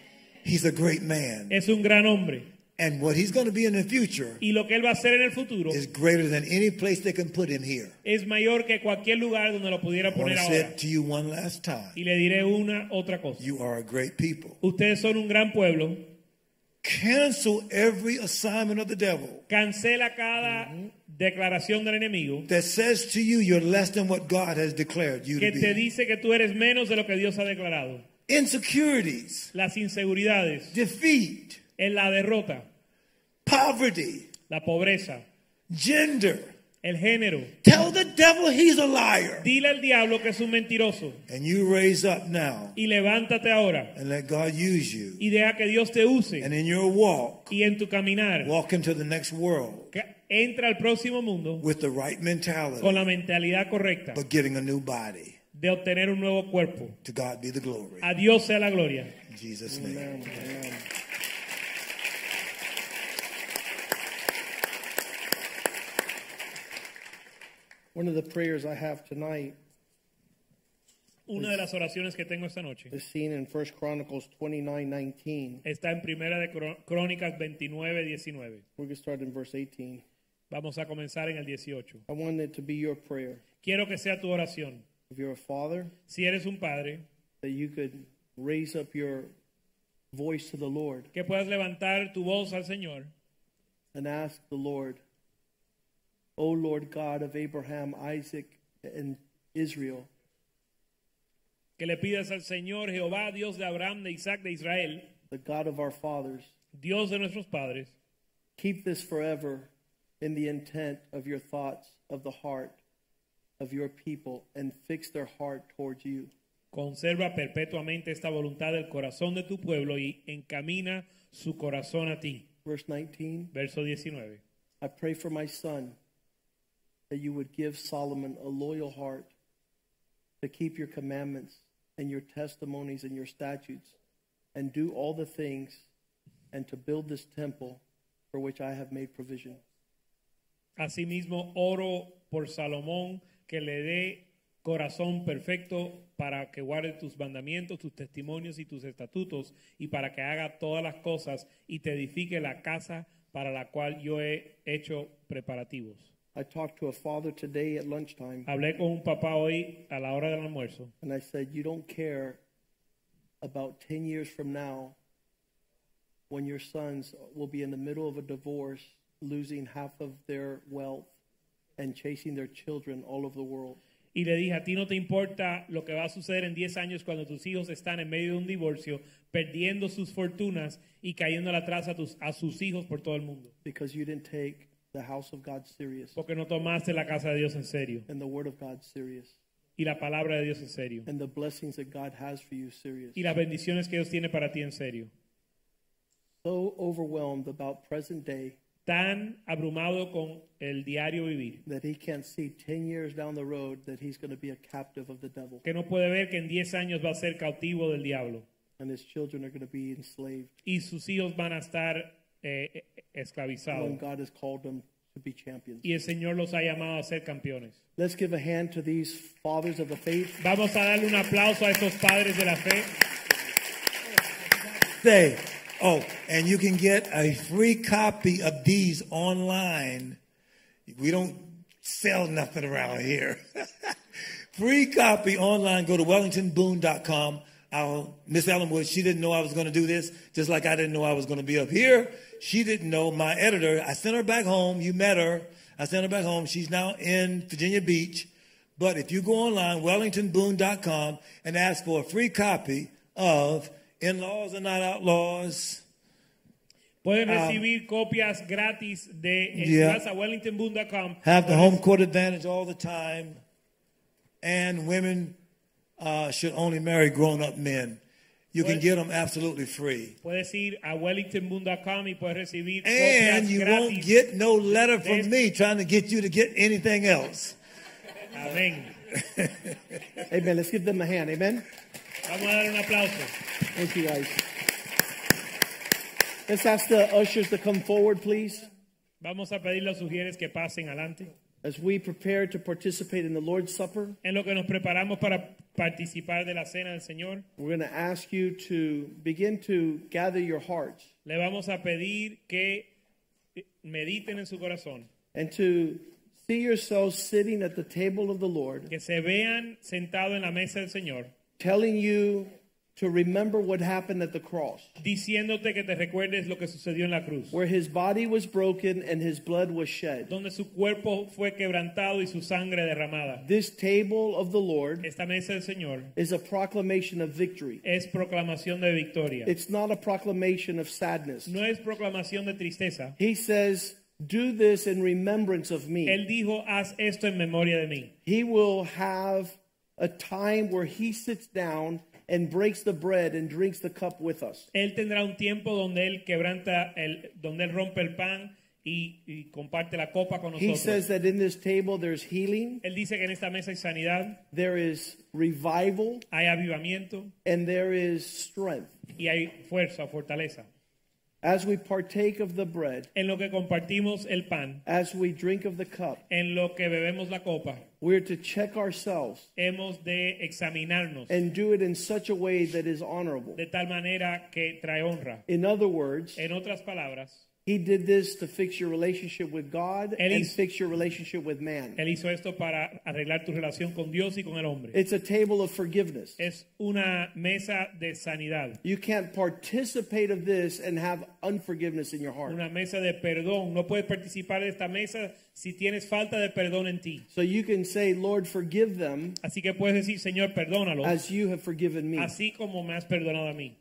He's a great man. Es un gran hombre. And what he's going to be in the future Y lo que él va a hacer en el futuro is greater than any place they can put him here. es mayor que cualquier lugar donde lo pudiera poner to say ahora. it to you one last time. Y le diré una otra cosa. You are a great people. Ustedes son un gran pueblo. Cancel every assignment of the devil Cancela cada declaración del enemigo that says to you you're less than what God has declared you que to te be. dice que tú eres menos de lo que Dios ha declarado. Insecurities, Las inseguridades, defeat, en la derrota, poverty, la pobreza, gender. el género. Tell the devil he's a liar. Dile al diablo que es un mentiroso And you raise up now y levántate ahora and let God use you. y deja que Dios te use And in your walk, y en tu caminar walk into the next world que entra al próximo mundo with the right mentality, con la mentalidad correcta but getting a new body. de obtener un nuevo cuerpo. To God be the glory. A Dios sea la gloria. In Jesus' name. One of the prayers I have tonight Una de las oraciones que tengo esta noche is seen in 1 Chronicles 29 19. está en Primera de Crónicas 29, 19. We can start in verse 18. Vamos a comenzar en el 18. I want it to be your prayer. Quiero que sea tu oración. If you're a father, Si eres un padre, that you could raise up your voice to the Lord que puedas levantar tu voz al Señor and ask the Lord, O Lord God of Abraham, Isaac, and Israel, que le pidas al Señor Jehová, Dios de Abraham, de Isaac, de Israel, the God of our fathers, Dios de nuestros padres, keep this forever in the intent of your thoughts of the heart of your people and fix their heart towards you. conserva perpetuamente esta voluntad del corazón de tu pueblo y encamina su corazón a ti. Verse 19 Verso 19. I pray for my son that you would give Solomon a loyal heart to keep your commandments and your testimonies and your statutes and do all the things and to build this temple for which I have made provision. Asimismo, oro por Salomón que le dé corazón perfecto para que guarde tus mandamientos, tus testimonios y tus estatutos y para que haga todas las cosas y te edifique la casa para la cual yo he hecho preparativos. I talked to a father today at lunchtime, Hablé con un papá hoy a la hora del almuerzo and I said, You don't care about 10 years from now when your sons will be in the middle of a divorce, losing half of their wealth, and chasing their children all over the world. y le dije, a ti no te importa lo que va a suceder en 10 años cuando tus hijos están en medio de un divorcio, perdiendo sus fortunas y cayendo atrás a, tus, a sus hijos por todo el mundo. because you didn't take the house of God serious Porque no tomaste la casa de Dios en serio and the word of God serious y la palabra de Dios en serio and the blessings that God has for you serious. y las bendiciones que Dios tiene para ti en serio. So overwhelmed about present day Tan abrumado con el diario vivir that he can't see 10 years down the road that he's going to be a captive of the devil que no puede ver que en 10 años va a ser cautivo del diablo and his children are going to be enslaved y sus hijos van a estar eh, eh, when esclavizados God has called them to be champions. y el Señor los ha llamado a ser campeones. Let's give a hand to these fathers of the faith. Vamos a darle un aplauso a estos padres de la fe. Say, oh, and you can get a free copy of these online. We don't sell nothing around here. free copy online. Go to wellingtonboone.com. Miss Ellenwood, she didn't know I was going to do this, just like I didn't know I was going to be up here. She didn't know. My editor, I sent her back home. You met her. I sent her back home. She's now in Virginia Beach. But if you go online, wellingtonboone.com, and ask for a free copy of In Laws Are Not Outlaws, Pueden recibir copias gratis de Yeah. entras have the home court advantage all the time, and women uh, should only marry grown up men. You can get them absolutely free. Puedes ir a wellingtonboone.com y puedes recibir And copias you gratis. won't get no letter from me trying to get you to get anything else. Amén. Amen. Let's give them a hand. Amen. Vamos a dar un aplauso. Thank you, guys. Let's ask the ushers to come forward, please, Vamos a pedir a los sugieres que pasen adelante. as we prepare to participate in the Lord's Supper. En lo que nos preparamos para participar de la cena del Señor, We're going to ask you to begin to gather your hearts le vamos a pedir que eh, mediten en su corazón, and to see yourselves sitting at the table of the Lord, que se vean sentados en la mesa del Señor, telling you to remember what happened at the cross, diciéndote que te recuerdes lo que sucedió en la cruz, where his body was broken and his blood was shed. donde su cuerpo fue quebrantado y su sangre derramada. This table of the Lord Esta mesa del Señor is a proclamation of victory. es proclamación de victoria. It's not a proclamation of sadness. No es proclamación de tristeza. He says, Do this in remembrance of me. Él dijo, haz esto en memoria de mí. He will have a time where he sits down and breaks the bread and drinks the cup with us. Él tendrá un tiempo donde él quebranta, el, donde él rompe el pan y, y comparte la copa con nosotros. He says that in this table there's healing, Él dice que en esta mesa hay sanidad, there is revival, hay avivamiento and there is strength. y hay fuerza, fortaleza. As we partake of the bread, En lo que compartimos el pan, as we drink of the cup, en lo que bebemos la copa, we're to check ourselves hemos de examinarnos and do it in such a way that is honorable. de tal manera que trae honra. In other words, En otras palabras, he did this to fix your relationship with God Él and hizo- fix your relationship with man. Él hizo esto para arreglar tu relación con Dios y con el hombre. It's a table of forgiveness. Es una mesa de sanidad, You can't participate of this and have unforgiveness in your heart. una mesa de perdón. No puedes participar de esta mesa si tienes falta de perdón en ti. So you can say, Lord, forgive them Así que puedes decir, Señor, perdónalo, as you have forgiven me. así como me has perdonado a mí.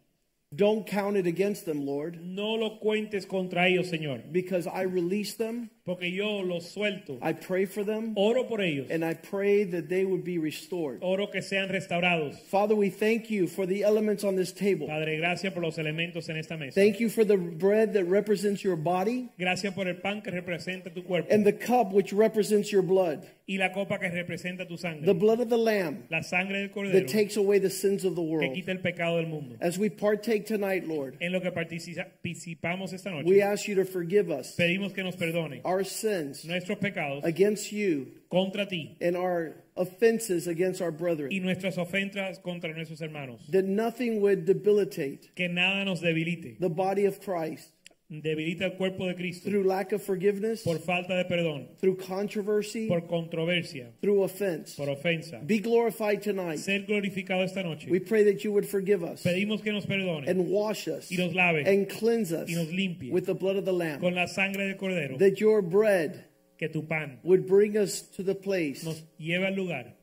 Don't count it against them, Lord, No lo cuentes contra ellos, Señor, because I release them, porque yo los suelto. I pray for them, Oro por ellos, and I pray that they would be restored. oro que sean restaurados. Father, we thank you for the elements on this table. Padre, gracias por los elementos en esta mesa. Thank you for the bread that represents your body Gracias por el pan que representa tu cuerpo and the cup which represents your blood, y la copa que representa tu the blood of the Lamb La sangre del that takes away the sins of the que world. quita el pecado del mundo. As we partake tonight, Lord, En lo que participa- participamos esta we ask you to forgive us pedimos que nos perdone our our sins nuestros pecados against you contra ti and our offenses against our y brethren, nuestras ofensas contra nuestros hermanos. that nothing would debilitate Que nada nos debilite. the body of Christ Debilita el cuerpo de Cristo through lack of forgiveness, por falta de perdón, through controversy, por controversia, through offense. por ofensa. Be glorified tonight. Ser glorificado esta noche. We pray that you would forgive us Pedimos que nos perdone and wash us y nos lave and cleanse us y nos limpie with the blood of the Lamb. con la sangre del Cordero. That your bread Que tu pan would bring us to the place nos lleve al lugar.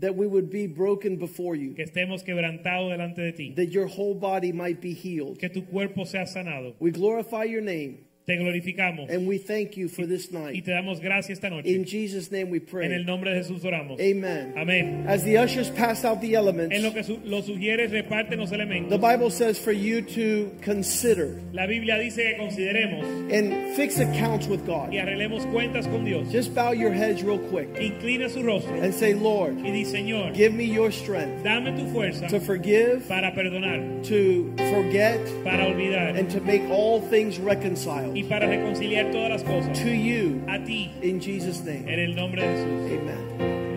That we would be broken before you, Que estemos quebrantados delante de ti. that your whole body might be healed. Que tu cuerpo sea sanado. We glorify your name Te glorificamos and we thank you for this night. y te damos gracias esta noche. In Jesus' name we En el pray. nombre de Jesús oramos. Amen. Amén. As the ushers pass out the En lo elements, que su- lo sugiere, reparten los elementos. the Bible says for you to consider La Biblia dice que consideremos and fix accounts with God. y arreglemos cuentas con Dios. Just bow your heads real quick Inclina su rostro and say, Lord, y di, Señor, give me your strength dame tu fuerza to forgive, para perdonar, to forget, para olvidar and to make all things reconciled y para reconciliar todas las cosas to you a ti in Jesus' name. en el nombre de Jesús. Amen.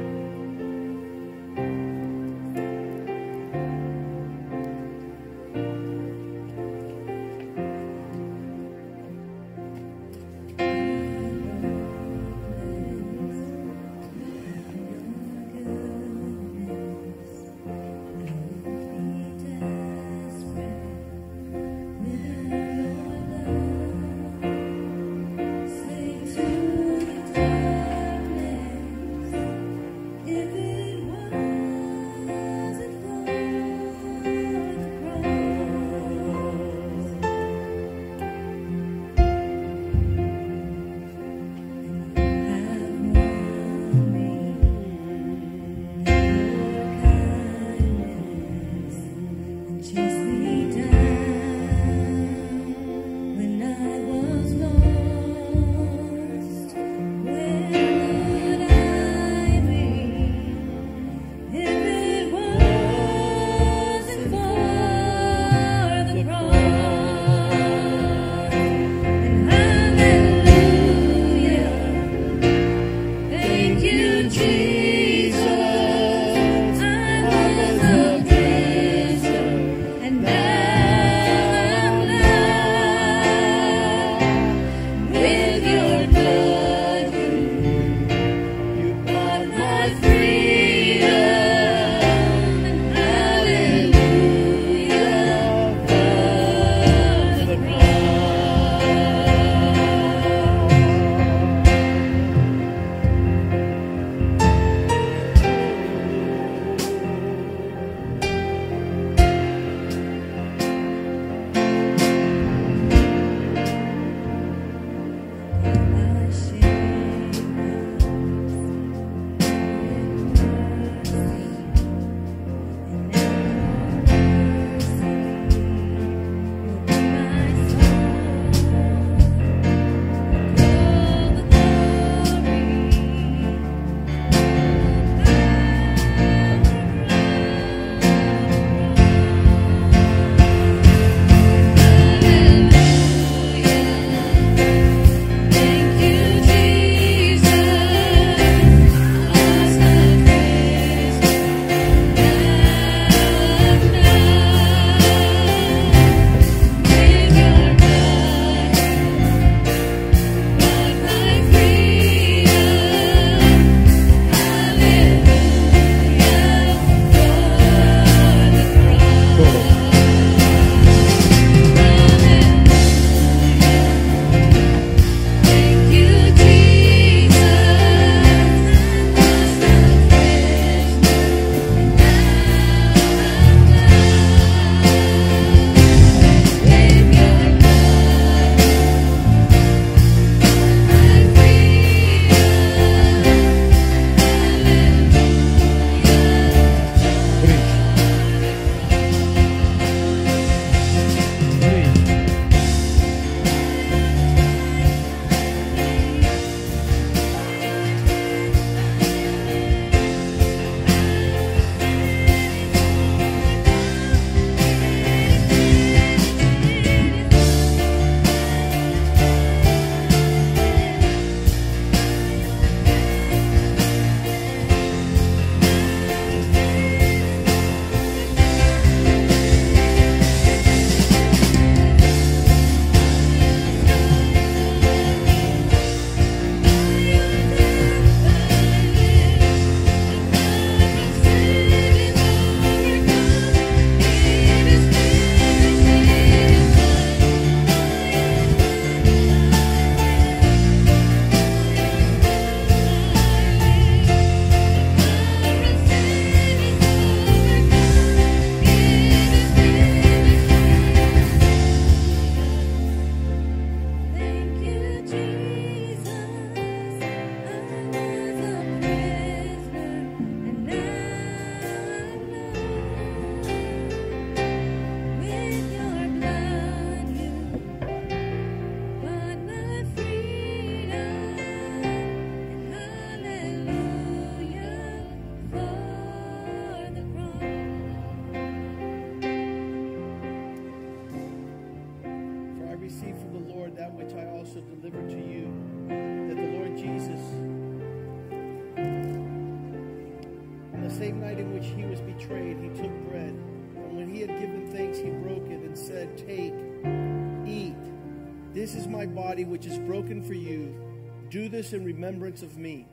Do this in remembrance of me.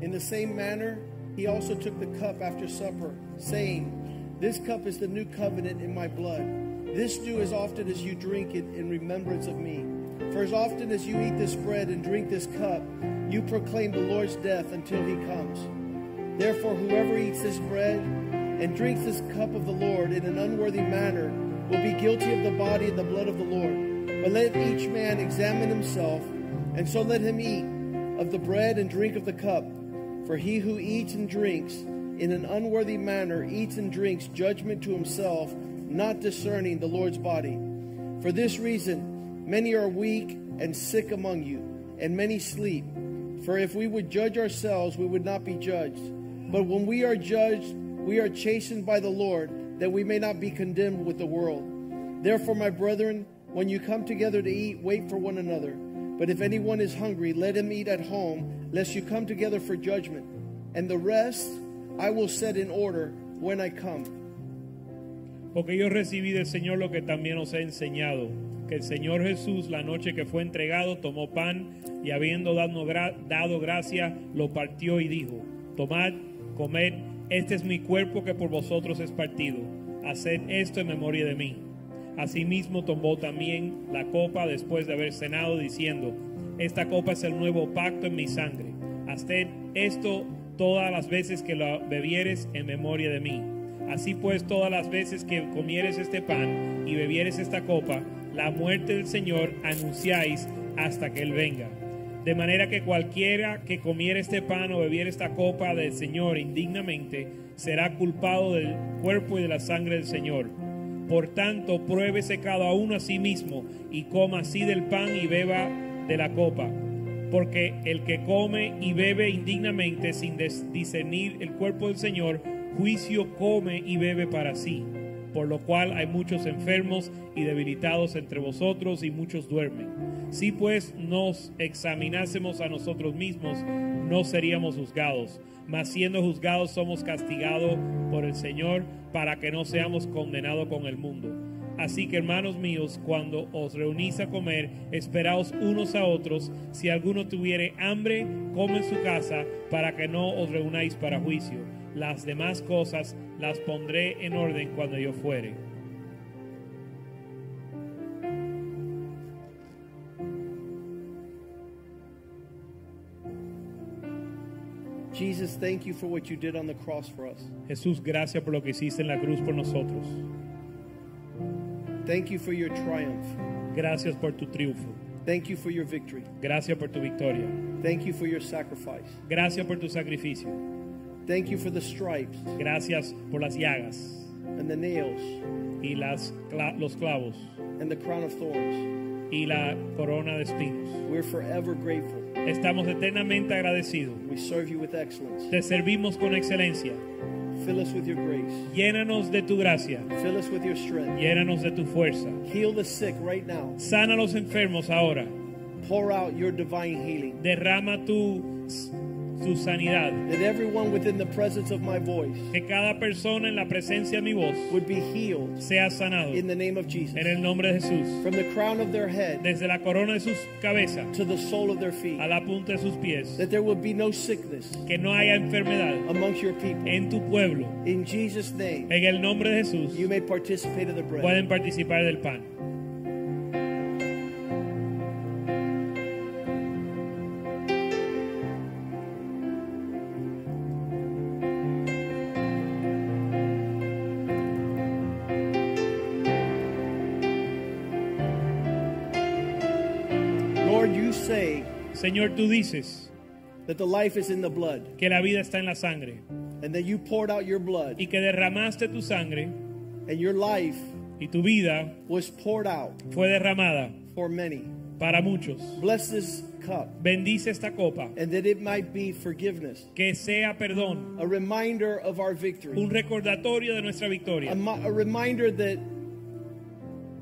In the same manner, he also took the cup after supper, saying, This cup is the new covenant in my blood. This do as often as you drink it in remembrance of me. For as often as you eat this bread and drink this cup, you proclaim the Lord's death until he comes. Therefore, whoever eats this bread and drinks this cup of the Lord in an unworthy manner will be guilty of the body and the blood of the Lord. But let each man examine himself, and so let him eat of the bread and drink of the cup. For he who eats and drinks in an unworthy manner eats and drinks judgment to himself, not discerning the Lord's body. For this reason, many are weak and sick among you, and many sleep. For if we would judge ourselves, we would not be judged. But when we are judged, we are chastened by the Lord, that we may not be condemned with the world. Therefore, my brethren, when you come together to eat, wait for one another. But if anyone is hungry, let him eat at home, lest you come together for judgment. And the rest I will set in order when I come. Porque yo recibí del Señor lo que también os he enseñado, que el Señor Jesús la noche que fue entregado tomó pan y habiendo dado, gra- dado gracia lo partió y dijo, tomad, comed, este es mi cuerpo que por vosotros es partido, haced esto en memoria de mí. Asimismo tomó también la copa después de haber cenado diciendo, esta copa es el nuevo pacto en mi sangre, haced esto todas las veces que lo bebieres en memoria de mí. Así pues, todas las veces que comieres este pan y bebieres esta copa, la muerte del Señor anunciáis hasta que Él venga. De manera que cualquiera que comiera este pan o bebiera esta copa del Señor indignamente, será culpado del cuerpo y de la sangre del Señor. Por tanto, pruébese cada uno a sí mismo y coma así del pan y beba de la copa. Porque el que come y bebe indignamente sin discernir el cuerpo del Señor, juicio come y bebe para sí. Por lo cual hay muchos enfermos y debilitados entre vosotros y muchos duermen. Si pues nos examinásemos a nosotros mismos, no seríamos juzgados. Mas siendo juzgados somos castigados por el Señor para que no seamos condenados con el mundo. Así que hermanos míos, cuando os reunís a comer, esperaos unos a otros. Si alguno tuviere hambre, come en su casa, para que no os reunáis para juicio. Las demás cosas las pondré en orden cuando yo fuere. Jesus, thank you for what you did on the cross for us. Jesús, gracias por lo que hiciste en la cruz por nosotros. Thank you for your triumph. Gracias por tu triunfo. Thank you for your victory. Gracias por tu victoria. Thank you for your sacrifice. Gracias por tu sacrificio. Thank you for the stripes Gracias por las llagas and the nails y las, cla- los clavos and the crown of thorns. Y la corona de espinos. We're forever grateful. Estamos eternamente agradecidos. We serve you with excellence. Te servimos con excelencia. Fill us with your grace. Llénanos de tu gracia. Fill us with your strength. Llénanos de tu fuerza. Heal the sick right now. Sana a los enfermos ahora. Pour out your divine healing. Derrama tu, tu sanidad. That everyone within the presence of my voice Que cada persona en la presencia de mi voz would be healed sea sanado. in the name of Jesus. En el nombre de Jesús. From the crown of their head Desde la corona de sus cabezas to the sole of their feet. a la punta de sus pies. That there will be no sickness Que no haya enfermedad amongst your people. en tu pueblo. In Jesus' name, En el nombre de Jesús you may participate of the bread. pueden participar del pan. Señor, tú dices that the life is in the blood que la vida está en la sangre and that you poured out your blood y que derramaste tu sangre and your life y tu vida was poured out fue derramada for many. para muchos. Bless this cup Bendice esta copa, and that it might be forgiveness, que sea perdón, a reminder of our victory, un recordatorio de nuestra a, victoria, mi- a reminder that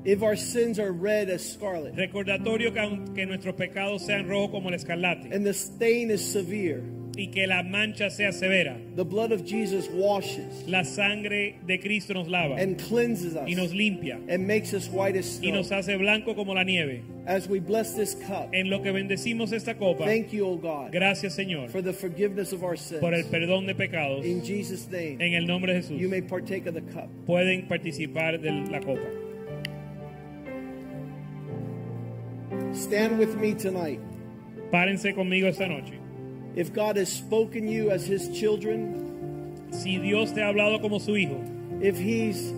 If our sins are red as scarlet, Recordatorio que aunque nuestros pecados sean rojos como el escarlate and the stain is severe, y que la mancha sea severa, the blood of Jesus washes la sangre de Cristo nos lava and cleanses us y nos limpia and makes us white as snow. y nos hace blanco como la nieve. As we bless this cup, En lo que bendecimos esta copa, thank you, O God, gracias Señor for the forgiveness of our sins. por el perdón de pecados. In Jesus' name, En el nombre de Jesús you may partake of the cup. pueden participar de la copa. Stand with me tonight. Párense conmigo esta noche. If God has spoken you as his children, Si Dios te ha hablado como su hijo, if he's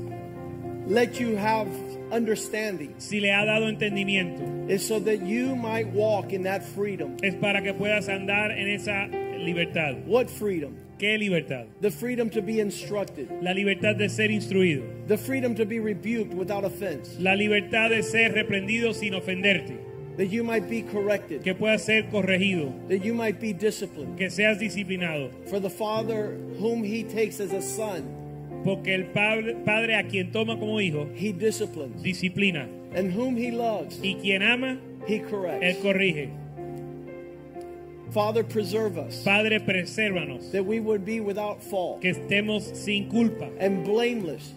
let you have understanding, si le ha dado entendimiento, is so that you might walk in that freedom. es para que puedas andar en esa libertad. What freedom? ¿Qué libertad? The freedom to be instructed, La libertad de ser instruido, the freedom to be rebuked without offense, la libertad de ser reprendido sin ofenderte, that you might be corrected, que puedas ser corregido, that you might be disciplined. que seas disciplinado, For the Father whom he takes as a son, porque el padre, padre a quien toma como hijo he disciplines, disciplina and whom he loves, y quien ama he corrects, él corrige. Father, preserve us, Padre, presérvanos, that we would be without fault que estemos sin culpa, and blameless.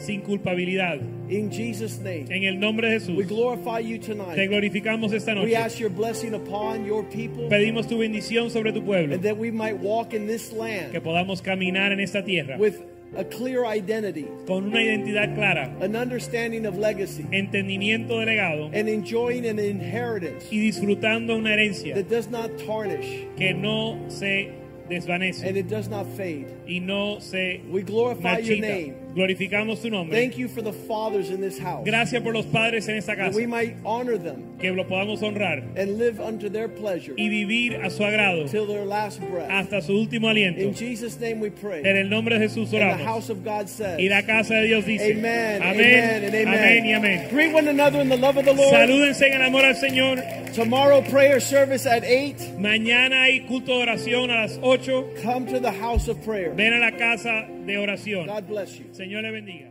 Sin culpabilidad. In Jesus' name, En el nombre de we glorify you te tonight. glorificamos esta We ask your blessing upon your people, Pedimos tu bendición sobre tu pueblo, and that we might walk in this que land podamos caminar en esta tierra with a clear identity, con una identidad clara, an understanding of legacy, entendimiento de legado and enjoying an inheritance y disfrutando una herencia that does not tarnish que no se desvanece and it does not fade. y no se We glorify your name. Glorificamos tu nombre. Thank you for the fathers in this house, Gracias por los padres en esta casa. that we might honor them que lo podamos honrar and live unto their pleasure y vivir a su agrado till their last breath. hasta su último aliento. In Jesus' name we pray. En el nombre de Jesús oramos. And the house of God says, Y la casa de Dios dice, Amen, amén, amen, and amen. amén y amén. Greet one another in the love of the Lord. Salúdense en el amor al Señor. Tomorrow, prayer service at 8. Mañana hay culto de oración a las 8. Come to the house of prayer. Ven a la casa de oración. God bless you. Señor le bendiga.